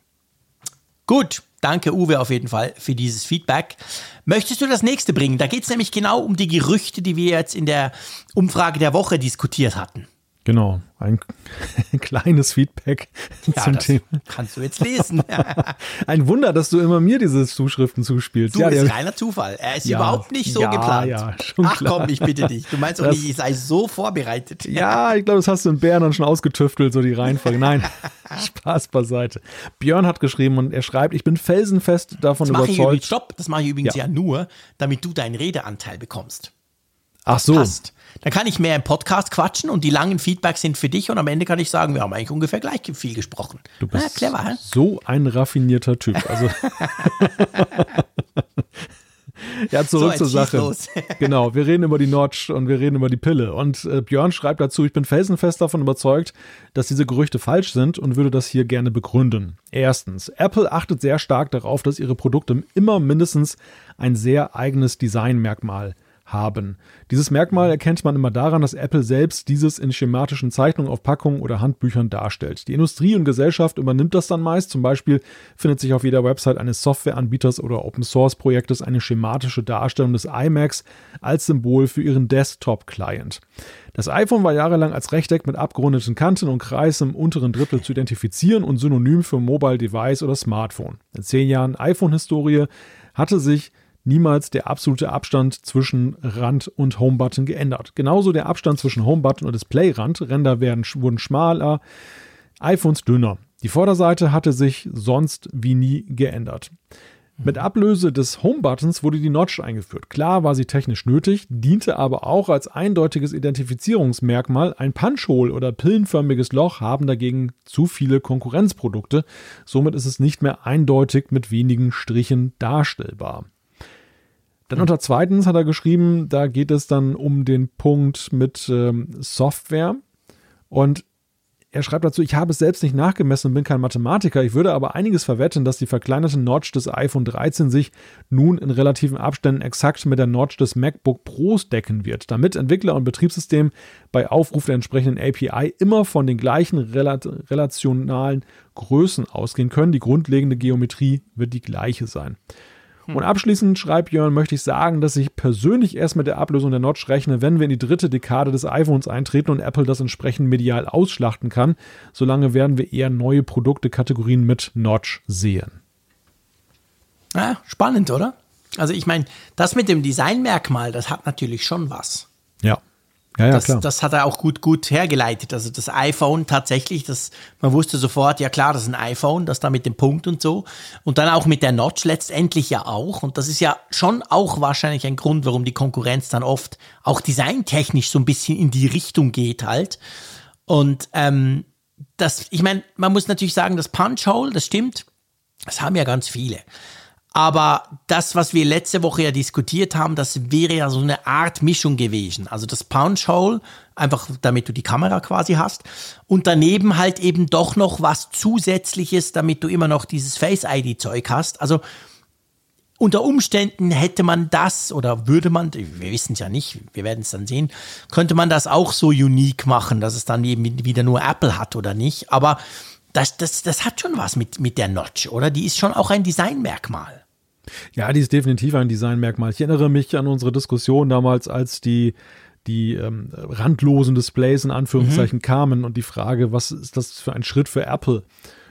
Gut, danke Uwe auf jeden Fall für dieses Feedback. Möchtest du das nächste bringen? Da geht es nämlich genau um die Gerüchte, die wir jetzt in der Umfrage der Woche diskutiert hatten. Genau, ein kleines Feedback ja, zum Thema. Kannst du jetzt lesen. ein Wunder, dass du immer mir diese Zuschriften zuspielst. Du ja, ist reiner Zufall. Er ist ja, überhaupt nicht so ja, geplant. Ja, schon Ach klar. komm, ich bitte dich. Du meinst doch nicht, ich sei so vorbereitet. Ja, ich glaube, das hast du in Bern dann schon ausgetüftelt, so die Reihenfolge. Nein, Spaß beiseite. Björn hat geschrieben und er schreibt, ich bin felsenfest davon das überzeugt. Ich, stopp, das mache ich übrigens ja. nur, damit du deinen Redeanteil bekommst. Ach so. Passt. Dann kann ich mehr im Podcast quatschen und die langen Feedbacks sind für dich und am Ende kann ich sagen, wir haben eigentlich ungefähr gleich viel gesprochen. Du bist ja, clever, so ein raffinierter Typ. Also Ja, zurück so, zur Sache. genau, wir reden über die Notch und wir reden über die Pille. Und äh, Björn schreibt dazu, ich bin felsenfest davon überzeugt, dass diese Gerüchte falsch sind und würde das hier gerne begründen. Erstens, Apple achtet sehr stark darauf, dass ihre Produkte immer mindestens ein sehr eigenes Designmerkmal haben. Dieses Merkmal erkennt man immer daran, dass Apple selbst dieses in schematischen Zeichnungen auf Packungen oder Handbüchern darstellt. Die Industrie und Gesellschaft übernimmt das dann meist. Zum Beispiel findet sich auf jeder Website eines Softwareanbieters oder Open Source Projektes eine schematische Darstellung des iMacs als Symbol für ihren Desktop-Client. Das iPhone war jahrelang als Rechteck mit abgerundeten Kanten und Kreis im unteren Drittel zu identifizieren und synonym für Mobile Device oder Smartphone. In zehn Jahren iPhone-Historie hatte sich niemals der absolute Abstand zwischen Rand und Homebutton geändert. Genauso der Abstand zwischen Homebutton und Displayrand. Ränder werden, wurden schmaler, iPhones dünner. Die Vorderseite hatte sich sonst wie nie geändert. Mit Ablöse des Homebuttons wurde die Notch eingeführt. Klar war sie technisch nötig, diente aber auch als eindeutiges Identifizierungsmerkmal. Ein Punchhole oder pillenförmiges Loch haben dagegen zu viele Konkurrenzprodukte. Somit ist es nicht mehr eindeutig mit wenigen Strichen darstellbar. Dann unter zweitens hat er geschrieben, da geht es dann um den Punkt mit ähm, Software. Und er schreibt dazu, ich habe es selbst nicht nachgemessen und bin kein Mathematiker. Ich würde aber einiges verwetten, dass die verkleinerte Notch des iPhone 13 sich nun in relativen Abständen exakt mit der Notch des MacBook Pros decken wird, damit Entwickler und Betriebssystem bei Aufruf der entsprechenden API immer von den gleichen relationalen Größen ausgehen können. Die grundlegende Geometrie wird die gleiche sein. Und abschließend, schreibt Jörn, möchte ich sagen, dass ich persönlich erst mit der Ablösung der Notch rechne, wenn wir in die dritte Dekade des iPhones eintreten und Apple das entsprechend medial ausschlachten kann. Solange werden wir eher neue Produktekategorien mit Notch sehen. Ja, spannend, oder? Also ich meine, das mit dem Designmerkmal, das hat natürlich schon was. Ja. Ja, das, klar. das hat er auch gut, gut hergeleitet. Also das iPhone tatsächlich, das, man wusste sofort, ja klar, das ist ein iPhone, das da mit dem Punkt und so. Und dann auch mit der Notch letztendlich ja auch. Und das ist ja schon auch wahrscheinlich ein Grund, warum die Konkurrenz dann oft auch designtechnisch so ein bisschen in die Richtung geht halt. Und ähm, das, ich meine, man muss natürlich sagen, das Punch-Hole, das stimmt, das haben ja ganz viele. Aber das, was wir letzte Woche ja diskutiert haben, das wäre ja so eine Art Mischung gewesen. Also das Punch Hole, einfach damit du die Kamera quasi hast. Und daneben halt eben doch noch was Zusätzliches, damit du immer noch dieses Face ID Zeug hast. Also unter Umständen hätte man das oder würde man, wir wissen es ja nicht, wir werden es dann sehen, könnte man das auch so unique machen, dass es dann eben wieder nur Apple hat oder nicht. Aber das, das, das hat schon was mit, mit der Notch, oder? Die ist schon auch ein Designmerkmal. Ja, die ist definitiv ein Designmerkmal. Ich erinnere mich an unsere Diskussion damals, als die die ähm, randlosen Displays in Anführungszeichen mhm. kamen und die Frage, was ist das für ein Schritt für Apple?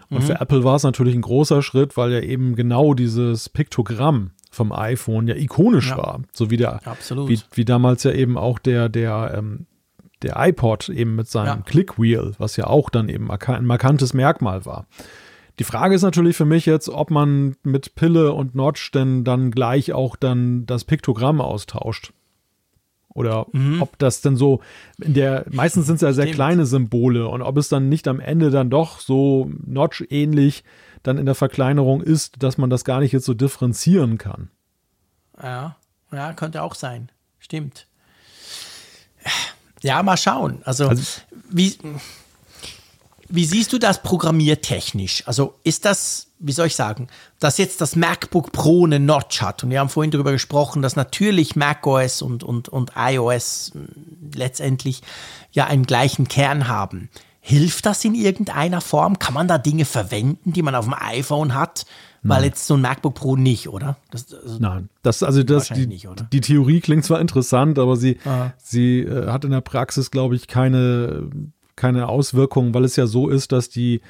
Und mhm. für Apple war es natürlich ein großer Schritt, weil ja eben genau dieses Piktogramm vom iPhone ja ikonisch ja. war, so wie der, wie, wie, damals ja eben auch der der ähm, der iPod eben mit seinem ja. Clickwheel, was ja auch dann eben ein markantes Merkmal war. Die Frage ist natürlich für mich jetzt, ob man mit Pille und Notch denn dann gleich auch dann das Piktogramm austauscht. Oder mhm. ob das denn so in der, meistens sind es ja sehr Stimmt. kleine Symbole und ob es dann nicht am Ende dann doch so Notch-ähnlich dann in der Verkleinerung ist, dass man das gar nicht jetzt so differenzieren kann. Ja, ja, könnte auch sein. Stimmt. Ja, mal schauen. Also, also wie, wie siehst du das programmiertechnisch? Also ist das, wie soll ich sagen, dass jetzt das MacBook Pro eine Notch hat und wir haben vorhin darüber gesprochen, dass natürlich macOS und, und, und iOS letztendlich ja einen gleichen Kern haben. Hilft das in irgendeiner Form? Kann man da Dinge verwenden, die man auf dem iPhone hat? Weil Nein. jetzt so ein MacBook Pro nicht, oder? Das, also, Nein, das also das die, nicht, oder? die Theorie klingt zwar interessant, aber sie Aha. sie äh, hat in der Praxis glaube ich keine keine Auswirkungen, weil es ja so ist, dass die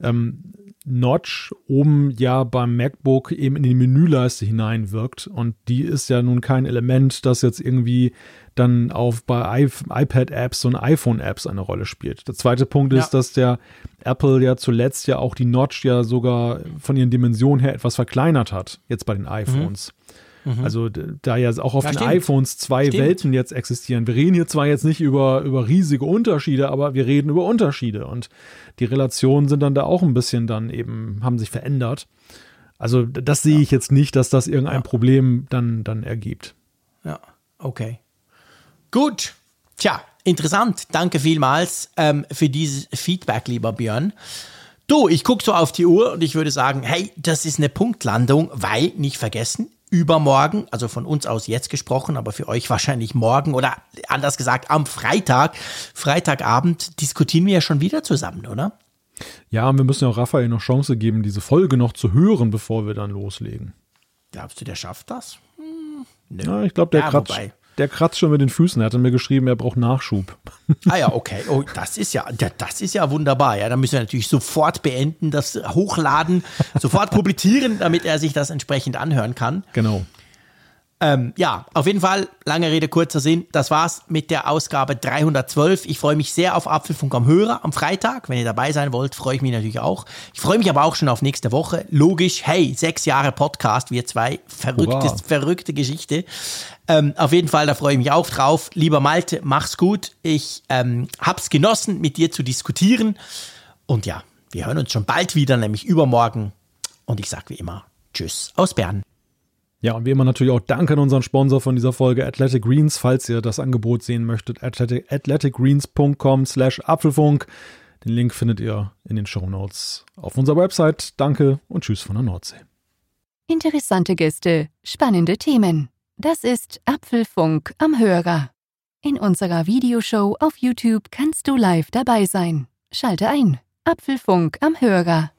ähm, Notch oben ja beim MacBook eben in die Menüleiste hineinwirkt und die ist ja nun kein Element, das jetzt irgendwie dann auf bei iPad-Apps und iPhone-Apps eine Rolle spielt. Der zweite Punkt ist, Ja. dass der Apple ja zuletzt ja auch die Notch ja sogar von ihren Dimensionen her etwas verkleinert hat, jetzt bei den iPhones. Also d- da ja auch auf Ja, den stimmt. iPhones zwei Stimmt. Welten jetzt existieren. Wir reden hier zwar jetzt nicht über, über riesige Unterschiede, aber wir reden über Unterschiede und die Relationen sind dann da auch ein bisschen dann eben, haben sich verändert. Also das sehe ich jetzt nicht, dass das irgendein Problem dann, dann ergibt. Ja, okay. Gut. Tja, interessant. Danke vielmals ähm, für dieses Feedback, lieber Björn. Du, ich gucke so auf die Uhr und ich würde sagen, hey, das ist eine Punktlandung, weil, nicht vergessen, übermorgen, also von uns aus jetzt gesprochen, aber für euch wahrscheinlich morgen oder anders gesagt am Freitag, Freitagabend diskutieren wir ja schon wieder zusammen, oder? Ja, und wir müssen ja auch Raphael noch Chance geben, diese Folge noch zu hören, bevor wir dann loslegen. Glaubst du, der schafft das? Hm, nö. Ja, ich glaube, der, Ja, kratzt, wobei. Der kratzt schon mit den Füßen. Er hatte mir geschrieben, er braucht Nachschub. Ah ja, okay. Oh, das ist ja, das ist ja wunderbar. Ja, dann müssen wir natürlich sofort beenden, das hochladen, sofort publizieren, damit er sich das entsprechend anhören kann. Genau. Ähm, ja, auf jeden Fall, lange Rede, kurzer Sinn. Das war's mit der Ausgabe 312. Ich freue mich sehr auf Apfelfunk am Hörer am Freitag. Wenn ihr dabei sein wollt, freue ich mich natürlich auch. Ich freue mich aber auch schon auf nächste Woche. Logisch, hey, sechs Jahre Podcast, wir zwei. Verrücktes, Hurra. verrückte Geschichte. Ähm, auf jeden Fall, da freue ich mich auch drauf. Lieber Malte, mach's gut. Ich ähm, hab's genossen, mit dir zu diskutieren. Und ja, wir hören uns schon bald wieder, nämlich übermorgen. Und ich sag wie immer, Tschüss aus Bern. Ja, und wie immer natürlich auch Dank an unseren Sponsor von dieser Folge, Athletic Greens. Falls ihr das Angebot sehen möchtet, athletic, athleticgreens.com slash Apfelfunk. Den Link findet ihr in den Show Notes auf unserer Website. Danke und tschüss von der Nordsee. Interessante Gäste, spannende Themen. Das ist Apfelfunk am Hörer. In unserer Videoshow auf YouTube kannst du live dabei sein. Schalte ein. Apfelfunk am Hörer.